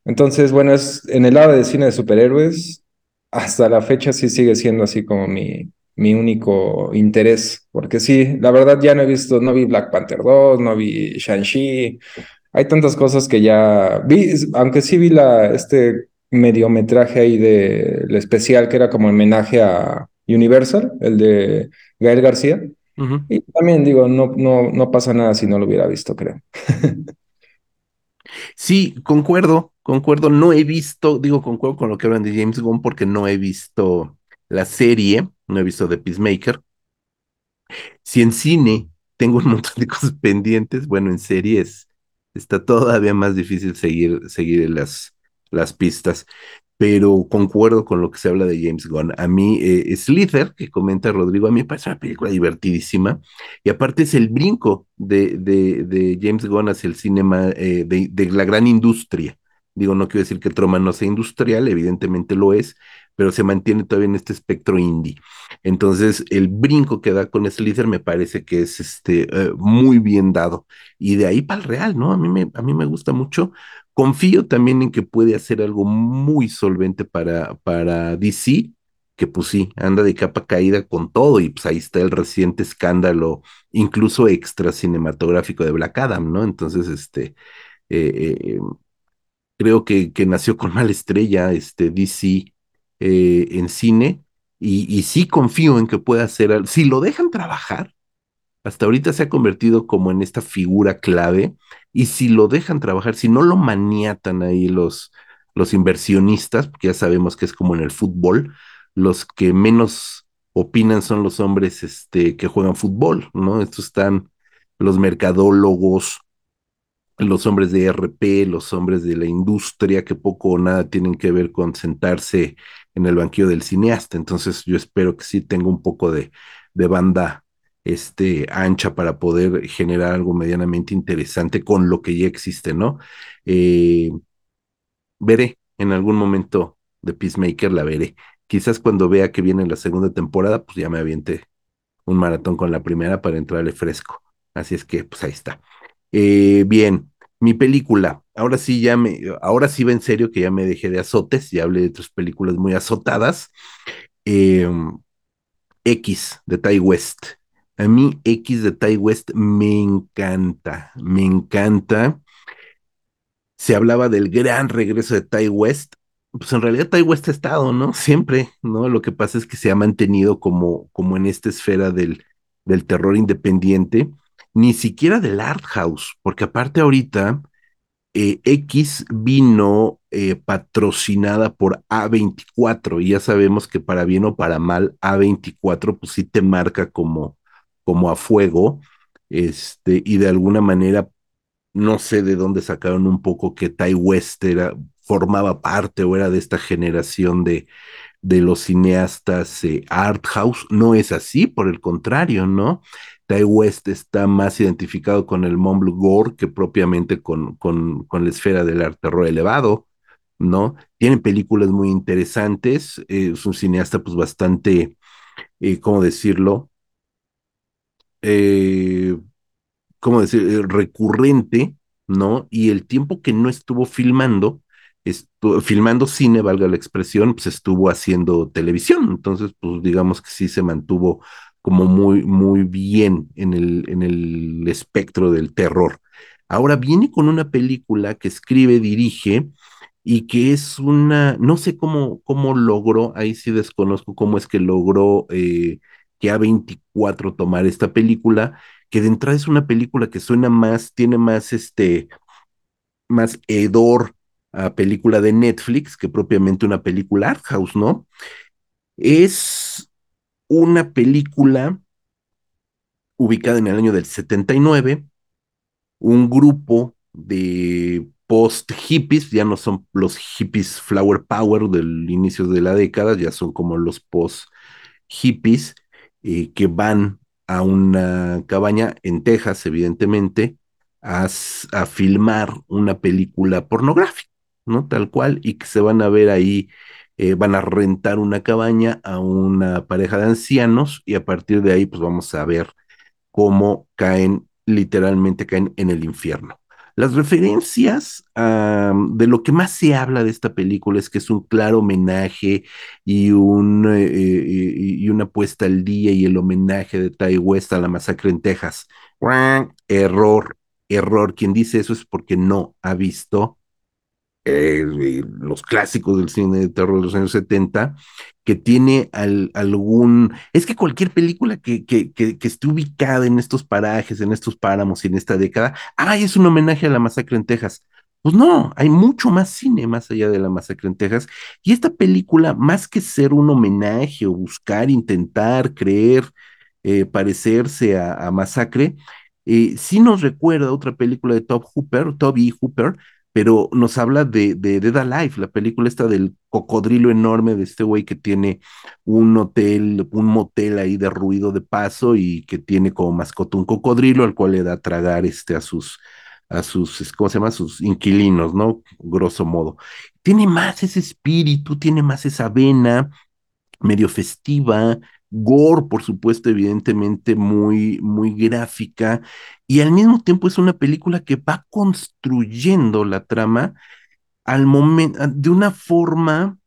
Entonces, bueno, es en el lado de cine de superhéroes, hasta la fecha sí sigue siendo así como mi, mi único interés, porque sí, la verdad ya no he visto, no vi Black Panther 2, no vi Shang-Chi, hay tantas cosas que ya vi, aunque sí vi la, este mediometraje ahí de especial que era como homenaje a Universal, el de Gael García. Y también digo, no, no, no pasa nada si no lo hubiera visto, creo. Sí, concuerdo, concuerdo. No he visto, digo, concuerdo con lo que hablan de James Gunn porque no he visto la serie, no he visto The Peacemaker. Si en cine tengo un montón de cosas pendientes, bueno, en series está todavía más difícil seguir, seguir las, las pistas, pero concuerdo con lo que se habla de James Gunn. A mí, eh, Slither, que comenta Rodrigo, a mí me parece una película divertidísima, y aparte es el brinco de, de, de James Gunn hacia el cinema eh, de, de la gran industria. Digo, no quiero decir que Troma no sea industrial, evidentemente lo es, pero se mantiene todavía en este espectro indie. Entonces, el brinco que da con Slither me parece que es este, eh, muy bien dado. Y de ahí para el real, ¿no? A mí, me, a mí me gusta mucho. Confío también en que puede hacer algo muy solvente para, para DC, que pues sí, anda de capa caída con todo. Y pues ahí está el reciente escándalo, incluso extra cinematográfico de Black Adam, ¿no? Entonces, este. eh, eh, creo que, que nació con mala estrella este DC eh, en cine y, y sí confío en que pueda hacer, si lo dejan trabajar, hasta ahorita se ha convertido como en esta figura clave y si lo dejan trabajar, si no lo maniatan ahí los, los inversionistas, porque ya sabemos que es como en el fútbol, los que menos opinan son los hombres este, que juegan fútbol, ¿no? Estos están los mercadólogos, los hombres de RP, los hombres de la industria, que poco o nada tienen que ver con sentarse en el banquillo del cineasta. Entonces yo espero que sí tenga un poco de, de banda este, ancha para poder generar algo medianamente interesante con lo que ya existe, ¿no? Eh, veré en algún momento de Peacemaker, la veré. Quizás cuando vea que viene la segunda temporada, pues ya me aviente un maratón con la primera para entrarle fresco. Así es que, pues ahí está. Eh, bien, mi película. Ahora sí ya me, ahora sí va en serio que ya me dejé de azotes, ya hablé de otras películas muy azotadas. Eh, X de Ty West. A mí X de Ty West me encanta, me encanta. Se hablaba del gran regreso de Ty West. Pues en realidad Ty West ha estado, ¿no? Siempre, ¿no? Lo que pasa es que se ha mantenido como, como en esta esfera del, del terror independiente, ni siquiera del art house, porque aparte ahorita eh, X vino eh, patrocinada por A24 y ya sabemos que para bien o para mal A24 pues sí te marca como, como a fuego este, y de alguna manera no sé de dónde sacaron un poco que Ty West era, formaba parte o era de esta generación de, de los cineastas eh, art house. No es así, por el contrario, ¿no? Ty West está más identificado con el mumble gore que propiamente con, con, con la esfera del arte terror elevado, ¿no? Tiene películas muy interesantes, eh, es un cineasta pues bastante, eh, ¿cómo decirlo? Eh, ¿Cómo decir? Eh, recurrente, ¿no? Y el tiempo que no estuvo filmando, estuvo, filmando cine, valga la expresión, pues estuvo haciendo televisión, entonces pues digamos que sí se mantuvo como muy, muy bien en el, en el espectro del terror. Ahora viene con una película que escribe, dirige y que es una, no sé cómo, cómo logró, ahí sí desconozco cómo es que logró eh, que A24 tomar esta película, que de entrada es una película que suena más, tiene más este, más hedor a película de Netflix que propiamente una película art house, ¿no? Es una película ubicada en el año del 79, un grupo de post hippies, ya no son los hippies flower power del inicio de la década, ya son como los post hippies eh, que van a una cabaña en Texas, evidentemente, a, a, filmar una película pornográfica, ¿no? Tal cual, y que se van a ver ahí eh, van a rentar una cabaña a una pareja de ancianos y a partir de ahí pues vamos a ver cómo caen, literalmente caen en el infierno. Las referencias de lo que más se habla de esta película es que es un claro homenaje y, un, eh, y una puesta al día y el homenaje de Ty West a la masacre en Texas. Error, error. Quien dice eso es porque no ha visto eh, los clásicos del cine de terror de los años 70, que tiene al, algún... Es que cualquier película que, que, que, que, esté ubicada en estos parajes, en estos páramos y en esta década, ¡ay, es un homenaje a la masacre en Texas! Pues no, hay mucho más cine más allá de la masacre en Texas. Y esta película, más que ser un homenaje o buscar, intentar, creer, eh, parecerse a, a Masacre, eh, sí nos recuerda otra película de Toby Hooper, Toby Hooper, pero nos habla de, de Dead Alive, la película esta del cocodrilo enorme de este güey que tiene un hotel, un motel ahí de ruido de paso y que tiene como mascota un cocodrilo al cual le da a tragar este a sus a sus, ¿cómo se llama? Sus inquilinos, ¿no? Grosso modo. Tiene más ese espíritu, tiene más esa vena medio festiva, gore, por supuesto, evidentemente muy, muy gráfica, y al mismo tiempo es una película que va construyendo la trama al de una forma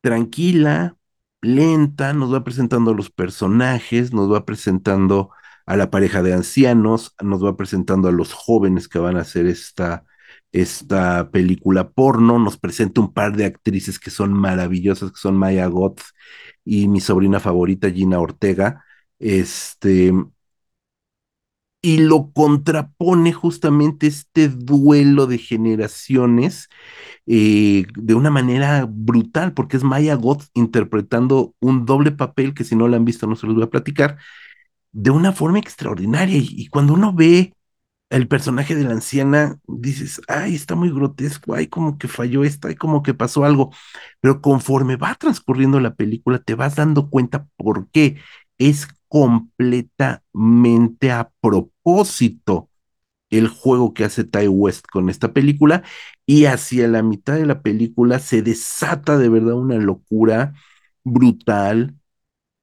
tranquila, lenta, nos va presentando a los personajes, nos va presentando a la pareja de ancianos, nos va presentando a los jóvenes que van a hacer esta, esta película porno, nos presenta un par de actrices que son maravillosas, que son Maya Goth y mi sobrina favorita, Gina Ortega, este, y lo contrapone justamente este duelo de generaciones eh, de una manera brutal, porque es Maya Goth interpretando un doble papel que si no lo han visto no se los voy a platicar, de una forma extraordinaria. Y, y cuando uno ve el personaje de la anciana, dices, ay, está muy grotesco, ay, como que falló esta, ay, como que pasó algo. Pero conforme va transcurriendo la película, te vas dando cuenta por qué es completamente a propósito el juego que hace Ty West con esta película y hacia la mitad de la película se desata de verdad una locura brutal,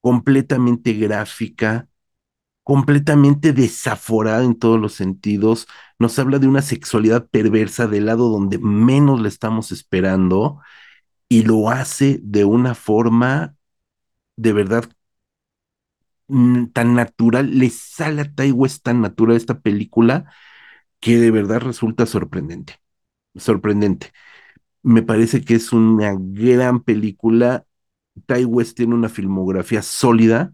completamente gráfica, completamente desaforada en todos los sentidos, nos habla de una sexualidad perversa del lado donde menos le estamos esperando y lo hace de una forma de verdad mm, tan natural, le sale a Ty tan natural esta película que de verdad resulta sorprendente, sorprendente. Me parece que es una gran película. Ty West tiene una filmografía sólida.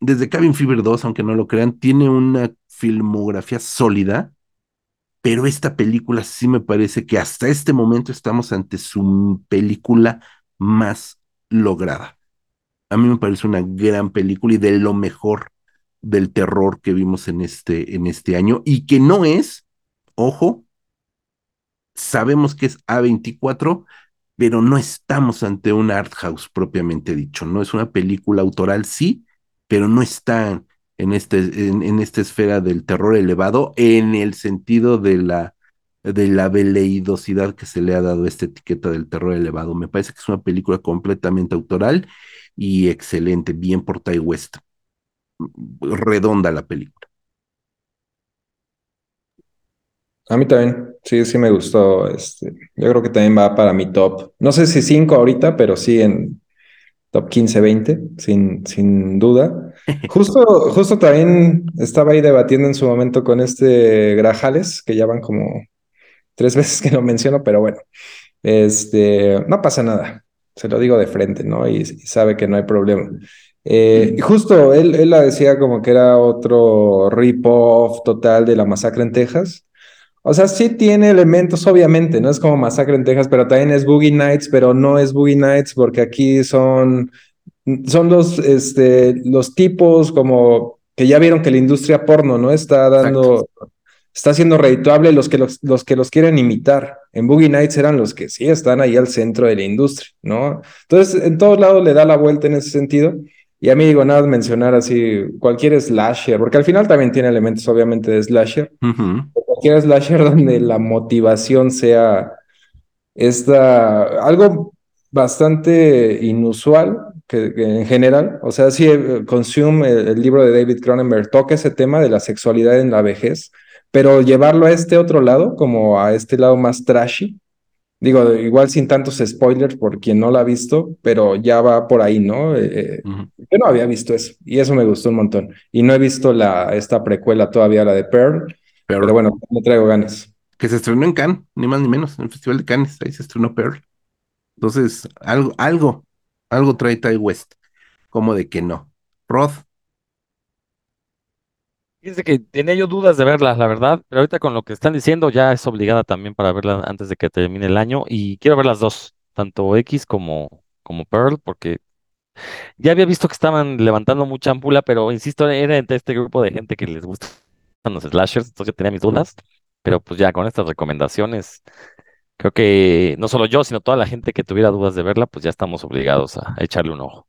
Desde Cabin Fever 2, aunque no lo crean, tiene una filmografía sólida, pero esta película sí me parece que hasta este momento estamos ante su película más lograda. A mí me parece una gran película y de lo mejor del terror que vimos en este, en este año y que no es, ojo, sabemos que es A24, pero no estamos ante un art house propiamente dicho, no es una película autoral, sí, pero no está en, este, en, esta esfera del terror elevado en el sentido de la, de la veleidosidad que se le ha dado a esta etiqueta del terror elevado. Me parece que es una película completamente autoral y excelente, bien por Ty West. Redonda la película. A mí también, sí, sí me gustó. Este, yo creo que también va para mi top. No sé si 5 ahorita, pero sí en top 15, 20, sin, sin duda. Justo, justo también estaba ahí debatiendo en su momento con este Grajales, que ya van como tres veces que lo menciono, pero bueno, este, no pasa nada. Se lo digo de frente, ¿no? Y, y sabe que no hay problema. Eh, justo él, él la decía como que era otro rip-off total de la masacre en Texas. O sea, sí tiene elementos, obviamente, no es como Masacre en Texas, pero también es Boogie Nights, pero no es Boogie Nights porque aquí son, son los, este, los tipos como que ya vieron que la industria porno, ¿no? Está dando, está siendo redituable los que los, los que los quieren imitar. En Boogie Nights eran los que sí están ahí al centro de la industria, ¿no? Entonces, en todos lados le da la vuelta en ese sentido. Y a mí digo, nada, mencionar así cualquier slasher, porque al final también tiene elementos obviamente de slasher. Uh -huh. Cualquier slasher donde la motivación sea esta, algo bastante inusual que, que en general, o sea, si sí, Consume, el, el, libro de David Cronenberg, toca ese tema de la sexualidad en la vejez, pero llevarlo a este otro lado, como a este lado más trashy, Digo, igual sin tantos spoilers por quien no la ha visto, pero ya va por ahí, ¿no? Eh, uh -huh. Yo no había visto eso y eso me gustó un montón. Y no he visto la, esta precuela todavía, la de Pearl, Pearl. pero bueno, me traigo ganas. Que se estrenó en Cannes, ni más ni menos, en el Festival de Cannes, ahí se estrenó Pearl. Entonces, algo, algo, algo trae Ty West, como de que no. Roth. Fíjense que tenía yo dudas de verla, la verdad, pero ahorita con lo que están diciendo ya es obligada también para verla antes de que termine el año y quiero ver las dos, tanto X como, como Pearl, porque ya había visto que estaban levantando mucha ampula, pero insisto, era entre este grupo de gente que les gustan los slashers, entonces yo tenía mis dudas, pero pues ya con estas recomendaciones, creo que no solo yo, sino toda la gente que tuviera dudas de verla, pues ya estamos obligados a echarle un ojo.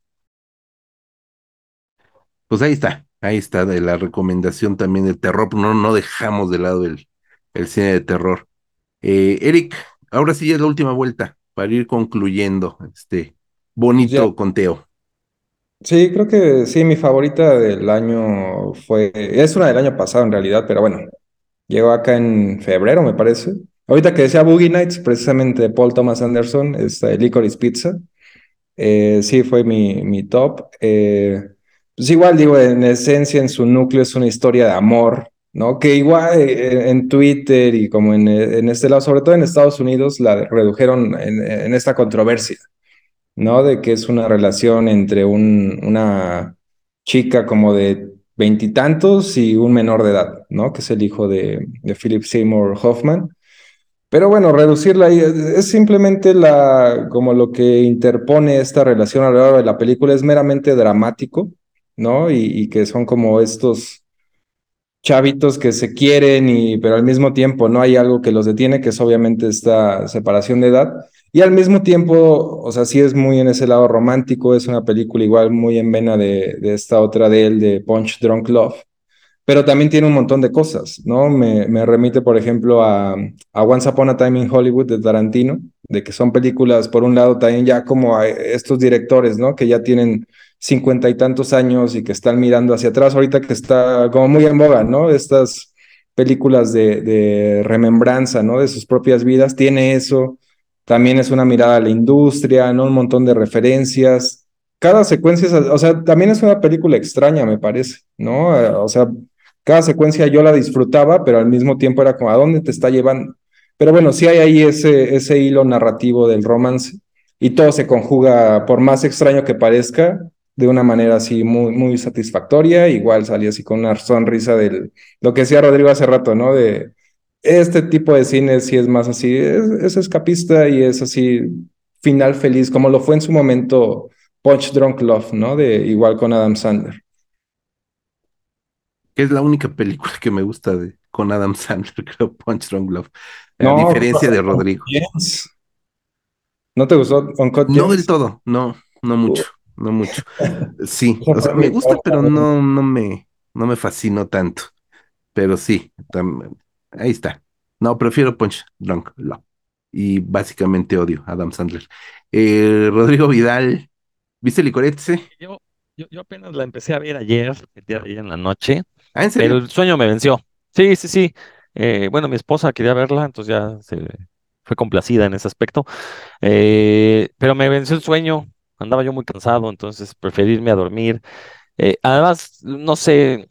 Pues ahí está, ahí está de la recomendación también del terror, no, no dejamos de lado el, el cine de terror. Eh, Eric, ahora sí ya es la última vuelta para ir concluyendo este bonito ya. conteo. Sí, creo que sí, mi favorita del año fue, es una del año pasado en realidad, pero bueno, llegó acá en febrero, me parece. Ahorita que decía Boogie Nights, precisamente Paul Thomas Anderson, es Licorice Pizza. Eh, sí, fue mi, mi top. Eh, pues igual digo, en esencia, en su núcleo es una historia de amor, ¿no? Que igual eh, en Twitter y como en, en, este lado, sobre todo en Estados Unidos, la redujeron en, en esta controversia, ¿no? De que es una relación entre un, una chica como de veintitantos y, y, un menor de edad, ¿no? Que es el hijo de, de Philip Seymour Hoffman. Pero bueno, reducirla ahí es simplemente la, como lo que interpone esta relación a lo largo de la película, es meramente dramático, ¿no? Y, que son como estos chavitos que se quieren, y, pero al mismo tiempo no hay algo que los detiene, que es obviamente esta separación de edad. Y al mismo tiempo, o sea, sí es muy en ese lado romántico, es una película igual muy en vena de, de esta otra de él, de Punch Drunk Love, pero también tiene un montón de cosas, ¿no? Me, me remite, por ejemplo, a, a, Once Upon a Time in Hollywood de Tarantino, de que son películas, por un lado, también ya como a estos directores, ¿no? Que ya tienen cincuenta y tantos años y que están mirando hacia atrás, ahorita que está como muy en boga, ¿no? Estas películas de, remembranza, ¿no? De sus propias vidas, tiene eso. también es una mirada a la industria, ¿no? Un montón de referencias. Cada secuencia, o sea, también es una película extraña, me parece, ¿no? O sea, cada secuencia yo la disfrutaba, pero al mismo tiempo era como, ¿a dónde te está llevando? Pero bueno, sí hay ahí ese, ese hilo narrativo del romance y todo se conjuga, por más extraño que parezca, de una manera así muy, muy satisfactoria. Igual salí así con una sonrisa del, lo que decía Rodrigo hace rato, ¿no? De este tipo de cine sí es más así, es, es escapista y es así final feliz, como lo fue en su momento Punch Drunk Love, ¿no? De igual con Adam Sandler. Que es la única película que me gusta de, con Adam Sandler, creo, Punch Drunk Love. A No, diferencia de Rodrigo. Yes. ¿No te gustó Uncut No del todo, no, no mucho, no mucho. Sí, o sea, me gusta, pero no, no me, no me fascinó tanto. Pero sí, tam- ahí está. No, prefiero Punch Drunk Love. Y básicamente odio a Adam Sandler. Eh, Rodrigo Vidal, ¿viste Licoretse? Yo, yo, yo apenas la empecé a ver ayer, el día de ayer en la noche, Ah, ¿en pero el sueño me venció. Sí, sí, sí. Eh, bueno, mi esposa quería verla, entonces ya se fue complacida en ese aspecto. Eh, pero me venció el sueño, andaba yo muy cansado, entonces preferí irme a dormir. Eh, además, no sé,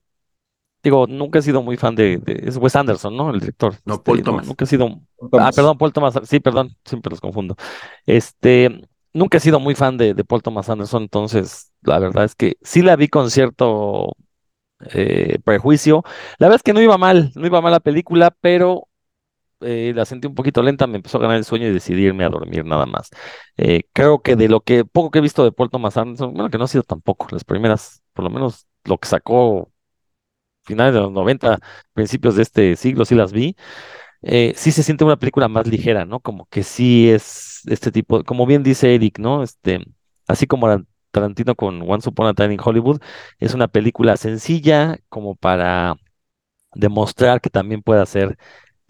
digo, nunca he sido muy fan de, de- es Wes Anderson, ¿no? El director. No, Paul Este, no, Thomas. nunca he sido, ah, perdón, Paul Thomas, sí, perdón, siempre los confundo. Este, nunca he sido muy fan de, de Paul Thomas Anderson, entonces la verdad es que sí la vi con cierto eh, prejuicio. La verdad es que no iba mal, no iba mal la película, pero eh, la sentí un poquito lenta, me empezó a ganar el sueño y decidí irme a dormir nada más. Eh, creo que de lo que poco que he visto de Paul Thomas Anderson, bueno, que no ha sido tampoco, las primeras, por lo menos lo que sacó finales de los 90, principios de este siglo, sí las vi. Eh, sí se siente una película más ligera, ¿no? Como que sí es este tipo, como bien dice Eric, ¿no? Este, así como Tar- Tarantino con Once Upon a Time in Hollywood, es una película sencilla como para demostrar que también puede hacer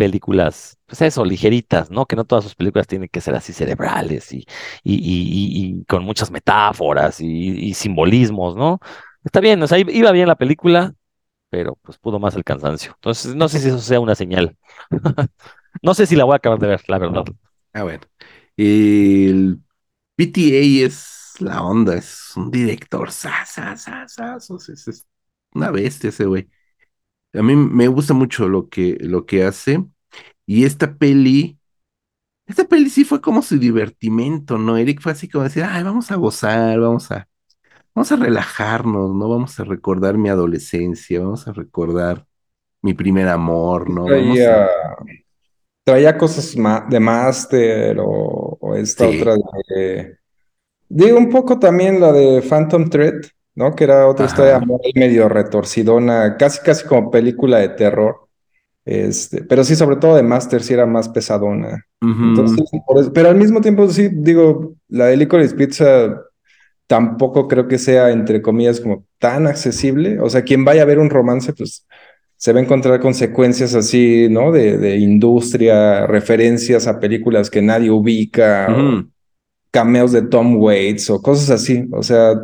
películas, pues eso, ligeritas, ¿no? Que no todas sus películas tienen que ser así cerebrales y, y, y- y- con muchas metáforas y, simbolismos, ¿no? Está bien, o sea, iba bien la película, pero pues pudo más el cansancio. Entonces, no sé si eso sea una señal. No sé si la voy a acabar de ver, la verdad. Ah, bueno. El PTA es la onda, es un director, sa, sa, sa, es, es una bestia ese güey. A mí me gusta mucho lo que, lo que hace. Y esta peli, esta peli sí fue como su divertimento, ¿no? Eric fue así como decir, ay, vamos a gozar, vamos a, vamos a relajarnos, ¿no? Vamos a recordar mi adolescencia, vamos a recordar mi primer amor, ¿no? Vamos Traía, a... traía cosas de Master o, o esta Sí. otra de... Digo, un poco también la de Phantom Thread, ¿no? Que era otra historia Ajá. medio retorcidona, casi casi como película de terror. Este, pero sí, sobre todo de Master sí era más pesadona. Entonces, eso- pero al mismo tiempo sí, digo, la de Licorice Pizza tampoco creo que sea, entre comillas, como tan accesible. O sea, quien vaya a ver un romance, pues se va a encontrar consecuencias así, ¿no? De, de industria, referencias a películas que nadie ubica, cameos de Tom Waits o cosas así. O sea,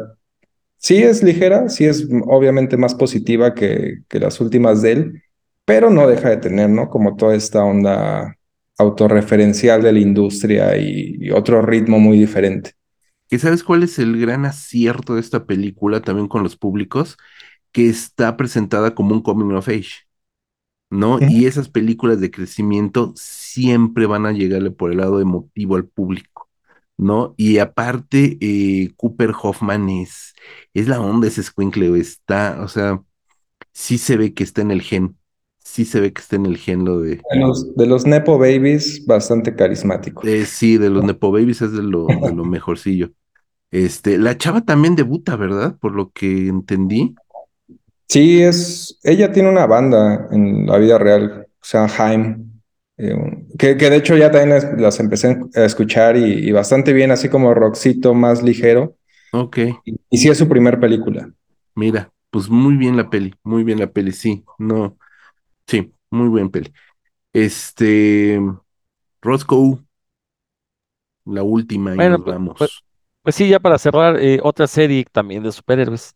sí es ligera, sí es obviamente más positiva que, que las últimas de él, pero no deja de tener, ¿no? Como toda esta onda autorreferencial de la industria y, y otro ritmo muy diferente. ¿Y sabes cuál es el gran acierto de esta película también con los públicos? Que está presentada como un coming of age, ¿no? Y esas películas de crecimiento siempre van a llegarle por el lado emotivo al público, ¿no? Y aparte, eh, Cooper Hoffman es, es la onda, ese escuincle, está, o sea, sí se ve que está en el gen, sí se ve que está en el gen lo de, De los, de los Nepo Babies, bastante carismático. eh, sí, de los Nepo Babies es de lo, de lo mejorcillo. Este, la chava también debuta, ¿verdad? Por lo que entendí. Sí, es, ella tiene una banda en la vida real, o sea, Haim, eh, que, que de hecho ya también las, las empecé a escuchar y, y bastante bien, así como rockcito más ligero. Ok, Y, y sí es su primer película. mira, pues muy bien la peli, muy bien la peli, sí, no, sí, muy buen peli. Este, Roscoe, la última y Bueno, nos pues, pues, vamos. pues sí, ya para cerrar, eh, otra serie también de superhéroes,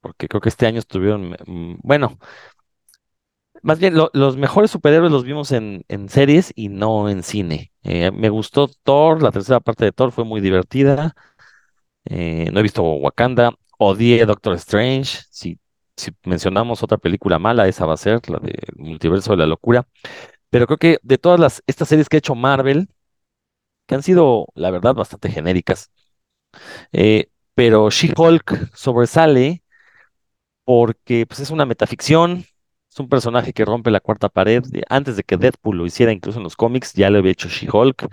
porque creo que este año estuvieron, mm, bueno, Más bien, lo- los mejores superhéroes los vimos en, en series y no en cine. Eh, me gustó Thor, la tercera parte de Thor fue muy divertida. Eh, no he visto Wakanda. Odié Doctor Strange. Si, si mencionamos otra película mala, esa va a ser la de Multiverso de la Locura. Pero creo que de todas las, estas series que ha hecho Marvel, que han sido, la verdad, bastante genéricas, eh, pero She-Hulk sobresale porque pues, es una metaficción, es un personaje que rompe la cuarta pared. Antes de que Deadpool lo hiciera, incluso en los cómics, ya lo había hecho She-Hulk.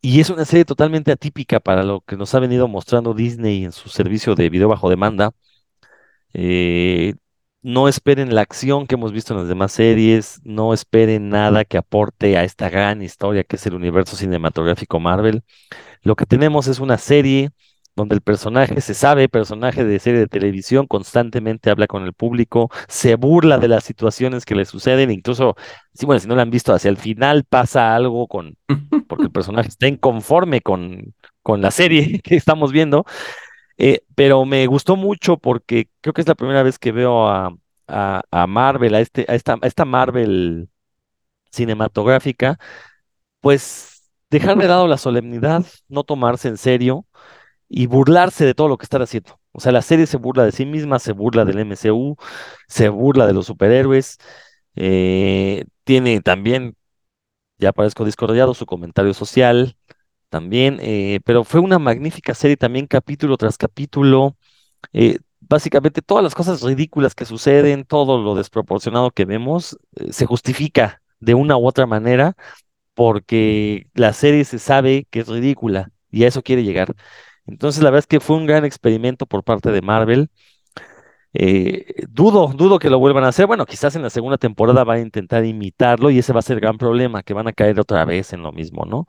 Y es una serie totalmente atípica para lo que nos ha venido mostrando Disney en su servicio de video bajo demanda. Eh, no esperen la acción que hemos visto en las demás series, no esperen nada que aporte a esta gran historia que es el universo cinematográfico Marvel. Lo que tenemos es una serie donde el personaje se sabe, personaje de serie de televisión, constantemente habla con el público, se burla de las situaciones que le suceden, incluso, sí, bueno, si no lo han visto, hacia el final pasa algo con, porque el personaje está inconforme con, con la serie que estamos viendo, eh, pero me gustó mucho porque creo que es la primera vez que veo a, a, a Marvel, a, este, a, esta, a esta Marvel cinematográfica, pues dejar de lado la solemnidad, no tomarse en serio y burlarse de todo lo que están haciendo. O sea, la serie se burla de sí misma, se burla del MCU, se burla de los superhéroes, eh, tiene también, ya parezco discordado, su comentario social también, eh, pero fue una magnífica serie también, capítulo tras capítulo. eh, básicamente todas las cosas ridículas que suceden, todo lo desproporcionado que vemos, se justifica de una u otra manera porque la serie se sabe que es ridícula y a eso quiere llegar. Entonces, la verdad es que fue un gran experimento por parte de Marvel. Eh, dudo, dudo que lo vuelvan a hacer. Bueno, quizás en la segunda temporada van a intentar imitarlo y ese va a ser el gran problema, que van a caer otra vez en lo mismo, ¿no?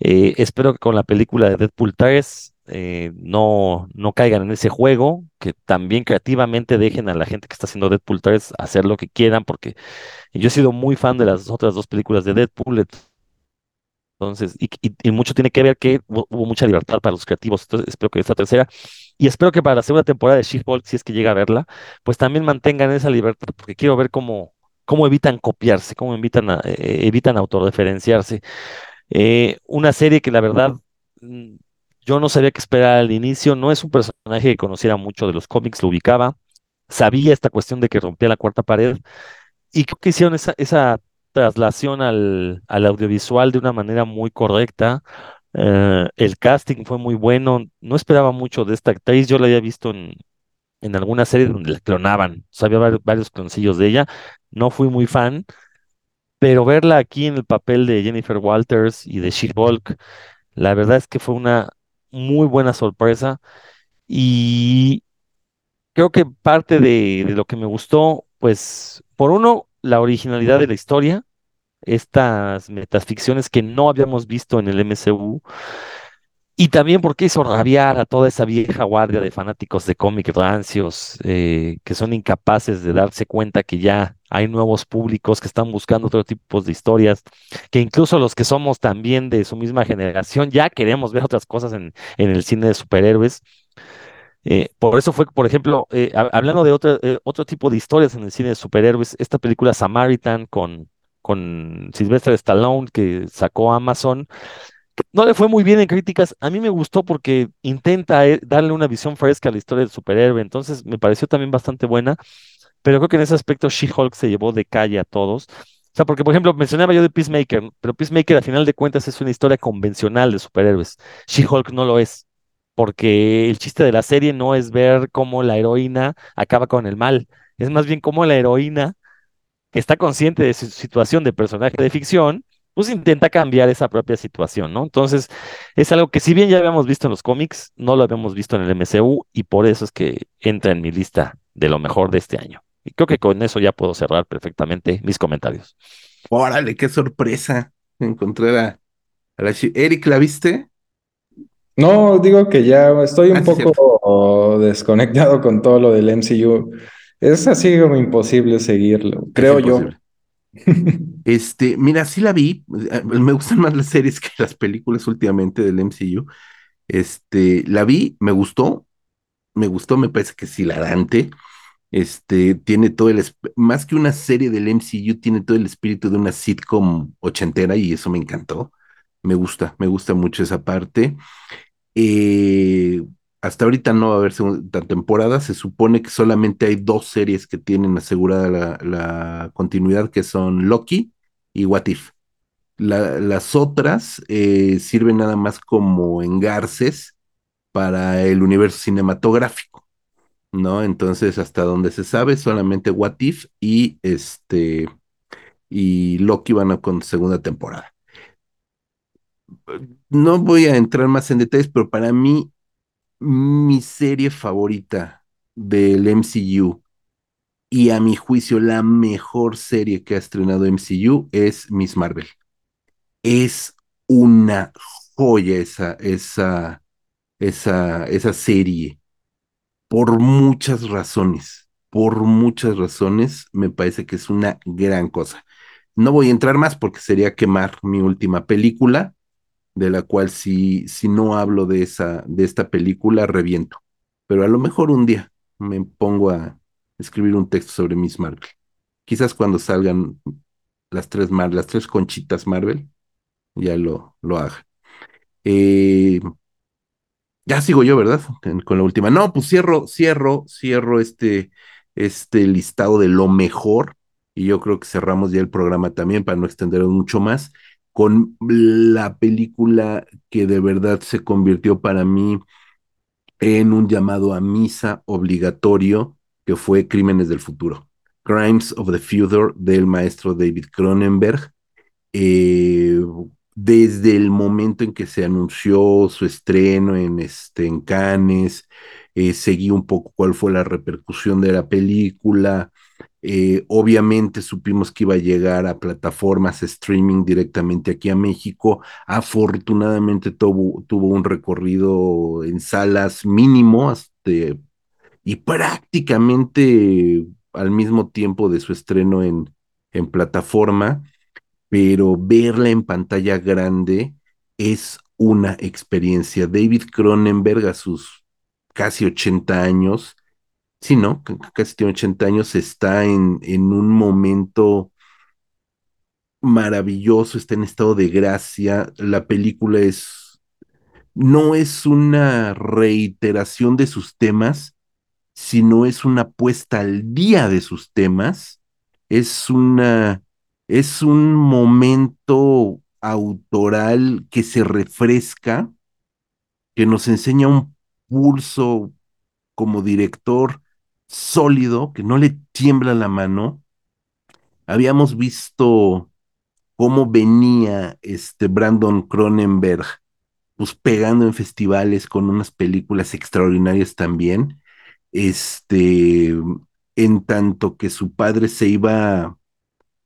Eh, espero que con la película de Deadpool 3 eh, no, no caigan en ese juego, que también creativamente dejen a la gente que está haciendo Deadpool 3 hacer lo que quieran, porque yo he sido muy fan de las otras dos películas de Deadpool. Entonces, y, y- mucho tiene que ver que hubo, mucha libertad para los creativos. Entonces, espero que esta tercera, y espero que para la segunda temporada de She-Hulk, si es que llega a verla, pues también mantengan esa libertad, porque quiero ver cómo, cómo evitan copiarse, cómo evitan, a- eh, evitan autorreferenciarse. Eh, una serie que la verdad mm, yo no sabía qué esperar al inicio, no es un personaje que conociera mucho de los cómics, lo ubicaba, sabía esta cuestión de que rompía la cuarta pared, y creo que hicieron esa, esa traslación al, al audiovisual de una manera muy correcta. Eh, el casting fue muy bueno. No esperaba mucho de esta actriz. Yo la había visto en, en alguna serie donde la clonaban. Sabía varios, varios cloncillos de ella. No fui muy fan, pero verla aquí en el papel de Jennifer Walters y de She-Hulk, la verdad es que fue una muy buena sorpresa. Y creo que parte de lo que me gustó, pues, por uno, la originalidad de la historia estas metaficciones que no habíamos visto en el MCU. Y también porque hizo rabiar a toda esa vieja guardia de fanáticos de cómic rancios, eh, que son incapaces de darse cuenta que ya hay nuevos públicos que están buscando otro tipo de historias, que incluso los que somos también de su misma generación ya queremos ver otras cosas en, en el cine de superhéroes. Eh, por eso fue, por ejemplo, eh, ha- hablando de otro, otro tipo de historias en el cine de superhéroes, esta película Samaritan con, con Sylvester Stallone que sacó Amazon, no le fue muy bien en críticas. A mí me gustó porque intenta eh, darle una visión fresca a la historia del superhéroe, entonces me pareció también bastante buena, pero creo que en ese aspecto She-Hulk se llevó de calle a todos. O sea, porque por ejemplo mencionaba yo de Peacemaker, pero Peacemaker a final de cuentas es una historia convencional de superhéroes. She-Hulk no lo es porque el chiste de la serie no es ver cómo la heroína acaba con el mal, es más bien cómo la heroína, está consciente de su situación de personaje de ficción, pues intenta cambiar esa propia situación, ¿no? Entonces, es algo que si bien ya habíamos visto en los cómics, no lo habíamos visto en el MCU y por eso es que entra en mi lista de lo mejor de este año. Y creo que con eso ya puedo cerrar perfectamente mis comentarios. Órale, qué sorpresa encontrar a, a la Eric, ¿la viste? No, digo que ya estoy Ah, un sí, poco desconectado con todo lo del MCU. Es así como imposible seguirlo, Es creo yo. Este, mira, sí la vi. eh, Me gustan más las series que las películas últimamente del MCU. Este, la vi, me gustó, me gustó, me parece que es hilarante. Este, tiene todo el, más que una serie del MCU, tiene todo el espíritu de una sitcom ochentera y eso me encantó. Me gusta, me gusta mucho esa parte. Eh, hasta ahorita no va a haber segunda temporada. Se supone que solamente hay dos series que tienen asegurada la, continuidad, que son Loki y What If. La- las otras eh, sirven nada más como engarces para el universo cinematográfico, ¿no? Entonces, hasta donde se sabe, solamente What If y este y Loki van a con segunda temporada. No voy a entrar más en detalles, pero para mí mi serie favorita del MCU y a mi juicio la mejor serie que ha estrenado MCU es Miss Marvel. Es una joya esa, esa, esa, esa serie por muchas razones. Por muchas razones me parece que es una gran cosa. No voy a entrar más porque sería quemar mi última película, de la cual si, si no hablo de esa, de esta película, reviento. Pero a lo mejor un día me pongo a escribir un texto sobre Miss Marvel. Quizás cuando salgan las tres, Mar las tres conchitas Marvel, ya lo, lo haga. Eh, ya sigo yo, ¿verdad? Con, la última. No, pues cierro, cierro, cierro este, este listado de lo mejor. Y yo creo que cerramos ya el programa también para no extenderlo mucho más con la película que de verdad se convirtió para mí en un llamado a misa obligatorio, que fue Crímenes del Futuro. Crimes of the Future del maestro David Cronenberg. Eh, desde el momento en que se anunció su estreno en, este, en Cannes, eh, seguí un poco cuál fue la repercusión de la película. Eh, obviamente supimos que iba a llegar a plataformas streaming directamente aquí a México. Afortunadamente tuvo, tuvo un recorrido en salas mínimo hasta, y prácticamente al mismo tiempo de su estreno en, en plataforma pero verla en pantalla grande es una experiencia. David Cronenberg a sus casi 80 años, sí, ¿no? Casi tiene 80 años, está en, en un momento maravilloso, está en estado de gracia. La película es, no es una reiteración de sus temas, sino es una puesta al día de sus temas, es una, es un momento autoral que se refresca, que nos enseña un pulso como director sólido, que no le tiembla la mano. Habíamos visto cómo venía este Brandon Cronenberg, pues pegando en festivales con unas películas extraordinarias también este, en tanto que su padre se iba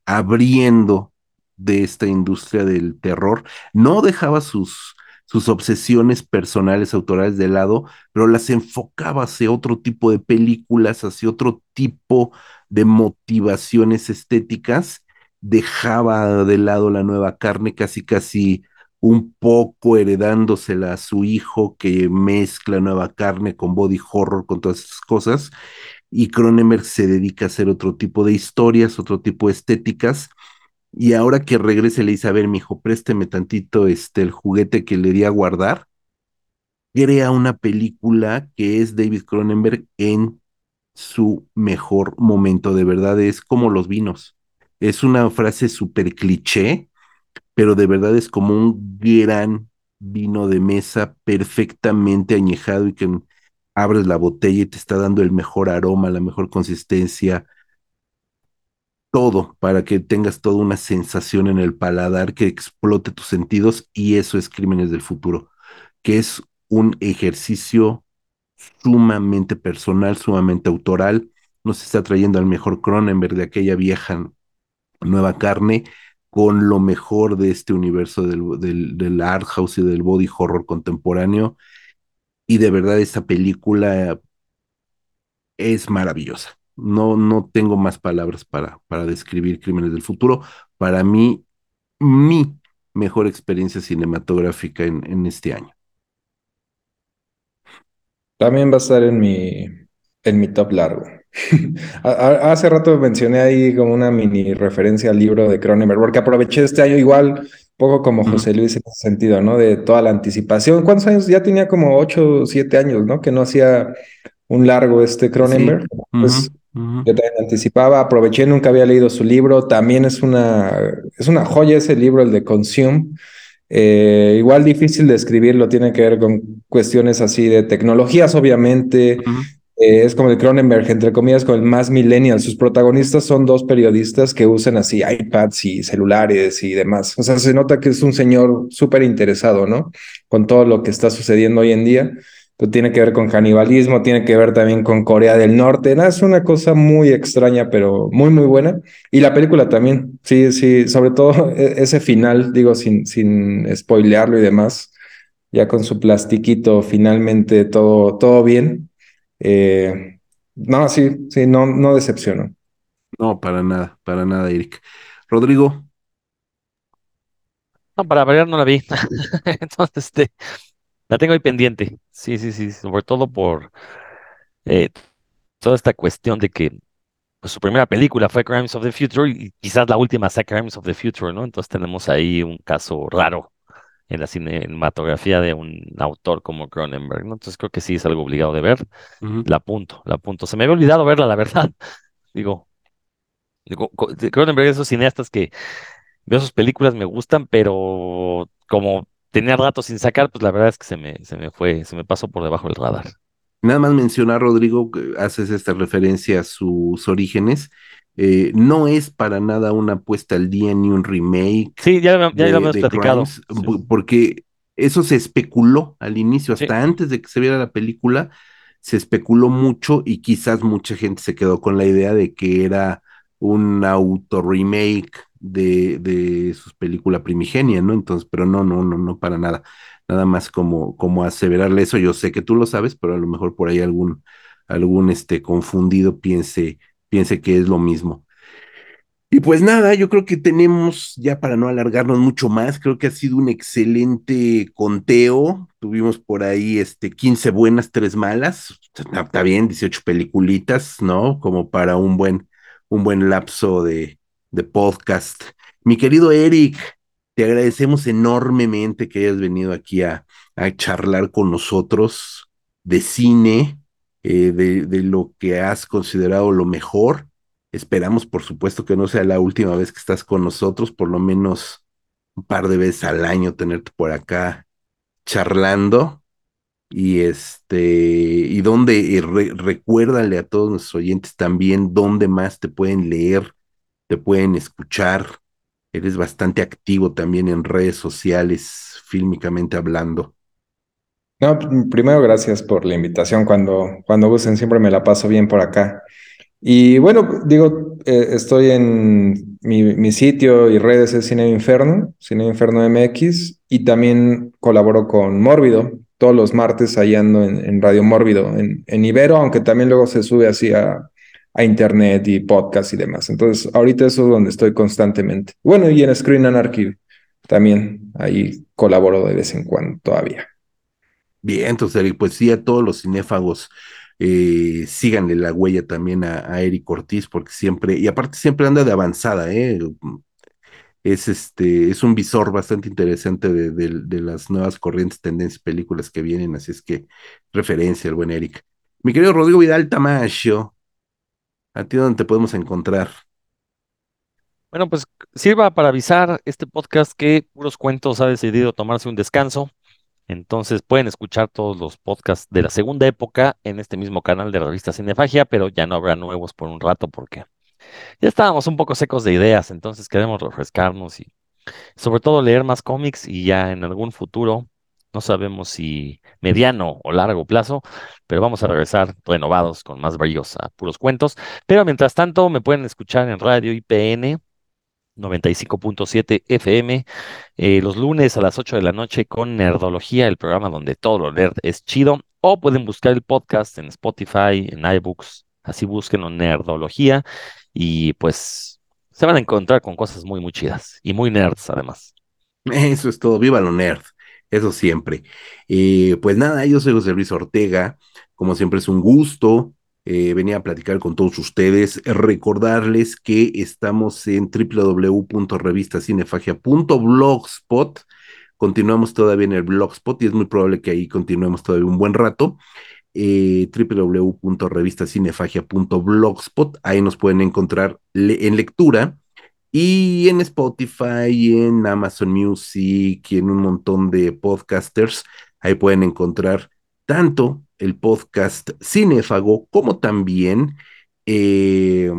abriendo de esta industria del terror, no dejaba sus, sus obsesiones personales, autorales de lado, pero las enfocaba hacia otro tipo de películas, hacia otro tipo de motivaciones estéticas, dejaba de lado la nueva carne casi casi un poco heredándosela a su hijo que mezcla nueva carne con body horror, con todas esas cosas, y Cronenberg se dedica a hacer otro tipo de historias, otro tipo de estéticas, y ahora que regrese le dice, a ver, mijo, présteme tantito este, el juguete que le di a guardar, crea una película que es David Cronenberg en su mejor momento, de verdad es como los vinos. Es una frase súper cliché, pero de verdad es como un gran vino de mesa perfectamente añejado y que abres la botella y te está dando el mejor aroma, la mejor consistencia, todo para que tengas toda una sensación en el paladar que explote tus sentidos y eso es Crímenes del Futuro, que es un ejercicio sumamente personal, sumamente autoral, nos está trayendo al mejor Cronenberg de aquella vieja nueva carne con lo mejor de este universo del, del, art house y del body horror contemporáneo. Y de verdad esta película es maravillosa. No, no tengo más palabras para, para describir Crímenes del Futuro. Para mí, mi mejor experiencia cinematográfica en, en este año. También va a estar en mi, en mi top largo. Hace rato mencioné ahí como una mini referencia al libro de Cronenberg, porque aproveché este año igual, poco como. José Luis en ese sentido, ¿no? De toda la anticipación. ¿Cuántos años? Ya tenía como 8 o 7 años, ¿no? Que no hacía un largo este Cronenberg. Pues Yo también anticipaba, aproveché, nunca había leído su libro. También es una, es una joya ese libro, el de Consume. Eh, igual difícil de escribirlo, tiene que ver con cuestiones así de tecnologías, obviamente. Ujú. Eh, es como el Cronenberg, entre comillas, con el más millennial. Sus protagonistas son dos periodistas que usan así iPads y celulares y demás. O sea, se nota que es un señor súper interesado, ¿no? Con todo lo que está sucediendo hoy en día. Pero tiene que ver con canibalismo, tiene que ver también con Corea del Norte. Nada, es una cosa muy extraña, pero muy, muy buena. Y la película también, sí, sí, sobre todo e- ese final, digo, sin, sin spoilearlo y demás, ya con su plastiquito, finalmente todo, todo bien. Eh, no, sí, sí, no, no decepcionó. No, para nada, para nada, Eric. Rodrigo, No, para variar no la vi. Entonces, este, la tengo ahí pendiente. Sí, sí, sí, sobre todo por eh, toda esta cuestión de que pues, su primera película fue Crimes of the Future y quizás la última sea Crimes of the Future, ¿no? Entonces tenemos ahí un caso raro en la cinematografía de un autor como Cronenberg, ¿no? Entonces creo que sí es algo obligado de ver. La apunto, la apunto. Se me había olvidado verla, la verdad. Digo, digo, Cronenberg es esos cineastas que veo sus películas, me gustan, pero como tenía rato sin sacar, pues la verdad es que se me, se me fue, se me pasó por debajo del radar. Nada más mencionar, Rodrigo, que haces esta referencia a sus orígenes. eh, no es para nada una puesta al día ni un remake Sí, ya, ya, ya lo de, hemos de platicado. Crimes, Sí. bu- porque eso se especuló al inicio, Sí. hasta antes de que se viera la película, se especuló mucho y quizás mucha gente se quedó con la idea de que era un auto remake de, de su película primigenia, ¿no? Entonces, pero no, no, no, no para nada. Nada más como, como aseverarle eso, yo sé que tú lo sabes, pero a lo mejor por ahí algún, algún este confundido piense, piense que es lo mismo. Y pues nada, yo creo que tenemos, ya para no alargarnos mucho más, creo que ha sido un excelente conteo. Tuvimos por ahí este 15 buenas, 3 malas. Está bien, 18 peliculitas, ¿no? Como para un buen, un buen lapso de, de podcast. Mi querido Eric, te agradecemos enormemente que hayas venido aquí a, charlar con nosotros de cine, eh, de, de lo que has considerado lo mejor. Esperamos, por supuesto, que no sea la última vez que estás con nosotros, por lo menos un par de veces al año tenerte por acá charlando. Y este, y donde, y re- recuérdale a todos nuestros oyentes también dónde más te pueden leer, pueden escuchar. Eres bastante activo también en redes sociales, fílmicamente hablando. No, primero gracias por la invitación. Cuando, cuando gusten, siempre me la paso bien por acá. Y bueno, digo, eh, estoy en mi, mi sitio y redes es Cine Inferno, Cine Inferno MX, y también colaboro con Mórbido. Todos los martes ahí ando en, en Radio Mórbido, en, en Ibero, aunque también luego se sube así a, a internet y podcast y demás. Entonces, ahorita eso es donde estoy constantemente. Bueno, y en Screen Anarchy también ahí colaboro de vez en cuando todavía. Bien, entonces, Eric, pues sí, a todos los cinéfagos, eh, síganle la huella también a, Eric Ortiz, porque siempre, y aparte siempre anda de avanzada, ¿eh? Es este, es un visor bastante interesante de las nuevas corrientes, tendencias, películas que vienen, así es que referencia al buen Eric. Mi querido Rodrigo Vidal Tamayo, ¿a ti dónde te podemos encontrar? Bueno, pues sirva para avisar este podcast que Puros Cuentos ha decidido tomarse un descanso. Entonces pueden escuchar todos los podcasts de la segunda época en este mismo canal de la revista Cinefagia, pero ya no habrá nuevos por un rato porque ya estábamos un poco secos de ideas, entonces queremos refrescarnos y sobre todo leer más cómics y ya en algún futuro, no sabemos si mediano o largo plazo, pero vamos a regresar renovados con más brillos a puros cuentos. Pero mientras tanto, me pueden escuchar en Radio IPN 95.7 FM los lunes a las 8 de la noche con Nerdología, el programa donde todo lo nerd es chido. O pueden buscar el podcast en Spotify, en iBooks, así búsquenlo Nerdología y pues se van a encontrar con cosas muy, muy chidas y muy nerds además. Eso es todo, viva lo nerd, eso siempre. Eh, pues nada, yo soy José Luis Ortega, como siempre es un gusto eh, venía a platicar con todos ustedes, recordarles que estamos en www.revistacinefagia.blogspot. Continuamos todavía en el blogspot y es muy probable que ahí continuemos todavía un buen rato. Eh. Ahí nos pueden encontrar en lectura y en Spotify, en Amazon Music y en un montón de podcasters. Ahí pueden encontrar tanto el podcast Cinefago como también eh,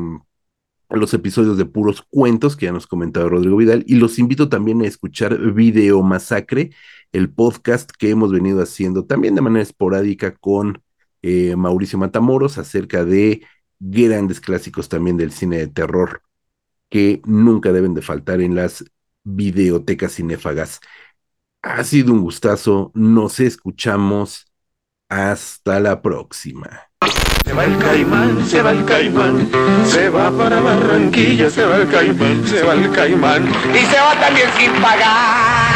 los episodios de puros cuentos que ya nos comentaba Rodrigo Vidal y los invito también a escuchar Video Masacre, el podcast que hemos venido haciendo también de manera esporádica con eh, Mauricio Matamoros acerca de grandes clásicos también del cine de terror que nunca deben de faltar en las videotecas cinéfagas. Ha sido un gustazo, nos escuchamos, hasta la próxima. Se va el caimán, se va el caimán, se va para Barranquilla, se va el caimán, se va el caimán. Y se va también sin pagar.